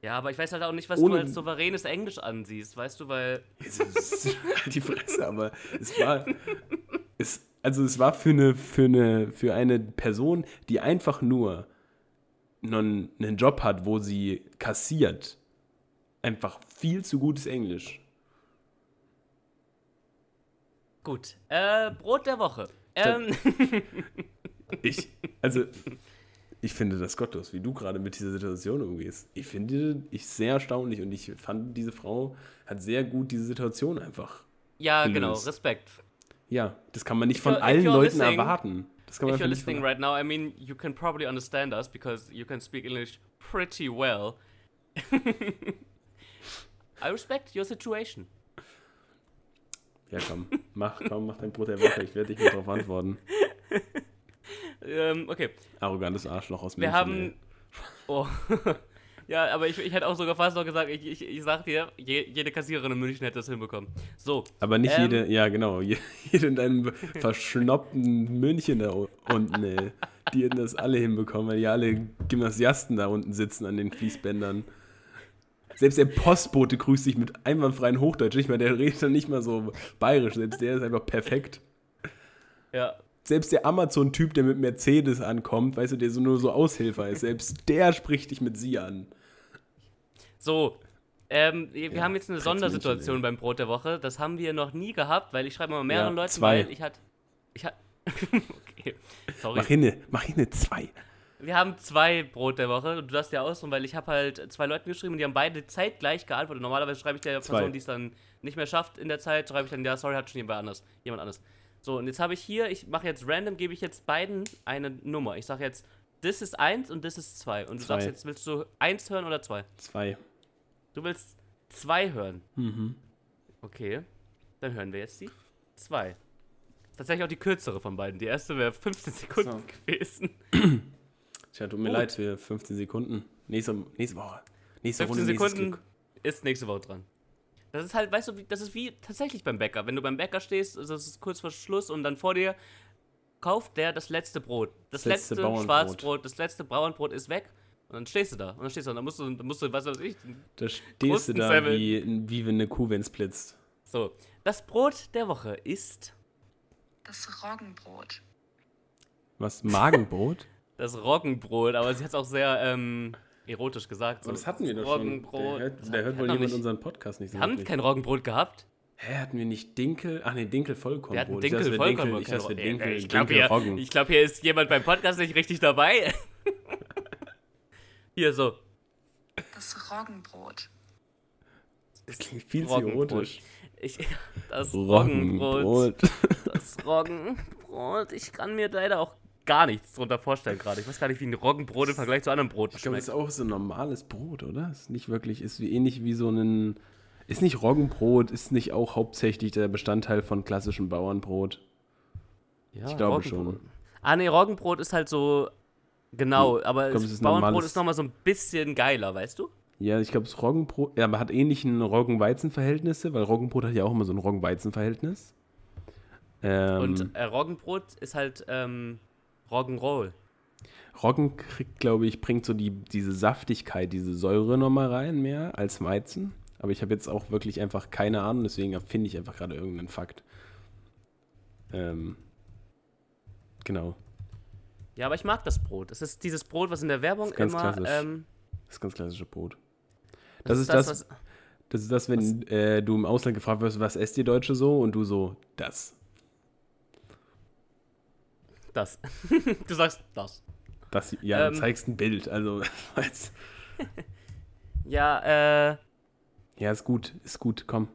[SPEAKER 2] Ja, aber ich weiß halt auch nicht, was
[SPEAKER 1] Ohne-
[SPEAKER 2] du als souveränes Englisch ansiehst, weißt du, weil.
[SPEAKER 1] Halt die Fresse, aber es war. Es also es war für eine, für eine, für eine Person, die einfach nur einen, einen Job hat, wo sie kassiert, einfach viel zu gutes Englisch.
[SPEAKER 2] Gut. Äh, Brot der Woche. Ähm,
[SPEAKER 1] Ich, also, ich finde das gottlos, wie du gerade mit dieser Situation umgehst. Ich finde ich sehr erstaunlich und ich fand, diese Frau hat sehr gut diese Situation einfach.
[SPEAKER 2] ja,
[SPEAKER 1] gelöst.
[SPEAKER 2] genau. Respekt.
[SPEAKER 1] Ja, das kann man nicht
[SPEAKER 2] If
[SPEAKER 1] von allen Leuten erwarten. Das kann man
[SPEAKER 2] If you're listening right now, I mean, you can probably understand us because you can speak English pretty well. I respect your situation.
[SPEAKER 1] Ja, komm, mach, komm, mach dein Brot der Woche. Ich werde dich nicht darauf antworten.
[SPEAKER 2] Ähm, okay,
[SPEAKER 1] Arrogantes Arschloch aus
[SPEAKER 2] wir
[SPEAKER 1] München.
[SPEAKER 2] haben.
[SPEAKER 1] ey.
[SPEAKER 2] Oh. ja, aber ich, ich hätte auch sogar fast noch gesagt, ich, ich, ich sag dir, je, jede Kassiererin in München hätte das hinbekommen. So,
[SPEAKER 1] Aber nicht
[SPEAKER 2] Ähm,
[SPEAKER 1] jede, ja genau, je- jede in deinem verschnoppten München da unten, ey. Die hätten das alle hinbekommen, weil ja alle Gymnasiasten da unten sitzen an den Fließbändern. Selbst der Postbote grüßt dich mit einwandfreien Hochdeutsch. Nicht mal, der redet dann nicht mal so bayerisch. Selbst der ist einfach perfekt.
[SPEAKER 2] ja,
[SPEAKER 1] Selbst der Amazon-Typ, der mit Mercedes ankommt, weißt du, der so nur so Aushilfer ist, selbst der spricht dich mit sie an.
[SPEAKER 2] So, ähm, wir
[SPEAKER 1] Ja,
[SPEAKER 2] haben jetzt eine Sondersituation beim Brot der Woche. Das haben wir noch nie gehabt, weil ich schreibe mal mehreren
[SPEAKER 1] Ja,
[SPEAKER 2] Leuten,
[SPEAKER 1] zwei.
[SPEAKER 2] weil ich hatte. Ich hatte. okay, sorry.
[SPEAKER 1] Mach hinne, mach hinne zwei.
[SPEAKER 2] Wir haben zwei Brot der Woche. Du darfst ja aussuchen, weil ich habe halt zwei Leuten geschrieben und die haben beide zeitgleich geantwortet. Normalerweise schreibe ich der
[SPEAKER 1] Zwei.
[SPEAKER 2] Person, die es dann nicht mehr schafft in der Zeit, schreibe ich dann, ja, sorry, hat schon jemand anders. Jemand anders. So, und jetzt habe ich hier, ich mache jetzt random, gebe ich jetzt beiden eine Nummer. Ich sage jetzt, das ist eins und das ist zwei. Und du
[SPEAKER 1] Zwei.
[SPEAKER 2] sagst jetzt, willst du eins hören oder zwei?
[SPEAKER 1] Zwei.
[SPEAKER 2] Du willst zwei hören.
[SPEAKER 1] Mhm.
[SPEAKER 2] Okay, dann hören wir jetzt die zwei. Ist tatsächlich auch die kürzere von beiden. Die erste wäre 15 Sekunden
[SPEAKER 1] So.
[SPEAKER 2] gewesen.
[SPEAKER 1] Tja, tut mir
[SPEAKER 2] Gut.
[SPEAKER 1] leid für 15 Sekunden. Nächste, nächste Woche. Nächste
[SPEAKER 2] 15
[SPEAKER 1] Runde,
[SPEAKER 2] Sekunden
[SPEAKER 1] Glück.
[SPEAKER 2] ist nächste Woche dran. Das ist halt, weißt du, wie- das ist wie tatsächlich beim Bäcker. Wenn du beim Bäcker stehst, also es ist kurz vor Schluss und dann vor dir kauft der das letzte Brot. Das,
[SPEAKER 1] Das letzte
[SPEAKER 2] letzte,
[SPEAKER 1] Bauernbrot.
[SPEAKER 2] Schwarzbrot, das letzte Bauernbrot ist weg. Und dann stehst du da. Und dann stehst du da. Und dann musst du, dann musst du was weiß ich.
[SPEAKER 1] Da stehst du da wie, wie wenn eine Kuh, wenn es blitzt.
[SPEAKER 2] So. Das Brot der Woche ist
[SPEAKER 3] Das Roggenbrot.
[SPEAKER 1] Was? Magenbrot?
[SPEAKER 2] das Roggenbrot. Aber sie hat es auch sehr ähm, erotisch gesagt. So.
[SPEAKER 1] Aber das hatten wir doch
[SPEAKER 2] Roggenbrot.
[SPEAKER 1] schon. Der hört, der hört wohl
[SPEAKER 2] noch
[SPEAKER 1] jemand
[SPEAKER 2] nicht-
[SPEAKER 1] unseren Podcast nicht so
[SPEAKER 2] Wir haben kein Roggenbrot gehabt.
[SPEAKER 1] Hä, hatten wir nicht Dinkel? Ach nee, Dinkel Vollkornbrot.
[SPEAKER 2] Wir hatten
[SPEAKER 1] Ich
[SPEAKER 2] Dinkel
[SPEAKER 1] dachte, wir
[SPEAKER 2] Vollkorn.
[SPEAKER 1] Dinkel, ich dachte, wir Dinkel,
[SPEAKER 2] ich glaube,
[SPEAKER 1] Dinkel
[SPEAKER 2] hier,
[SPEAKER 1] Roggen.
[SPEAKER 2] ich glaub, hier ist jemand beim Podcast nicht richtig dabei. hier so.
[SPEAKER 3] Das Roggenbrot.
[SPEAKER 1] Das klingt viel zu erotisch.
[SPEAKER 2] Ich, das Roggenbrot.
[SPEAKER 1] Roggenbrot.
[SPEAKER 2] Das Roggenbrot. Ich kann mir leider auch gar nichts drunter vorstellen gerade. Ich weiß gar nicht, wie ein Roggenbrot im Vergleich zu anderen Broten
[SPEAKER 1] Ich glaube, das
[SPEAKER 2] schmeckt.
[SPEAKER 1] ist auch so ein normales Brot, oder? Ist nicht wirklich, ist wie ähnlich wie so ein. Ist nicht Roggenbrot, ist nicht auch hauptsächlich der Bestandteil von klassischem Bauernbrot?
[SPEAKER 2] Ja,
[SPEAKER 1] ich glaube schon.
[SPEAKER 2] Ah, nee, Roggenbrot ist halt so. Genau, aber
[SPEAKER 1] glaub,
[SPEAKER 2] das
[SPEAKER 1] es ist
[SPEAKER 2] Bauernbrot ist nochmal so ein bisschen geiler, weißt du?
[SPEAKER 1] Ja, ich glaube, das Roggenbrot, ja, aber hat ähnlichen Roggen-Weizen-Verhältnisse, weil Roggenbrot hat ja auch immer so ein Roggen-Weizen-Verhältnis. Ähm,
[SPEAKER 2] Und äh, Roggenbrot ist halt ähm, Roggenroll.
[SPEAKER 1] Roggen kriegt, glaube ich, bringt so die, diese Saftigkeit, diese Säure nochmal rein mehr als Weizen. Aber ich habe jetzt auch wirklich einfach keine Ahnung, deswegen erfinde ich einfach gerade irgendeinen Fakt. Ähm, genau,
[SPEAKER 2] Ja, aber ich mag das Brot. Es ist dieses Brot, was in der Werbung
[SPEAKER 1] Das ist ganz
[SPEAKER 2] immer.
[SPEAKER 1] klassisch.
[SPEAKER 2] Ähm,
[SPEAKER 1] das ist ganz klassische Brot.
[SPEAKER 2] das,
[SPEAKER 1] Das
[SPEAKER 2] ist
[SPEAKER 1] ist
[SPEAKER 2] das,
[SPEAKER 1] das-
[SPEAKER 2] was.
[SPEAKER 1] Das ist das, wenn äh, du im Ausland gefragt wirst, was esst ihr Deutsche so? Und du so, das.
[SPEAKER 2] Das. du sagst das.
[SPEAKER 1] das ja,
[SPEAKER 2] Ähm.
[SPEAKER 1] du zeigst ein Bild. Also,
[SPEAKER 2] Ja, äh.
[SPEAKER 1] ja, ist gut, ist gut, komm.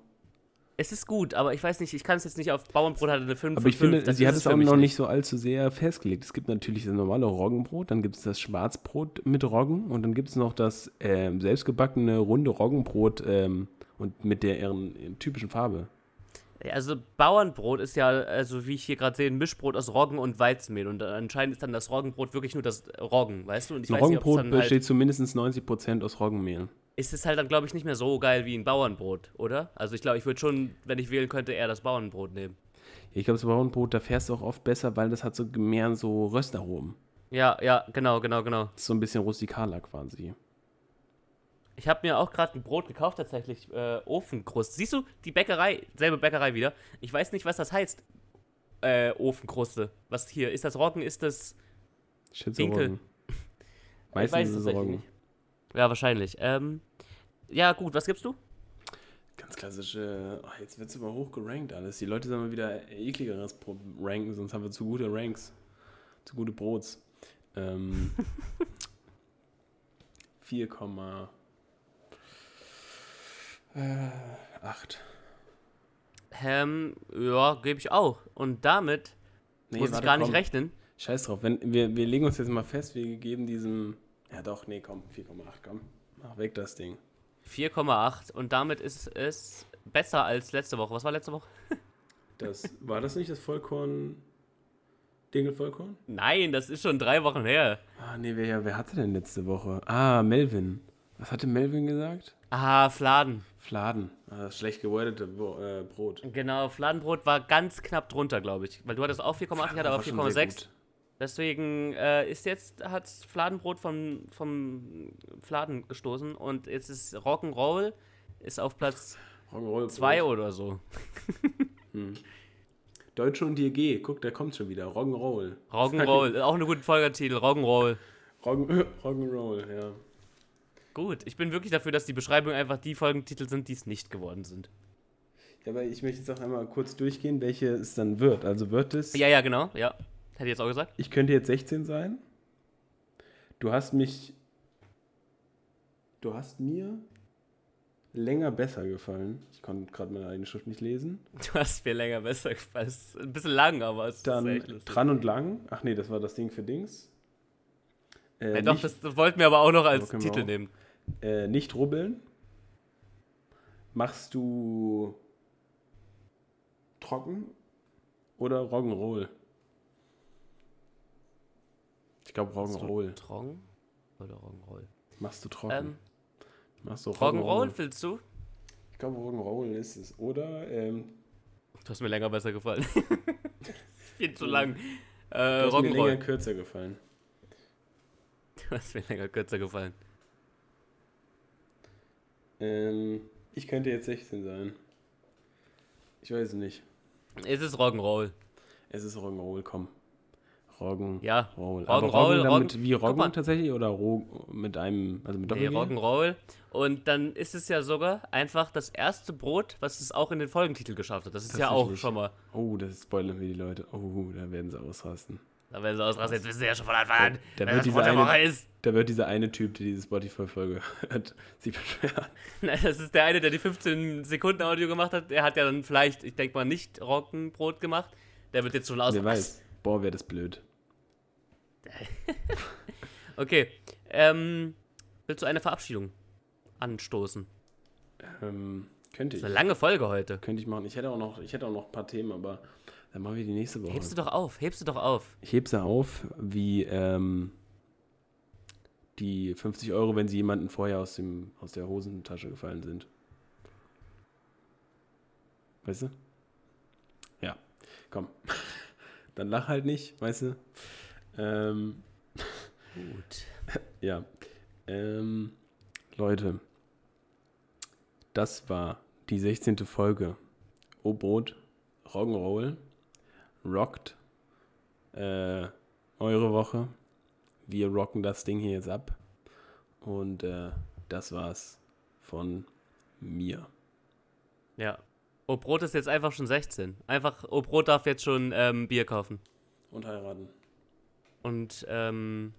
[SPEAKER 2] Es ist gut, aber ich weiß nicht, ich kann es jetzt nicht auf Bauernbrot hatte eine 5
[SPEAKER 1] Aber ich
[SPEAKER 2] von 5,
[SPEAKER 1] finde, sie hat es auch noch nicht so allzu sehr festgelegt. Es gibt natürlich das normale Roggenbrot, dann gibt es das Schwarzbrot mit Roggen und dann gibt es noch das ähm, selbstgebackene runde Roggenbrot ähm, und mit der ihren, ihren typischen Farbe.
[SPEAKER 2] Also Bauernbrot ist ja, also wie ich hier gerade sehe, ein Mischbrot aus Roggen und Weizenmehl. Und anscheinend ist dann das Roggenbrot wirklich nur das Roggen, weißt du? Und ich
[SPEAKER 1] Ein
[SPEAKER 2] weiß nicht,
[SPEAKER 1] Roggenbrot
[SPEAKER 2] dann
[SPEAKER 1] besteht
[SPEAKER 2] halt,
[SPEAKER 1] zu mindestens 90% aus Roggenmehl.
[SPEAKER 2] ist es halt dann, glaube ich, nicht mehr so geil wie ein Bauernbrot, oder? Also ich glaube, ich würde schon, wenn ich wählen könnte, eher das Bauernbrot nehmen.
[SPEAKER 1] Ich glaube, das Bauernbrot, da fährst du auch oft besser, weil das hat so mehr so Röstaromen.
[SPEAKER 2] Ja, ja, genau, genau, genau.
[SPEAKER 1] So ein bisschen rustikaler quasi.
[SPEAKER 2] Ich habe mir auch gerade ein Brot gekauft, tatsächlich, äh, Ofenkrust. Siehst du, die Bäckerei, selbe Bäckerei wieder. Ich weiß nicht, was das heißt. äh, Ofenkruste. Was hier? Ist das Roggen? Ist das.
[SPEAKER 1] Ich Meistens
[SPEAKER 2] weiß
[SPEAKER 1] ist es Roggen.
[SPEAKER 2] nicht. Ja, wahrscheinlich. Ähm, ja, gut, was gibst du?
[SPEAKER 1] Ganz klassische, oh, jetzt wird es aber hoch gerankt alles. Die Leute sollen mal wieder ekligeres Pro ranken, sonst haben wir zu gute Ranks. Zu gute Brots. Ähm, 4,8.
[SPEAKER 2] Ähm, ja, gebe ich auch. Und damit muss ich gar nicht rechnen.
[SPEAKER 1] Scheiß drauf. Wenn, wir, wir legen uns jetzt mal fest, wir geben diesem. Ja doch, nee, komm, 4,8, komm. Mach weg das Ding.
[SPEAKER 2] 4,8 und damit ist es besser als letzte Woche. Was war letzte Woche?
[SPEAKER 1] Das, war das nicht das Vollkorn? Dingelvollkorn?
[SPEAKER 2] Nein, das ist schon drei Wochen her.
[SPEAKER 1] Ah, nee, wer, wer hatte denn letzte Woche? Ah, Melvin. Was hatte Melvin gesagt?
[SPEAKER 2] Ah, Fladen.
[SPEAKER 1] Fladen. Ah, das schlecht gewordete äh, Brot.
[SPEAKER 2] Genau, Fladenbrot war ganz knapp drunter, glaube ich. Weil du hattest auch 4,8, ich hatte
[SPEAKER 1] sehr
[SPEAKER 2] 4,6.
[SPEAKER 1] gut.
[SPEAKER 2] Deswegen äh, ist jetzt, hat Fladenbrot vom, vom Fladen gestoßen und jetzt ist Rock'n'Roll ist auf Platz
[SPEAKER 1] Rock'n'Roll
[SPEAKER 2] 2
[SPEAKER 1] Brot.
[SPEAKER 2] oder so.
[SPEAKER 1] Deutsche und DG. Guck, der kommt schon wieder. Rock'n'Roll.
[SPEAKER 2] Rock'n'Roll, auch eine gute Folgetitel, Rock'n'Roll.
[SPEAKER 1] Rock'n- Rock'n'Roll, ja.
[SPEAKER 2] Gut, ich bin wirklich dafür, dass die Beschreibungen einfach die Folgentitel sind, die es nicht geworden sind.
[SPEAKER 1] Ja, aber ich möchte jetzt auch einmal kurz durchgehen, welche es dann wird. Also wird es.
[SPEAKER 2] Ja, ja, genau, ja. Hätte ich jetzt auch gesagt.
[SPEAKER 1] Ich könnte jetzt 16 sein. Du hast mich. Du hast mir länger besser gefallen. Ich konnte gerade meine eigene Schrift nicht lesen.
[SPEAKER 2] Du hast mir länger besser gefallen. Es ist ein bisschen lang, aber es
[SPEAKER 1] Dann
[SPEAKER 2] ist echt lustig.
[SPEAKER 1] dran und lang. Ach nee, das war das Ding für Dings. Äh,
[SPEAKER 2] Ja, doch,
[SPEAKER 1] nicht,
[SPEAKER 2] das, wollten wir aber auch noch als Titel nehmen.
[SPEAKER 1] Äh, nicht rubbeln. Machst du trocken oder Rock'n'Roll? Ich glaube Rock'n'Roll.
[SPEAKER 2] Trong oder Rock'n'Roll?
[SPEAKER 1] Machst du trocken?
[SPEAKER 2] Ähm,
[SPEAKER 1] Machst du
[SPEAKER 2] Rock'n'Roll willst du?
[SPEAKER 1] Ich glaube Rock'n'Roll ist es. Oder ähm,
[SPEAKER 2] Du hast mir länger besser gefallen. Viel zu lang. Äh,
[SPEAKER 1] du hast mir länger
[SPEAKER 2] Rock'n'Roll.
[SPEAKER 1] kürzer gefallen.
[SPEAKER 2] Du hast mir länger kürzer gefallen.
[SPEAKER 1] Ähm, ich könnte jetzt 16 sein. Ich weiß es nicht.
[SPEAKER 2] Es ist Rock'n'Roll.
[SPEAKER 1] Es ist Rock'n'Roll, komm. Roggen.
[SPEAKER 2] Ja,
[SPEAKER 1] Roll.
[SPEAKER 2] Rock'n'Roll,
[SPEAKER 1] Aber Roggen damit
[SPEAKER 2] Roggen-
[SPEAKER 1] wie. Roggen tatsächlich oder Ro mit einem, also mit
[SPEAKER 2] Nee,
[SPEAKER 1] Doppel-G?
[SPEAKER 2] Rock'n'Roll. Und dann ist es ja sogar einfach das erste Brot, was es auch in den Folgentitel geschafft hat. Das ist ja auch
[SPEAKER 1] Tatsächlich.
[SPEAKER 2] schon mal.
[SPEAKER 1] Oh, das spoilern wir die Leute. Oh, da werden sie ausrasten.
[SPEAKER 2] Da werden sie ausrasten. Jetzt wissen sie ja schon von Anfang an,
[SPEAKER 1] Da
[SPEAKER 2] wer
[SPEAKER 1] wird
[SPEAKER 2] das
[SPEAKER 1] diese
[SPEAKER 2] Brot der
[SPEAKER 1] eine-
[SPEAKER 2] Woche ist.
[SPEAKER 1] Da wird dieser eine Typ, der diese Spotify-Folge hört, sich beschweren.
[SPEAKER 2] Nein, das ist der eine, der die 15 Sekunden Audio gemacht hat. Der hat ja dann vielleicht, ich denke mal, nicht Roggenbrot gemacht. Der wird jetzt schon aus.
[SPEAKER 1] Wer weiß. Boah, wäre das blöd.
[SPEAKER 2] Okay. Ähm, willst du eine Verabschiedung anstoßen?
[SPEAKER 1] Ähm, könnte
[SPEAKER 2] Das
[SPEAKER 1] ich.
[SPEAKER 2] ist eine lange Folge heute.
[SPEAKER 1] Könnte ich machen. Ich hätte auch noch, ich hätte auch noch ein paar Themen, aber dann machen wir die nächste Woche.
[SPEAKER 2] Hebst du doch auf, hebst du doch auf.
[SPEAKER 1] Ich heb sie auf, wie ähm, die 50 Euro, wenn sie jemanden vorher aus, dem, aus der Hosentasche gefallen sind. Weißt du? Ja, komm. Dann lach halt nicht, weißt du? Ähm,
[SPEAKER 2] Gut.
[SPEAKER 1] ja. Ähm, Leute, das war die 16. Folge. O-Boot, Rock'n'Roll, rockt äh, eure Woche. Wir rocken das Ding hier jetzt ab. Und äh, das war's von mir.
[SPEAKER 2] Ja. Oh, Brot ist jetzt einfach schon 16. Einfach, oh, Brot darf jetzt schon ähm, Bier kaufen.
[SPEAKER 1] Und heiraten.
[SPEAKER 2] Und ähm,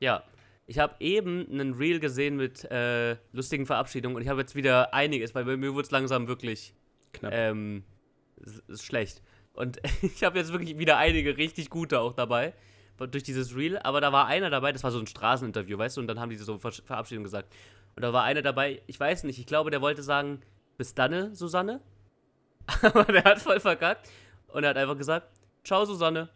[SPEAKER 2] ja, ich habe eben einen Reel gesehen mit äh, lustigen Verabschiedungen und ich habe jetzt wieder einiges, weil bei mir wurde es langsam wirklich
[SPEAKER 1] Knapp.
[SPEAKER 2] ähm, ist schlecht. Und ich habe jetzt wirklich wieder einige richtig gute auch dabei durch dieses Reel. Aber da war einer dabei, das war so ein Straßeninterview, weißt du, und dann haben die so Ver Verabschiedung gesagt. Und da war einer dabei, ich weiß nicht, ich glaube, der wollte sagen, bis dann, Susanne. Aber der hat voll verkackt. Und er hat einfach gesagt, ciao, Susanne.